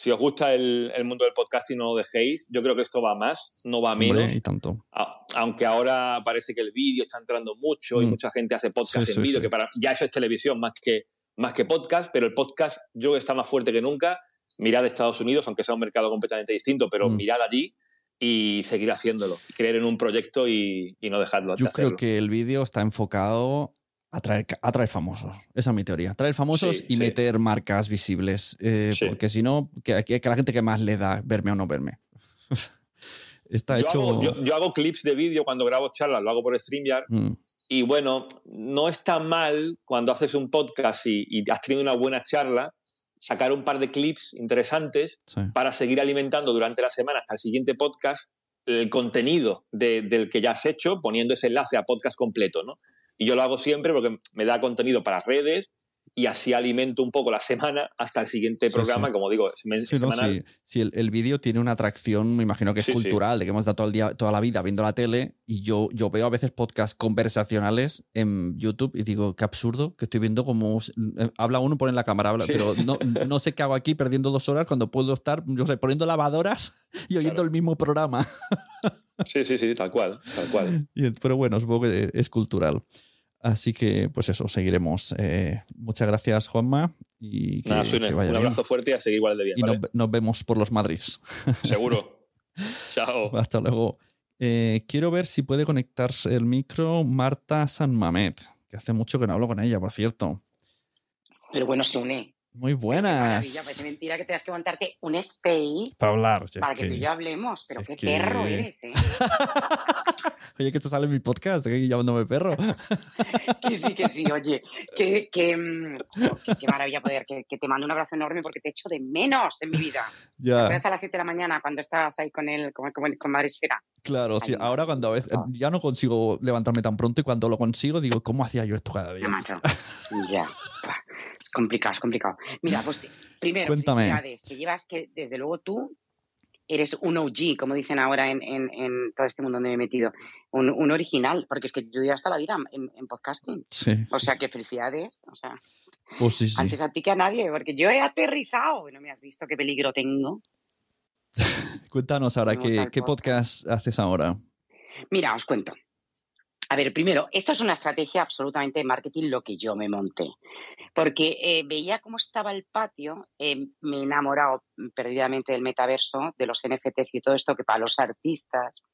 si os gusta el, el mundo del podcasting no lo dejéis, yo creo que esto va más, no va Hombre, menos. y tanto. A- aunque ahora parece que el vídeo está entrando mucho y Mm. mucha gente hace podcast Sí, en sí, vídeo, sí. que para ya eso es televisión más que, más que podcast, pero el podcast yo está más fuerte que nunca. Mirad Estados Unidos, aunque sea un mercado completamente distinto, pero Mm. mirad allí y seguir haciéndolo, y creer en un proyecto y, y no dejarlo de Yo creo que el vídeo está enfocado a traer, a traer famosos. Esa es mi teoría. Traer famosos Sí, y sí. meter marcas visibles. eh, Sí. Porque si no, que, que- que la gente que más le da verme o no verme. está yo, hecho. hago, yo, yo hago clips de vídeo cuando grabo charlas, lo hago por StreamYard. Mm, Y bueno, no está mal cuando haces un podcast y, y has tenido una buena charla, sacar un par de clips interesantes para seguir alimentando durante la semana hasta el siguiente podcast el contenido de- del que ya has hecho, poniendo ese enlace a podcast completo, ¿no? Y yo lo hago siempre porque me da contenido para redes y así alimento un poco la semana hasta el siguiente Sí, programa, sí. como digo, semen- Sí, no, semanal. sí, el, el vídeo tiene una atracción, me imagino que es cultural, de que hemos estado todo el día, toda la vida viendo la tele y yo, yo veo a veces podcasts conversacionales en YouTube y digo, qué absurdo, que estoy viendo como eh, habla uno, pone la cámara, habla, pero no, no sé qué hago aquí perdiendo dos horas cuando puedo estar, yo sé, poniendo lavadoras y oyendo Claro. el mismo programa. Sí, sí, sí, tal cual, tal cual. Y- Pero bueno, supongo que es cultural. Así que, pues eso, seguiremos. Eh, muchas gracias, Juanma. Y que, Nada, Sune, que un bien. abrazo fuerte y a seguir igual de bien. Y ¿vale? nos, nos vemos por los Madrids. Seguro. Chao. Hasta luego. Eh, quiero ver si puede conectarse el micro Marta San Mamet, que hace mucho que no hablo con ella, por cierto. Pero bueno, se une. Muy Maravilla, buenas. parece mentira que tengas que montarte un space Para hablar. para que, que- tú y yo hablemos. Pero qué que- perro eres, ¿eh? Oye, que esto sale en mi podcast, que llamándome perro. Que sí, que sí, oye. Que, que, mm, oh, qué, qué maravilla poder. Que, que te mando un abrazo enorme porque te echo de menos en mi vida. ¿Te ya, acuerdas a las 7 de la mañana cuando estabas ahí con él, con, con, con Madre Esfera? claro, sí. Ahora cuando a veces ya no consigo levantarme tan pronto y cuando lo consigo digo, ¿cómo hacía yo esto cada día? Ya. Es complicado, es complicado. Mira, pues primero, Cuéntame. felicidades, que llevas que desde luego tú eres un OG, como dicen ahora en, en- en todo este mundo donde me he metido. Un, un original, porque es que yo ya hasta la vida en, en podcasting. Sí, O sea, que felicidades. O sea, pues sí, sí. antes a ti que a nadie, porque yo he aterrizado. No me has visto qué peligro tengo. Cuéntanos ahora, Me ¿qué, gusta el qué podcast haces ahora? Mira, os cuento. A ver, primero, esto es una estrategia absolutamente de marketing lo que yo me monté. Porque eh, veía cómo estaba el patio, eh, me he enamorado perdidamente del metaverso, de los NFTs y todo esto, que para los artistas,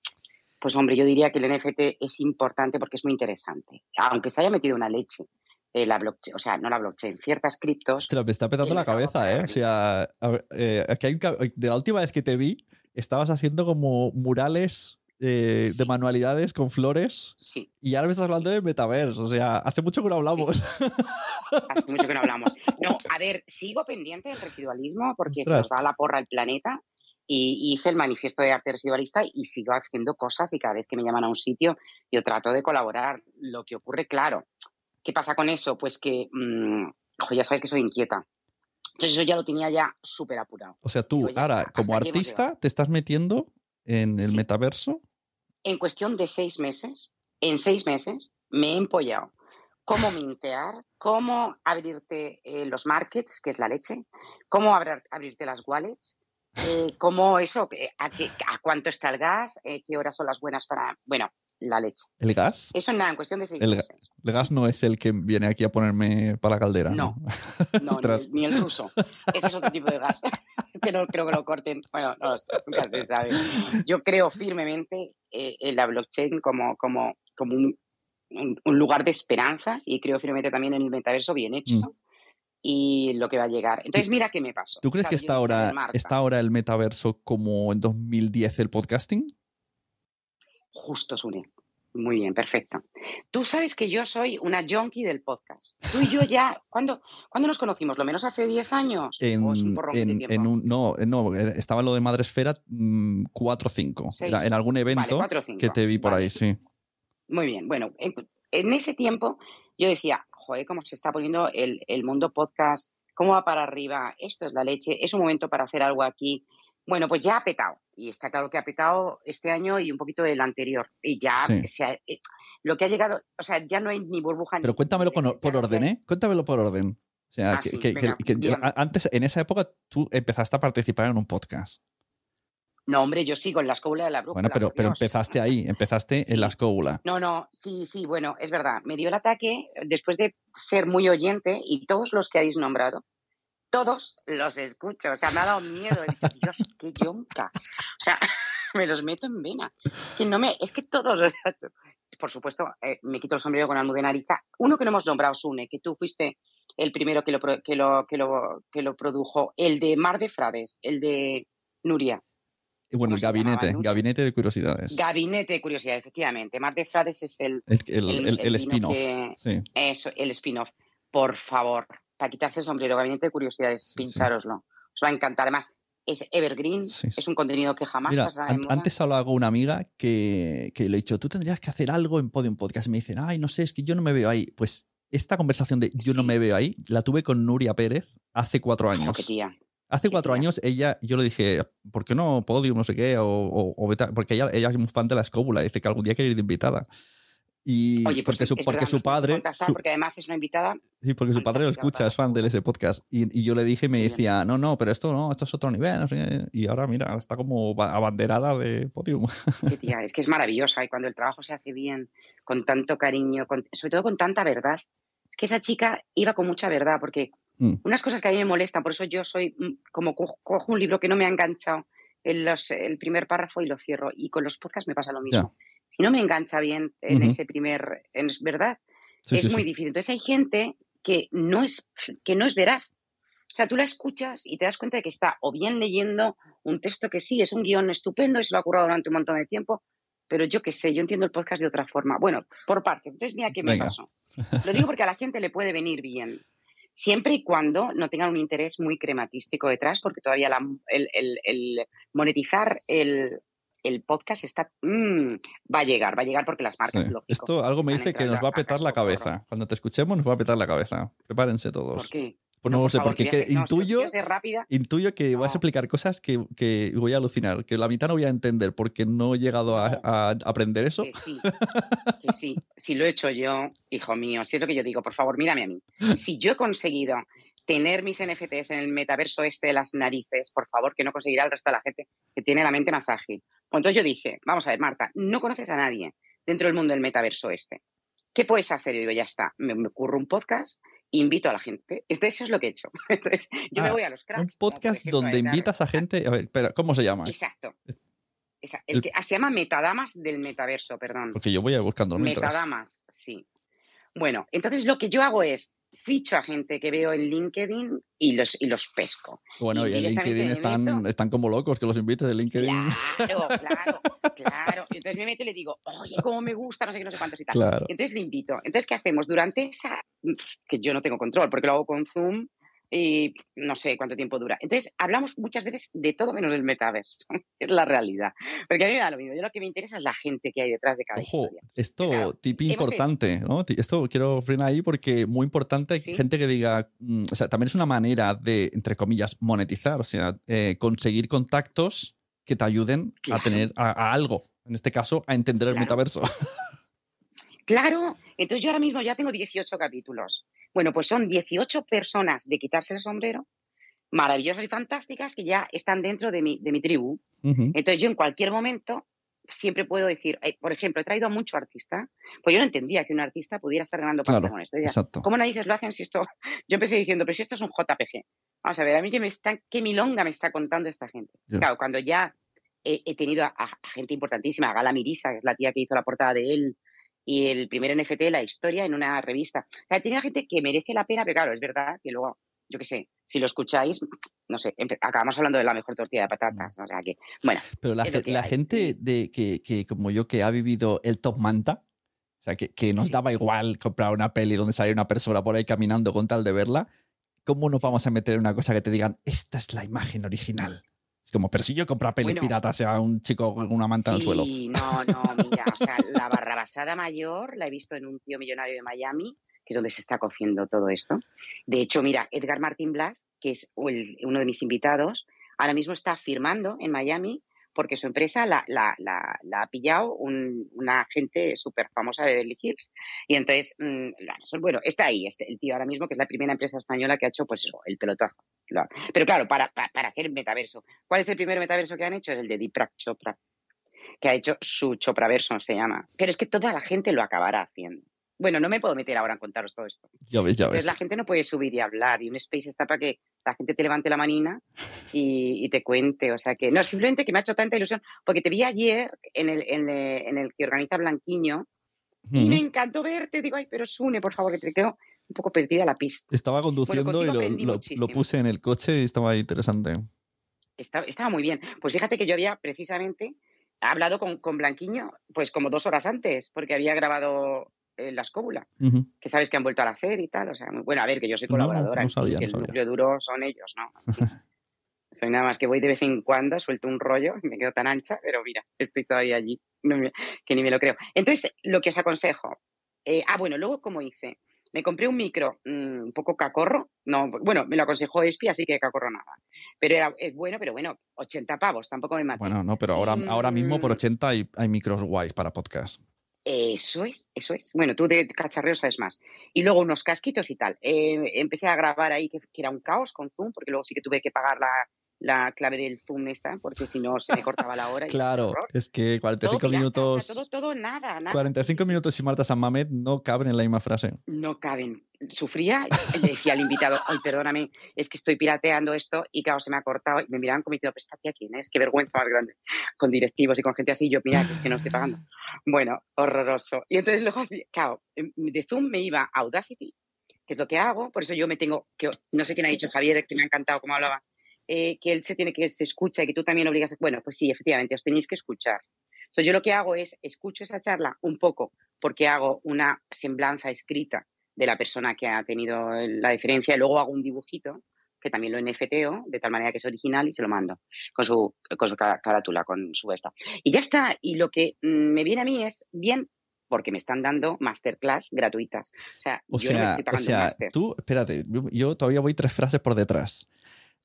pues hombre, yo diría que el NFT es importante porque es muy interesante. Aunque se haya metido una leche, eh, la blockchain, o sea, no la blockchain, ciertas criptos. Ostras, me está petando la cabeza, ¿eh? O sea, a ver, eh, aquí hay un de la última vez que te vi, estabas haciendo como murales eh, de manualidades con flores. Sí. Y ahora me estás hablando de metaverso. O sea, hace mucho que no hablamos. Hace mucho que no hablamos. No, a ver, sigo pendiente del residualismo porque Ostras. nos va a la porra el planeta y hice el manifiesto de arte residualista y sigo haciendo cosas y cada vez que me llaman a un sitio yo trato de colaborar. Lo que ocurre, claro, ¿qué pasa con eso? Pues que, mm, ojo, ya sabes que soy inquieta. Entonces eso ya lo tenía ya súper apurado. O sea, tú Digo, ahora, está, como artista, te estás metiendo en el metaverso. En cuestión de seis meses, en seis meses, me he empollado. Cómo mintear, cómo abrirte eh, los markets, que es la leche, cómo abrir- abrirte las wallets, eh, cómo eso, eh, a, qué- a cuánto está el gas, qué horas son las buenas para, bueno, la leche. ¿El gas? Eso nada, en cuestión de seis El, meses. el gas no es el que viene aquí a ponerme para la caldera. No. No, ni el, ni el ruso. Ese es otro tipo de gas. Este no creo que lo corten. Bueno, no nunca se sabe. Yo creo firmemente eh, en la blockchain como, como, como un, un- un lugar de esperanza y creo firmemente también en el metaverso bien hecho Mm. y lo que va a llegar. Entonces, mira qué me pasó. ¿Tú crees que está ahora, está ahora el metaverso como en 2010 el podcasting? Justo, Sune. Muy bien, perfecto. Tú sabes que yo soy una junkie del podcast. Tú y yo ya, ¿cuándo, ¿cuándo nos conocimos? ¿Lo menos hace 10 años? En, ¿O es un porrón de en- en un, no, no, estaba lo de Madre Esfera 4 o 5. Seis. en algún evento que te vi por ahí, sí. Muy bien, bueno, en, en ese tiempo yo decía, joder, cómo se está poniendo el, el mundo podcast, cómo va para arriba, esto es la leche, es un momento para hacer algo aquí. Bueno, pues ya ha petado, y está claro que ha petado este año y un poquito el anterior, y ya Sí. se ha- eh, lo que ha llegado, o sea, ya no hay ni burbuja Pero ni... cuéntamelo con- por orden, ¿eh? Cuéntamelo por orden. O sea, Ah, que, sí, que- venga, que- que yo- dígame. a- antes, en esa época, tú empezaste a participar en un podcast. No, hombre, yo sigo en la escuela de la brújula. Bueno, pero, pero empezaste ahí, empezaste en la escóbula. No, no, sí, sí, bueno, es verdad. Me dio el ataque después de ser muy oyente y todos los que habéis nombrado, todos los escucho. O sea, me ha dado miedo. He dicho, Dios, qué yonca. O sea, me los meto en vena. Es que no me, es que todos los Por supuesto, eh, me quito el sombrero con Almudena Ariza. Uno que no hemos nombrado, Sune, que tú fuiste el primero que lo, que lo, que lo, que lo produjo. El de Mar de Frades, el de Nuria. Y bueno, el gabinete, gabinete de curiosidades. Gabinete de curiosidad, efectivamente. Mar de Frades es el, El, el- el- spin-off. Sí. Eso, el spin-off. Por favor, para quitarse el sombrero, Gabinete de Curiosidades, pinchároslo. Os va a encantar. Además, es evergreen, es un contenido que jamás Mira, pasará de an- moda. antes hablaba con una amiga que, que le he dicho, tú tendrías que hacer algo en Podium Podcast. Y me dicen, ay, no sé, es que yo no me veo ahí. Pues esta conversación de yo no me veo ahí la tuve con Nuria Pérez hace cuatro años. qué tía. Hace cuatro años ella, yo le dije, ¿por qué no Podium, no sé qué? O, o- o vete a-?" porque ella, ella es muy fan de la escóbula, dice que algún día quiere ir de invitada. Y Oye, pues porque, sí, su, porque su padre, su- porque además es una invitada. sí, porque su padre lo escucha, es fan de ese podcast. Y, y yo le dije, y me decía, no, no, pero esto no, esto es otro nivel. no sé qué". Y ahora, mira, está como ba- abanderada de podium. Qué tía, es que es maravillosa y cuando el trabajo se hace bien, con tanto cariño, con- sobre todo con tanta verdad. Es que esa chica iba con mucha verdad, porque Mm. unas cosas que a mí me molestan, por eso yo soy mm, como co- cojo un libro que no me ha enganchado en los- el primer párrafo y lo cierro. Y con los podcasts me pasa lo mismo. Si no me engancha bien en ese primer, en verdad, Sí, es sí, muy sí. difícil. Entonces hay gente que no es que no es veraz. O sea, tú la escuchas y te das cuenta de que está o bien leyendo un texto que sí, es un guion estupendo y se lo ha currado durante un montón de tiempo, pero yo qué sé, yo entiendo el podcast de otra forma. Bueno, por partes. Entonces, mira qué me Venga. pasó. Lo digo porque a la gente le puede venir bien, siempre y cuando no tengan un interés muy crematístico detrás, porque todavía la- el, el- el monetizar el, el podcast está mm, va a llegar, va a llegar porque las marcas, Sí. lógico, Esto algo me dice que nos va a petar la cabeza. Cuando te escuchemos nos va a petar la cabeza. Prepárense todos. ¿Por qué? Pues no, lo por sé, favor, porque que no, intuyo, rápida. intuyo que vas a explicar cosas que, que voy a alucinar, que la mitad no voy a entender porque no he llegado a, a aprender eso. Que sí, que sí. Si lo he hecho yo, hijo mío, si es lo que yo digo, por favor, mírame a mí. Si yo he conseguido tener mis NFTs en el metaverso este de las narices, por favor, que no conseguirá el resto de la gente que tiene la mente más ágil. Pues entonces yo dije, vamos a ver, Marta, no conoces a nadie dentro del mundo del metaverso este. ¿Qué puedes hacer? Y digo, ya está, me, me ocurre un podcast, invito a la gente. Entonces eso es lo que he hecho. Entonces yo me Ah, voy a los cracks. Un podcast ejemplo a donde Edgar- invitas a gente. A ver, espera, ¿cómo se llama? Exacto. Esa- el que, ah, se llama Metadamas del Metaverso, perdón. Porque yo voy a ir buscando. Metadamas, sí. Bueno, entonces lo que yo hago es ficho a gente que veo en LinkedIn y los, y los pesco. Bueno, y en directamente LinkedIn están, están como locos que los invites en LinkedIn. Claro, claro, claro. Y entonces me meto y le digo, oye, cómo me gusta, no sé qué, no sé cuántos y tal. Claro. Y entonces le invito. Entonces, ¿qué hacemos? Durante esa, que yo no tengo control, porque lo hago con Zoom y no sé cuánto tiempo dura. Entonces, hablamos muchas veces de todo menos del metaverso. Es la realidad. Porque a mí me da lo mismo. Yo lo que me interesa es la gente que hay detrás de cada Ojo, historia. esto, tip hemos importante, ¿no? Esto quiero frenar ahí porque muy importante, gente que diga, mm, o sea, también es una manera de, entre comillas, monetizar, o sea, eh, conseguir contactos que te ayuden a tener a, a algo, en este caso, a entender el Claro. metaverso. Claro, entonces yo ahora mismo ya tengo 18 capítulos. Bueno, pues son 18 personas de quitarse el sombrero, maravillosas y fantásticas, que ya están dentro de mi, de mi tribu. Entonces yo en cualquier momento siempre puedo decir, eh, por ejemplo, he traído a mucho artista, pues yo no entendía que un artista pudiera estar ganando pasta Claro, con esto. Decía, exacto. ¿Cómo narices lo hacen si esto? Yo empecé diciendo, pero si esto es un JPG. Vamos a ver, a mí que me está, qué milonga me está contando esta gente. Claro, cuando ya he, he tenido a, a gente importantísima, a Gala Mirisa, que es la tía que hizo la portada de él, y el primer NFT, la historia, en una revista. O sea, tenía gente que merece la pena, pero claro, es verdad que luego, yo qué sé, si lo escucháis, no sé, acabamos hablando de la mejor tortilla de patatas. O sea que, bueno, Pero la, ge- gente de, que, que, como yo, que ha vivido el top manta, o sea, que, que nos daba igual comprar una peli donde salía una persona por ahí caminando con tal de verla, ¿cómo nos vamos a meter en una cosa que te digan, esta es la imagen original? Es como, pero si yo compro pelis Bueno. piratas un chico con una manta en el suelo. Sí, no, no, mira, o sea, la barrabasada mayor la he visto en un tío millonario de Miami, que es donde se está cociendo todo esto. De hecho, mira, Edgar Martín Blas, que es el- uno de mis invitados, ahora mismo está firmando en Miami porque su empresa la, la- la- la ha pillado un- una gente súper famosa de Beverly Hills. Y entonces, mm, bueno, está ahí, este, el tío ahora mismo, que es la primera empresa española que ha hecho, pues el pelotazo. Lo- Pero claro, para, para, para hacer metaverso. ¿Cuál es el primer metaverso que han hecho? Es el de Deepak Chopra que ha hecho su Chopraverso, se llama. Pero es que toda la gente lo acabará haciendo. Bueno, no me puedo meter ahora en contaros todo esto. Ya ves, ya Entonces ves. la gente no puede subir y hablar y un space está para que la gente te levante la manina y, y te cuente. O sea que, no, simplemente que me ha hecho tanta ilusión porque te vi ayer en el, en el, en el que organiza Blanquiño y Ujú. me encantó verte. Digo, ay, pero Sune, por favor, que te tengo un poco perdida la pista. Estaba conduciendo y lo, puse en el coche y estaba interesante. Estaba, estaba muy bien. Pues fíjate que yo había precisamente hablado con, con Blanquiño pues como dos horas antes porque había grabado eh, La Escóbula. Que sabes que han vuelto a hacer y tal. O sea, muy- bueno, a ver, que yo soy No, no colaboradora, fin, sabía, que no el sabía. núcleo duro son ellos, ¿no? soy nada más que voy de vez en cuando, suelto un rollo, y me quedo tan ancha, pero mira, estoy todavía allí, no me- que ni me lo creo. Entonces, lo que os aconsejo, eh, ah, bueno, luego, como hice, me compré un micro mm, un poco cacorro, no, bueno, me lo aconsejó Espi, así que cacorro nada. Pero era es bueno, pero bueno, 80 pavos, tampoco me maté. Bueno, no, pero ahora, ahora mismo por Mm. 80 hay, hay micros guays para podcast. Eso es, eso es. Bueno, tú de cacharreo sabes más. Y luego unos casquitos y tal. Eh, empecé a grabar ahí, que, que, era un caos con Zoom, porque luego sí que tuve que pagar la, la clave del Zoom esta, porque si no se me cortaba la hora. claro, es que 45 todo minutos. Pirata, todo, todo, nada, nada. 45 sí, minutos y Marta San Mamet no caben en la misma frase. No caben. Sufría y le decía al invitado, ay, perdóname, es que estoy pirateando esto y claro, se me ha cortado. Y me miraban como diciendo, esta quién es, qué vergüenza más grande. Con directivos y con gente así, yo, mira, que es que no estoy pagando. Bueno, horroroso. Y entonces luego, claro, de Zoom me iba a Audacity, que es lo que hago, por eso yo me tengo, que no sé quién ha dicho, Javier, que me ha encantado cómo hablaba, eh, que él se tiene que se escucha y que tú también obligas a... Bueno, pues sí, efectivamente, os tenéis que escuchar. Entonces yo lo que hago es escucho esa charla un poco porque hago una semblanza escrita de la persona que ha tenido la diferencia y luego hago un dibujito que también lo NFTO de tal manera que es original y se lo mando con su, con su carátula, con su esta. Y ya está. Y lo que mm, me viene a mí es bien porque me están dando masterclass gratuitas. O sea, o yo sea, no me estoy pagando o sea máster. tú, espérate, yo todavía voy tres frases por detrás.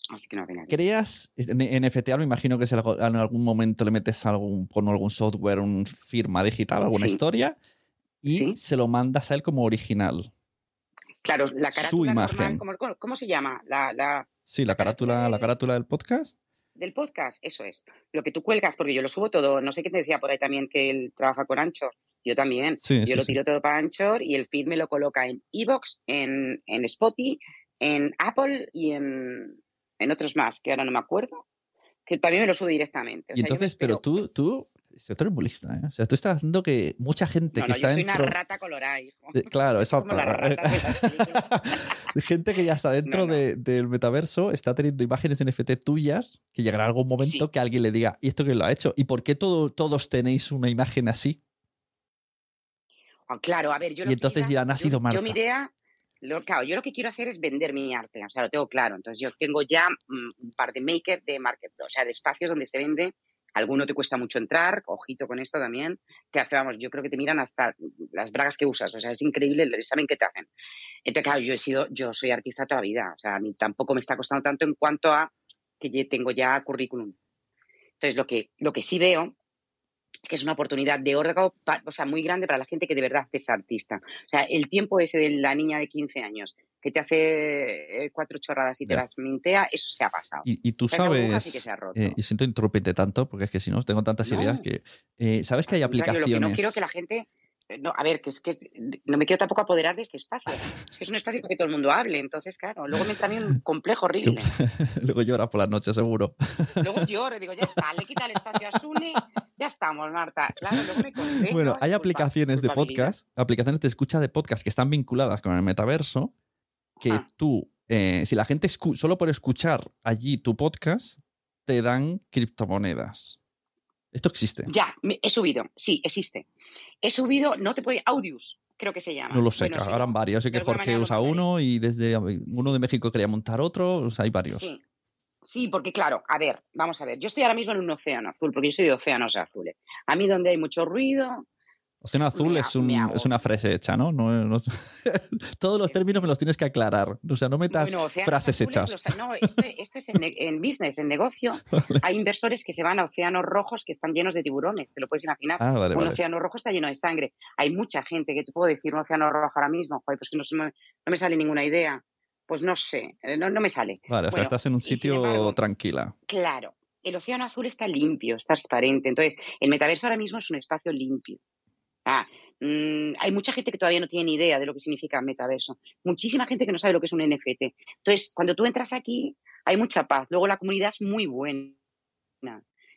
Así que no venga. ¿Creas, en FTA me imagino que si en algún momento le metes algún, con algún software, una firma digital, alguna Sí. historia, y Sí. se lo mandas a él como original? Claro, la Su carátula normal, imagen. ¿cómo, cómo- cómo se llama? La, la Sí, la carátula, la carátula del podcast. del podcast, eso es. Lo que tú cuelgas, porque yo lo subo todo. No sé qué te decía por ahí también que él trabaja con Anchor. Yo también. Sí, yo sí, lo tiro todo para Anchor y el feed me lo coloca en Evox, en, en Spotify, en Apple y en, en otros más, que ahora no me acuerdo. Que también me lo subo directamente. O sea, yo entonces, pero tú, tú, tú eres muy lista, ¿eh? O sea, tú estás haciendo que mucha gente No, que no, yo está soy dentro. una rata colorada, hijo. claro, exacto. Como de películas. gente que ya está dentro No, de- del metaverso está teniendo imágenes NFT tuyas que llegará algún momento que alguien le diga, ¿y esto quién lo ha hecho? ¿Y por qué todo, todos tenéis una imagen así? Ah, Claro, a ver, yo Y lo entonces dirán, ha yo- sido Yo Marta. mi idea, lo, claro, yo lo que quiero hacer es vender mi arte, o sea, lo tengo claro. Entonces yo tengo ya mm, un par de makers de market, o sea, de espacios donde se vende. Alguno te cuesta mucho entrar, ojito con esto también. Te hace, vamos, yo creo que te miran hasta las bragas que usas, o sea, es increíble, saben qué te hacen. Entonces, claro, yo he sido, yo soy artista toda la vida, o sea, a mí tampoco me está costando tanto en cuanto a que yo tengo ya currículum. Entonces, lo que, lo que sí veo que es una oportunidad de órgano, o sea, muy grande para la gente que de verdad es artista. O sea, el tiempo ese de la niña de 15 años que te hace eh, cuatro chorradas y te las mintea, eso se ha pasado. Y, y tú sabes, sí que se ha roto. eh, y siento interrumpirte tanto, porque es que si no, tengo tantas No. ideas que... eh, ¿Sabes que hay contrario, Lo que aplicaciones? no quiero que la gente. Eh, No, a ver, que es que no me quiero tampoco apoderar de este espacio. Es que es un espacio para que todo el mundo hable. Entonces, claro, luego me entra a mí un complejo horrible. Luego lloras por las noches, seguro. Luego lloro y digo, ya está, le quita el espacio a Sune, ya estamos, Marta. Claro, luego me Bueno, ¿no? hay aplicaciones de podcast, aplicaciones de escucha de podcast que están vinculadas con el metaverso, que Ah. tú, eh, si la gente solo por escuchar allí tu podcast, te dan criptomonedas. Esto existe. Ya, me- he subido, sí, existe. He subido, no te puede, Audius, creo que se llama. No lo sé, Bueno, sí, varios. Sé que Jorge usa uno y desde uno de México quería montar otro. O sea, hay varios. Sí. Sí, porque claro, a ver, vamos a ver. Yo estoy ahora mismo en un océano azul, porque yo soy de océanos azules. A mí donde hay mucho ruido, Océano azul es, un- es una frase hecha, ¿no? No- no- Todos los términos me los tienes que aclarar. O sea, no metas Bueno, frases hechas. los- no, esto, esto es en, en business, en negocio. Hay inversores que se van a océanos rojos que están llenos de tiburones, te lo puedes imaginar. Ah, vale, un vale. océano rojo está lleno de sangre. Hay mucha gente que te puedo decir un océano rojo ahora mismo, joder, pues que no, se me, no me sale ninguna idea. Pues no sé, eh, no, no me sale. Vale, o sea, estás en un sitio embargo, tranquila. Claro, el océano azul está limpio, está transparente. Entonces, el metaverso ahora mismo es un espacio limpio. Ah, mm, hay mucha gente que todavía no tiene ni idea de lo que significa metaverso. Muchísima gente que no sabe lo que es un NFT. Entonces, cuando tú entras aquí, hay mucha paz. Luego la comunidad es muy buena.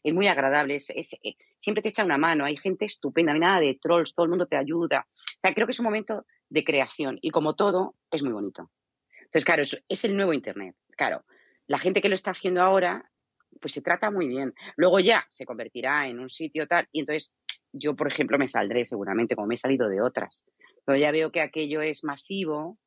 Es muy agradable. eh, siempre te echa una mano. Hay gente estupenda. No hay nada de trolls. Todo el mundo te ayuda. O sea, creo que es un momento de creación. Y como todo, es muy bonito. Entonces, claro, es el nuevo Internet. Claro, la gente que lo está haciendo ahora, pues se trata muy bien. Luego ya se convertirá en un sitio tal, y entonces yo, por ejemplo, me saldré seguramente, como me he salido de otras. Pero ya veo que aquello es masivo,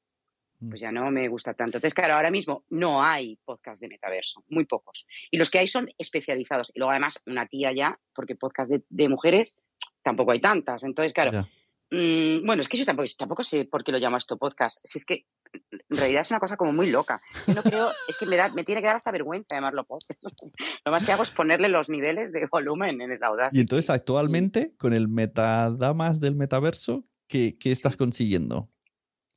pues ya no me gusta tanto. Entonces, claro, ahora mismo no hay podcast de metaverso, muy pocos. Y los que hay son especializados. Y luego, además, una tía ya, porque podcast de, de mujeres tampoco hay tantas. Entonces, claro. Mm, bueno, es que yo tampoco, tampoco sé por qué lo llamo esto podcast. Si es que en realidad es una cosa como muy loca. Yo no creo, es que me, da, me tiene que dar hasta vergüenza llamarlo podcast. Lo más que hago es ponerle los niveles de volumen en el Audacity. Y entonces, actualmente, con el metadamas del metaverso, ¿qué, qué estás consiguiendo?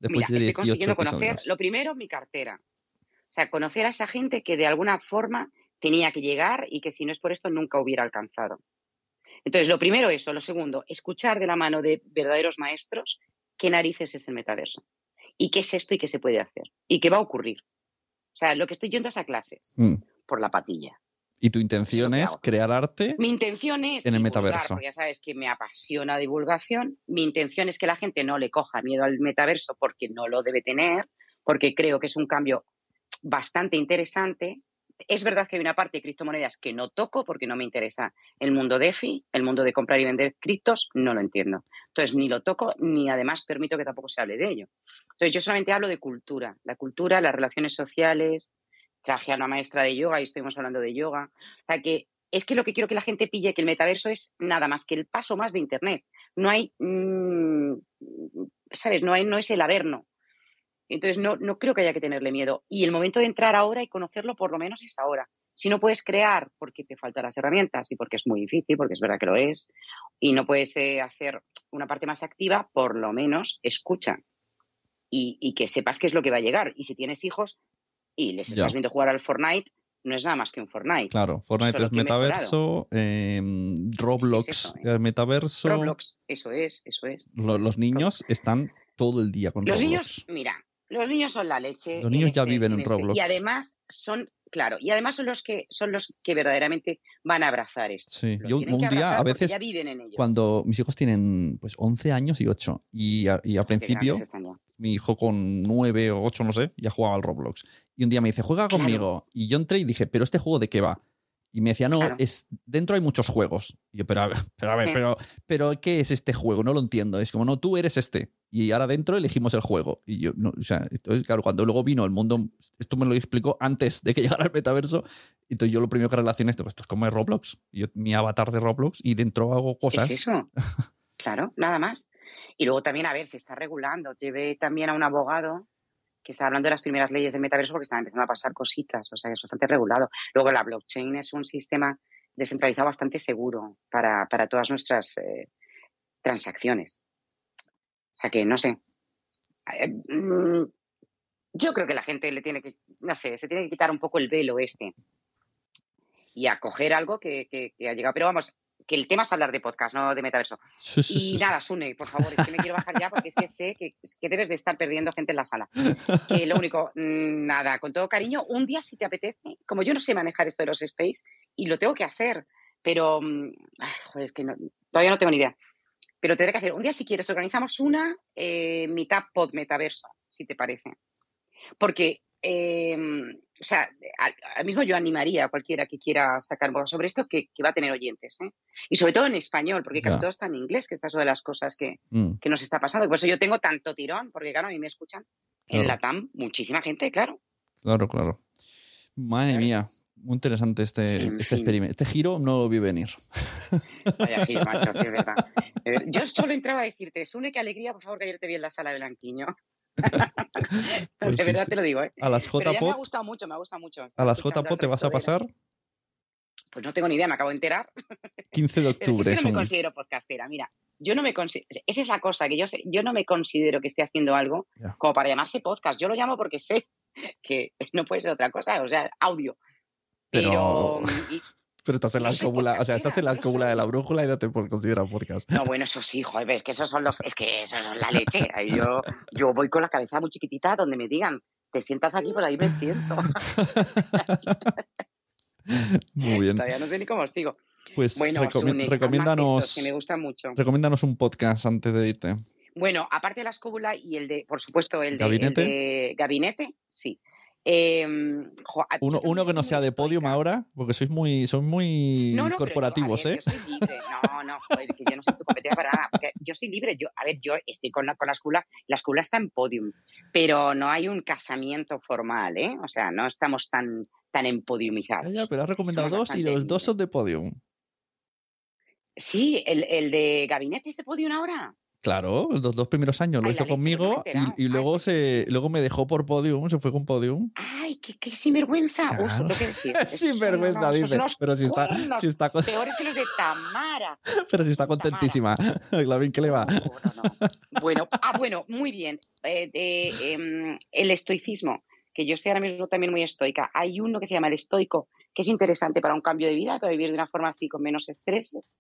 Mira, Después de estoy 18 consiguiendo conocer, episodios. lo primero, mi cartera. O sea, conocer a esa gente que de alguna forma tenía que llegar y que si no es por esto nunca hubiera alcanzado. Entonces, lo primero eso. Lo segundo, escuchar de la mano de verdaderos maestros qué narices es el metaverso y qué es esto y qué se puede hacer y qué va a ocurrir. O sea, lo que estoy yendo es a clases Mm. por la patilla. Y tu intención es crear arte Mi intención es en el divulgar, metaverso. ya sabes que me apasiona divulgación. Mi intención es que la gente no le coja miedo al metaverso porque no lo debe tener, porque creo que es un cambio bastante interesante. Es verdad que hay una parte de criptomonedas que no toco porque no me interesa el mundo DeFi, el mundo de comprar y vender criptos, no lo entiendo. Entonces, ni lo toco, ni además permito que tampoco se hable de ello. Entonces, yo solamente hablo de cultura, la cultura, las relaciones sociales. Traje a una maestra de yoga y estuvimos hablando de yoga. O sea, que es que lo que quiero que la gente pille que el metaverso es nada más que el paso más de Internet. No hay, mm, ¿sabes? No, hay, no es el averno. Entonces, no, no creo que haya que tenerle miedo. Y el momento de entrar ahora y conocerlo, por lo menos, es ahora. Si no puedes crear porque te faltan las herramientas y porque es muy difícil, porque es verdad que lo es, y no puedes eh, hacer una parte más activa, por lo menos escucha. Y, y que sepas qué es lo que va a llegar. Y si tienes hijos y les Ya. estás viendo jugar al Fortnite, no es nada más que un Fortnite. Claro, Fortnite es metaverso, eh, Roblox es metaverso. Roblox, eso es, eso es. Lo- los niños están todo el día con Los Roblox. niños, mira, los niños son la leche. Los niños ya este- viven en este. Roblox. Y además son, claro, y además son los que son los que verdaderamente van a abrazar esto. Sí, Lo yo un día, a veces, ya viven en ello. cuando mis hijos tienen pues 11 años y 8, y, a- y al principio, mi hijo con 9 o 8, no sé, ya jugaba al Roblox. Y un día me dice, juega Claro. conmigo. Y yo entré y dije, ¿pero este juego de qué va? Y me decía, no, Claro. es, dentro hay muchos juegos. Y yo, pero a ver, pero, a ver, Sí. pero, pero ¿qué es este juego? No lo entiendo. Es como, no, tú eres este. Y ahora dentro elegimos el juego. Y yo, no, o sea, entonces, claro, cuando luego vino el mundo, esto me lo explicó antes de que llegara el metaverso. Entonces yo lo primero que relacioné esto, esto es como es Roblox. Yo, mi avatar de Roblox y dentro hago cosas. Es eso. Claro, nada más. Y luego también, a ver, se está regulando. Llevé también a un abogado que está hablando de las primeras leyes del metaverso porque están empezando a pasar cositas, o sea, es bastante regulado. Luego la blockchain es un sistema descentralizado bastante seguro para, para todas nuestras eh, transacciones. O sea que, no sé. Eh, mm, Yo creo que la gente le tiene que, no sé, se tiene que quitar un poco el velo este y acoger algo que, ha llegado. Pero vamos, que el tema es hablar de podcast, no de metaverso. Sí, sí, y sí, nada, Sune, por favor, es que me quiero bajar ya porque es que sé que, que debes de estar perdiendo gente en la sala. Lo único, mm, nada, con todo cariño, un día si te apetece, como yo no sé manejar esto de los space y lo tengo que hacer, pero, mm, ay, joder, es que no- todavía no tengo ni idea. Pero tendré que hacer, un día si quieres, organizamos una eh, mitad pod metaverso, si te parece. Porque, eh, o sea, al, mismo yo animaría a cualquiera que quiera sacar algo sobre esto que, que va a tener oyentes, ¿eh? Y sobre todo en español, porque casi todo está en inglés, que esta es una de las cosas que, Mm. que nos está pasando. Por eso yo tengo tanto tirón, porque claro, a mí me escuchan en la TAM muchísima gente, claro. Claro, claro. Madre mía, muy interesante este, este experimento. Este giro no lo vi venir. Vaya gil, macho, sí, es verdad. Eh, Yo solo entraba a decirte, Sune, qué alegría, por favor, que ayer te vi en la sala de Blanquiño. Pues de verdad te lo digo, ¿eh? A las Pero ya me ha gustado mucho, me ha gustado mucho. a las al te vas a pasar Pues no tengo ni idea, me acabo de enterar. 15 de Pero octubre. es que no me considero podcastera. Mira, yo no me considero. Esa es la cosa, que yo, sé- yo no me considero que esté haciendo algo como para llamarse podcast. Yo lo llamo porque sé que no puede ser otra cosa, o sea, audio. Pero, Pero. y- pero estás en la escóbula, o sea, estás en la escóbula de la brújula y no te puedes considerar podcast. no, bueno, eso sí, joder, es que esos son los. Es que esos son la leche. Ahí yo, yo voy con la cabeza muy chiquitita donde me digan, te sientas aquí, pues ahí me siento. Muy bien. Todavía no sé ni cómo sigo. Pues Bueno, recomiéndanos, que me gustan mucho. recomiéndanos un podcast antes de irte. Bueno, aparte de la escóbula y el de, por supuesto, el de ¿Gabinete? el de gabinete, sí. Eh, jo, a- Uno, uno que no sea de podium ahora, porque sois muy, sois muy No, no, pero yo, corporativos, ver, ¿eh? Yo soy libre. No, no, joder, que yo no soy tu competencia para nada. Porque yo soy libre. Yo, a ver, yo estoy con la, con la escuela. La escuela está en podium, pero no hay un casamiento formal, ¿eh? O sea, no estamos tan, tan empodiumizados. Ya, pero has recomendado Somos dos y los dos son de podium. Sí, el, el de gabinete es de podium ahora. Claro, los dos primeros años lo Ay, hizo no conmigo y, y luego se luego me dejó por podium, se fue con podium. Ay, qué, qué sinvergüenza. Claro. tengo que decir. Esos Sin son vergüenza, unos- esos dice. Pero si está, si está, con- Peores que los de Tamara. pero si está contentísima. La bien que le va. Bueno, ah, bueno, muy bien. Eh, de, em, el estoicismo, que yo estoy ahora mismo también muy estoica. Hay uno que se llama el estoico, que es interesante para un cambio de vida, para vivir de una forma así con menos estreses.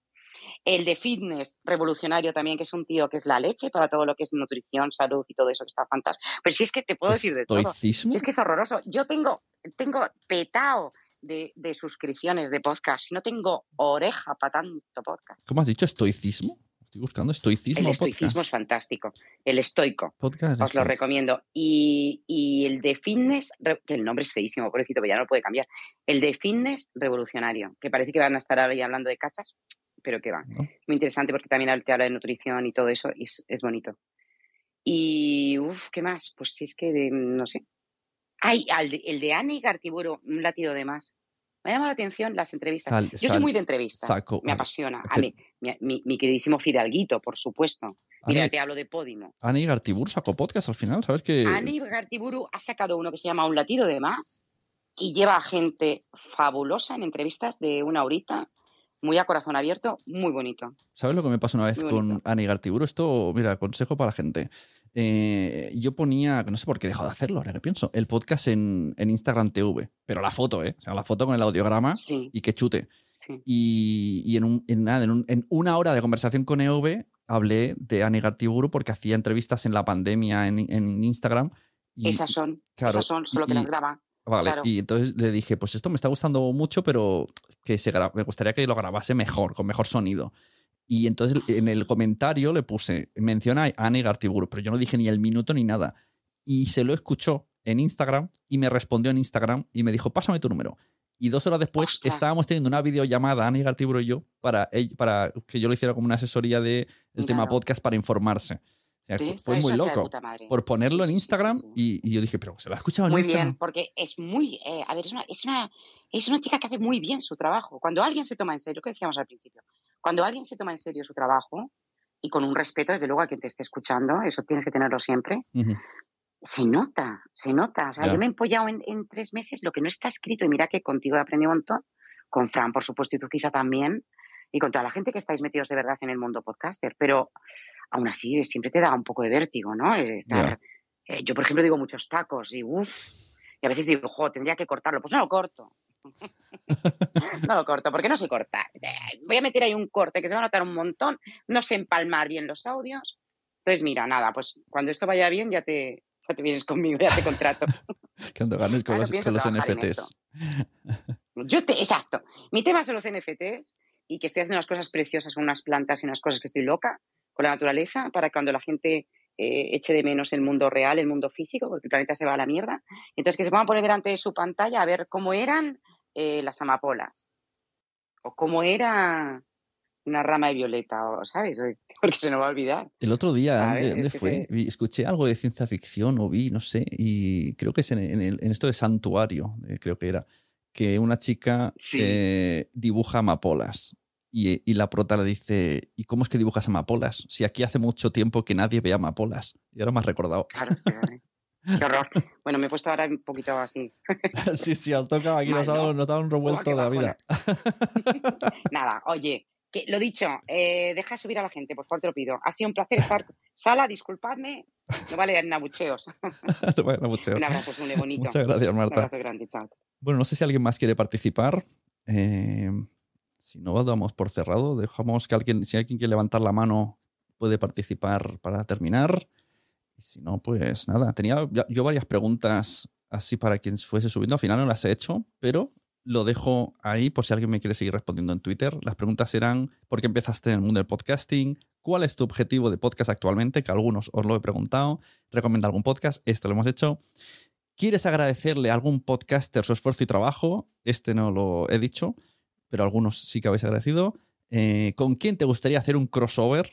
El de fitness revolucionario también, que es un tío que es la leche para todo lo que es nutrición, salud y todo eso, que está fantástico. Pero si es que te puedo decir de todo. ¿Estoicismo? Si es que es horroroso. Yo tengo, tengo petao de, de suscripciones de podcast. No tengo oreja para tanto podcast. ¿Cómo has dicho? ¿Estoicismo? Estoy buscando estoicismo. El estoicismo podcast. es fantástico. El estoico. Podcast Os lo recomiendo. Y, y el de fitness, que el nombre es feísimo, pobrecito, pero ya no lo puede cambiar. El de fitness revolucionario, que parece que van a estar ahora ya hablando de cachas, pero que va. Muy interesante porque también te habla de nutrición y todo eso, y es, es bonito. Y, uff, ¿qué más? Pues si es que, de- no sé. Ay, el de Ani Gartiburu, un latido de más. Me ha llamado la atención las entrevistas. Sal- Yo soy muy de entrevistas. saco- me apasiona. A mí, mi, mi- mi queridísimo Fidalguito, por supuesto. Mira, Ani- te hablo de Podimo. Ani Gartibur sacó podcast al final, ¿sabes que Ani Gartiburu ha sacado uno que se llama Un latido de más y lleva a gente fabulosa en entrevistas de una horita, muy a corazón abierto, muy bonito. ¿Sabes lo que me pasó una vez con Ani Gartiburu? Esto, mira, consejo para la gente. Eh, yo ponía, no sé por qué he dejado de hacerlo, ahora que pienso, el podcast en, en Instagram TV, pero la foto, ¿eh? O sea, la foto con el audiograma y que chute. Sí. Y, y en, un- en nada, en, un- en una hora de conversación con EV hablé de Ani Gartiburu porque hacía entrevistas en la pandemia en, en Instagram. y- esas son, claro, esas son, solo que y- las graba. Vale, Claro. y entonces le dije, pues esto me está gustando mucho, pero que se me gustaría que lo grabase mejor, con mejor sonido. Y entonces en el comentario le puse, menciona a Anne Gartiburu, pero yo no dije ni el minuto ni nada. Y se lo escuchó en Instagram y me respondió en Instagram y me dijo, pásame tu número. Y dos horas después estábamos teniendo una videollamada, Anne Gartiburu y yo, para, para que yo le hiciera como una asesoría del tema Claro. podcast para informarse. Sea, fue, muy loco. Por ponerlo en Instagram Y, y yo dije, pero se lo ha escuchado en Muy Instagram. bien, porque es muy, eh, a ver, es una, es, una, es una chica que hace muy bien su trabajo. Cuando alguien se toma en serio, lo que decíamos al principio, cuando alguien se toma en serio su trabajo y con un respeto, desde luego, a quien te esté escuchando, eso tienes que tenerlo siempre, Ujú. se nota, se nota. O sea, Ya. yo me he empollado en, en tres meses lo que no está escrito y mira que contigo he aprendido un montón, con Fran, por supuesto, y tú quizá también, y con toda la gente que estáis metidos de verdad en el mundo podcaster, pero aún así siempre te da un poco de vértigo, ¿no? Eh, Estar, eh, yo, por ejemplo, digo muchos tacos y uff, y a veces digo, jo, tendría que cortarlo. Pues no lo corto. no lo corto, porque no sé cortar. Eh, Voy a meter ahí un corte que se va a notar un montón, no sé empalmar bien los audios. Entonces, mira, nada, pues cuando esto vaya bien ya te, ya te vienes conmigo, ya te contrato. Cuando ganes con los, con los NFTs. Yo te, exacto. Mi tema son los NFTs y que estoy haciendo unas cosas preciosas con unas plantas y unas cosas que estoy loca con la naturaleza para cuando la gente eh, eche de menos el mundo real, el mundo físico, porque el planeta se va a la mierda. Entonces que se puedan poner delante de su pantalla a ver cómo eran eh, las amapolas o cómo era una rama de violeta, o, ¿sabes? Porque se nos va a olvidar. El otro día. ¿dónde, fue? Escuché algo de ciencia ficción o vi, no sé, y creo que es en, en el- en esto de Santuario, eh, creo que era, que una chica dibuja amapolas. Y, y la prota le dice, ¿y cómo es que dibujas amapolas? Si aquí hace mucho tiempo que nadie ve amapolas. Y ahora me has recordado. Claro. Qué horror. Bueno, me he puesto ahora un poquito así. sí, sí, has tocado aquí, nos ha dado, nos ha dado un revuelto qué de la vida. Nada, oye, que lo dicho, eh, deja subir a la gente, por favor, te lo pido. Ha sido un placer estar. Sala, disculpadme, no vale en abucheos. Bueno, muchas- Un abrazo, Sune, bonito. Muchas gracias, Un Marta. abrazo grande, chao. Bueno, no sé si alguien más quiere participar. Eh, si no, damos por cerrado. Dejamos que alguien, si alguien quiere levantar la mano, puede participar para terminar. Y si no, pues nada. Tenía yo varias preguntas así para quien fuese subiendo. Al final no las he hecho, pero lo dejo ahí por si alguien me quiere seguir respondiendo en Twitter. Las preguntas eran, ¿por qué empezaste en el mundo del podcasting? ¿Cuál es tu objetivo de podcast actualmente? Que algunos os lo he preguntado. ¿Recomienda algún podcast? Este lo hemos hecho. ¿Quieres agradecerle a algún podcaster su esfuerzo y trabajo? Este no lo he dicho, pero algunos sí que habéis agradecido. Eh, ¿Con quién te gustaría hacer un crossover?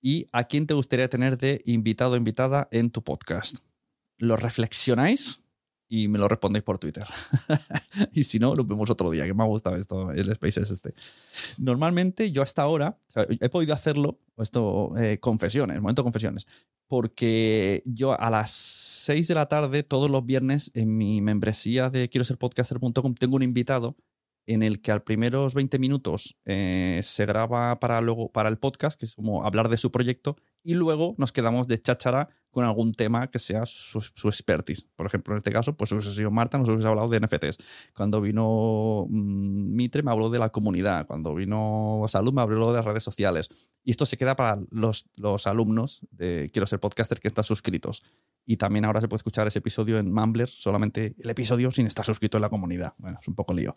¿Y a quién te gustaría tener de invitado o invitada en tu podcast? ¿Lo reflexionáis? y me lo respondéis por Twitter. y si no, lo vemos otro día, que me ha gustado esto, el Spaces este. Normalmente yo hasta ahora, he podido hacerlo, esto, eh, confesiones, momento confesiones, porque yo a las 6 de la tarde, todos los viernes, en mi membresía de quiero ser podcaster.com, tengo un invitado en el que al primeros 20 minutos eh, se graba para, luego, para el podcast, que es como hablar de su proyecto, y luego nos quedamos de cháchara con algún tema que sea su, expertise. Por ejemplo, en este caso, pues hubiese sido Marta, nos hubiese hablado de NFTs. Cuando vino mm, Mitre me habló de la comunidad. Cuando vino Salud me habló de las redes sociales. Y esto se queda para los, los alumnos de Quiero ser podcaster que están suscritos. Y también ahora se puede escuchar ese episodio en Mumbler, solamente el episodio sin estar suscrito en la comunidad. Bueno, es un poco lío.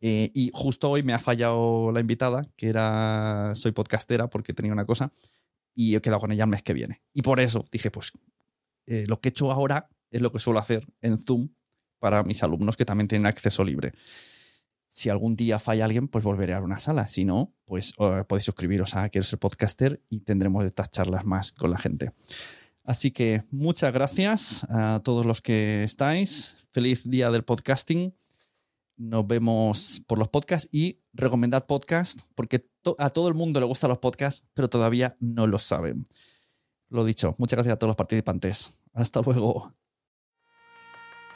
Eh, y justo hoy me ha fallado la invitada, que era soy podcastera porque tenía una cosa, y he quedado con ella el mes que viene. Y por eso dije, pues eh, lo que he hecho ahora es lo que suelo hacer en Zoom para mis alumnos que también tienen acceso libre. Si algún día falla alguien, pues volveré a una sala. Si no, pues eh, podéis suscribiros a Quiero ser podcaster y tendremos estas charlas más con la gente. Así que muchas gracias a todos los que estáis. Feliz día del podcasting. Nos vemos por los podcasts y recomendad podcast porque a todo el mundo le gustan los podcasts, pero todavía no lo saben. Lo dicho, muchas gracias a todos los participantes. Hasta luego.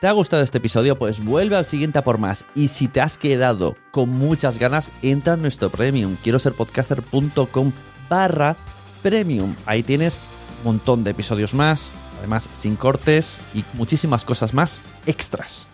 ¿Te ha gustado este episodio? Pues vuelve al siguiente a por más. Y si te has quedado con muchas ganas, entra en nuestro premium. Quiero ser podcaster.com barra premium. Ahí tienes un montón de episodios más, además sin cortes y muchísimas cosas más extras.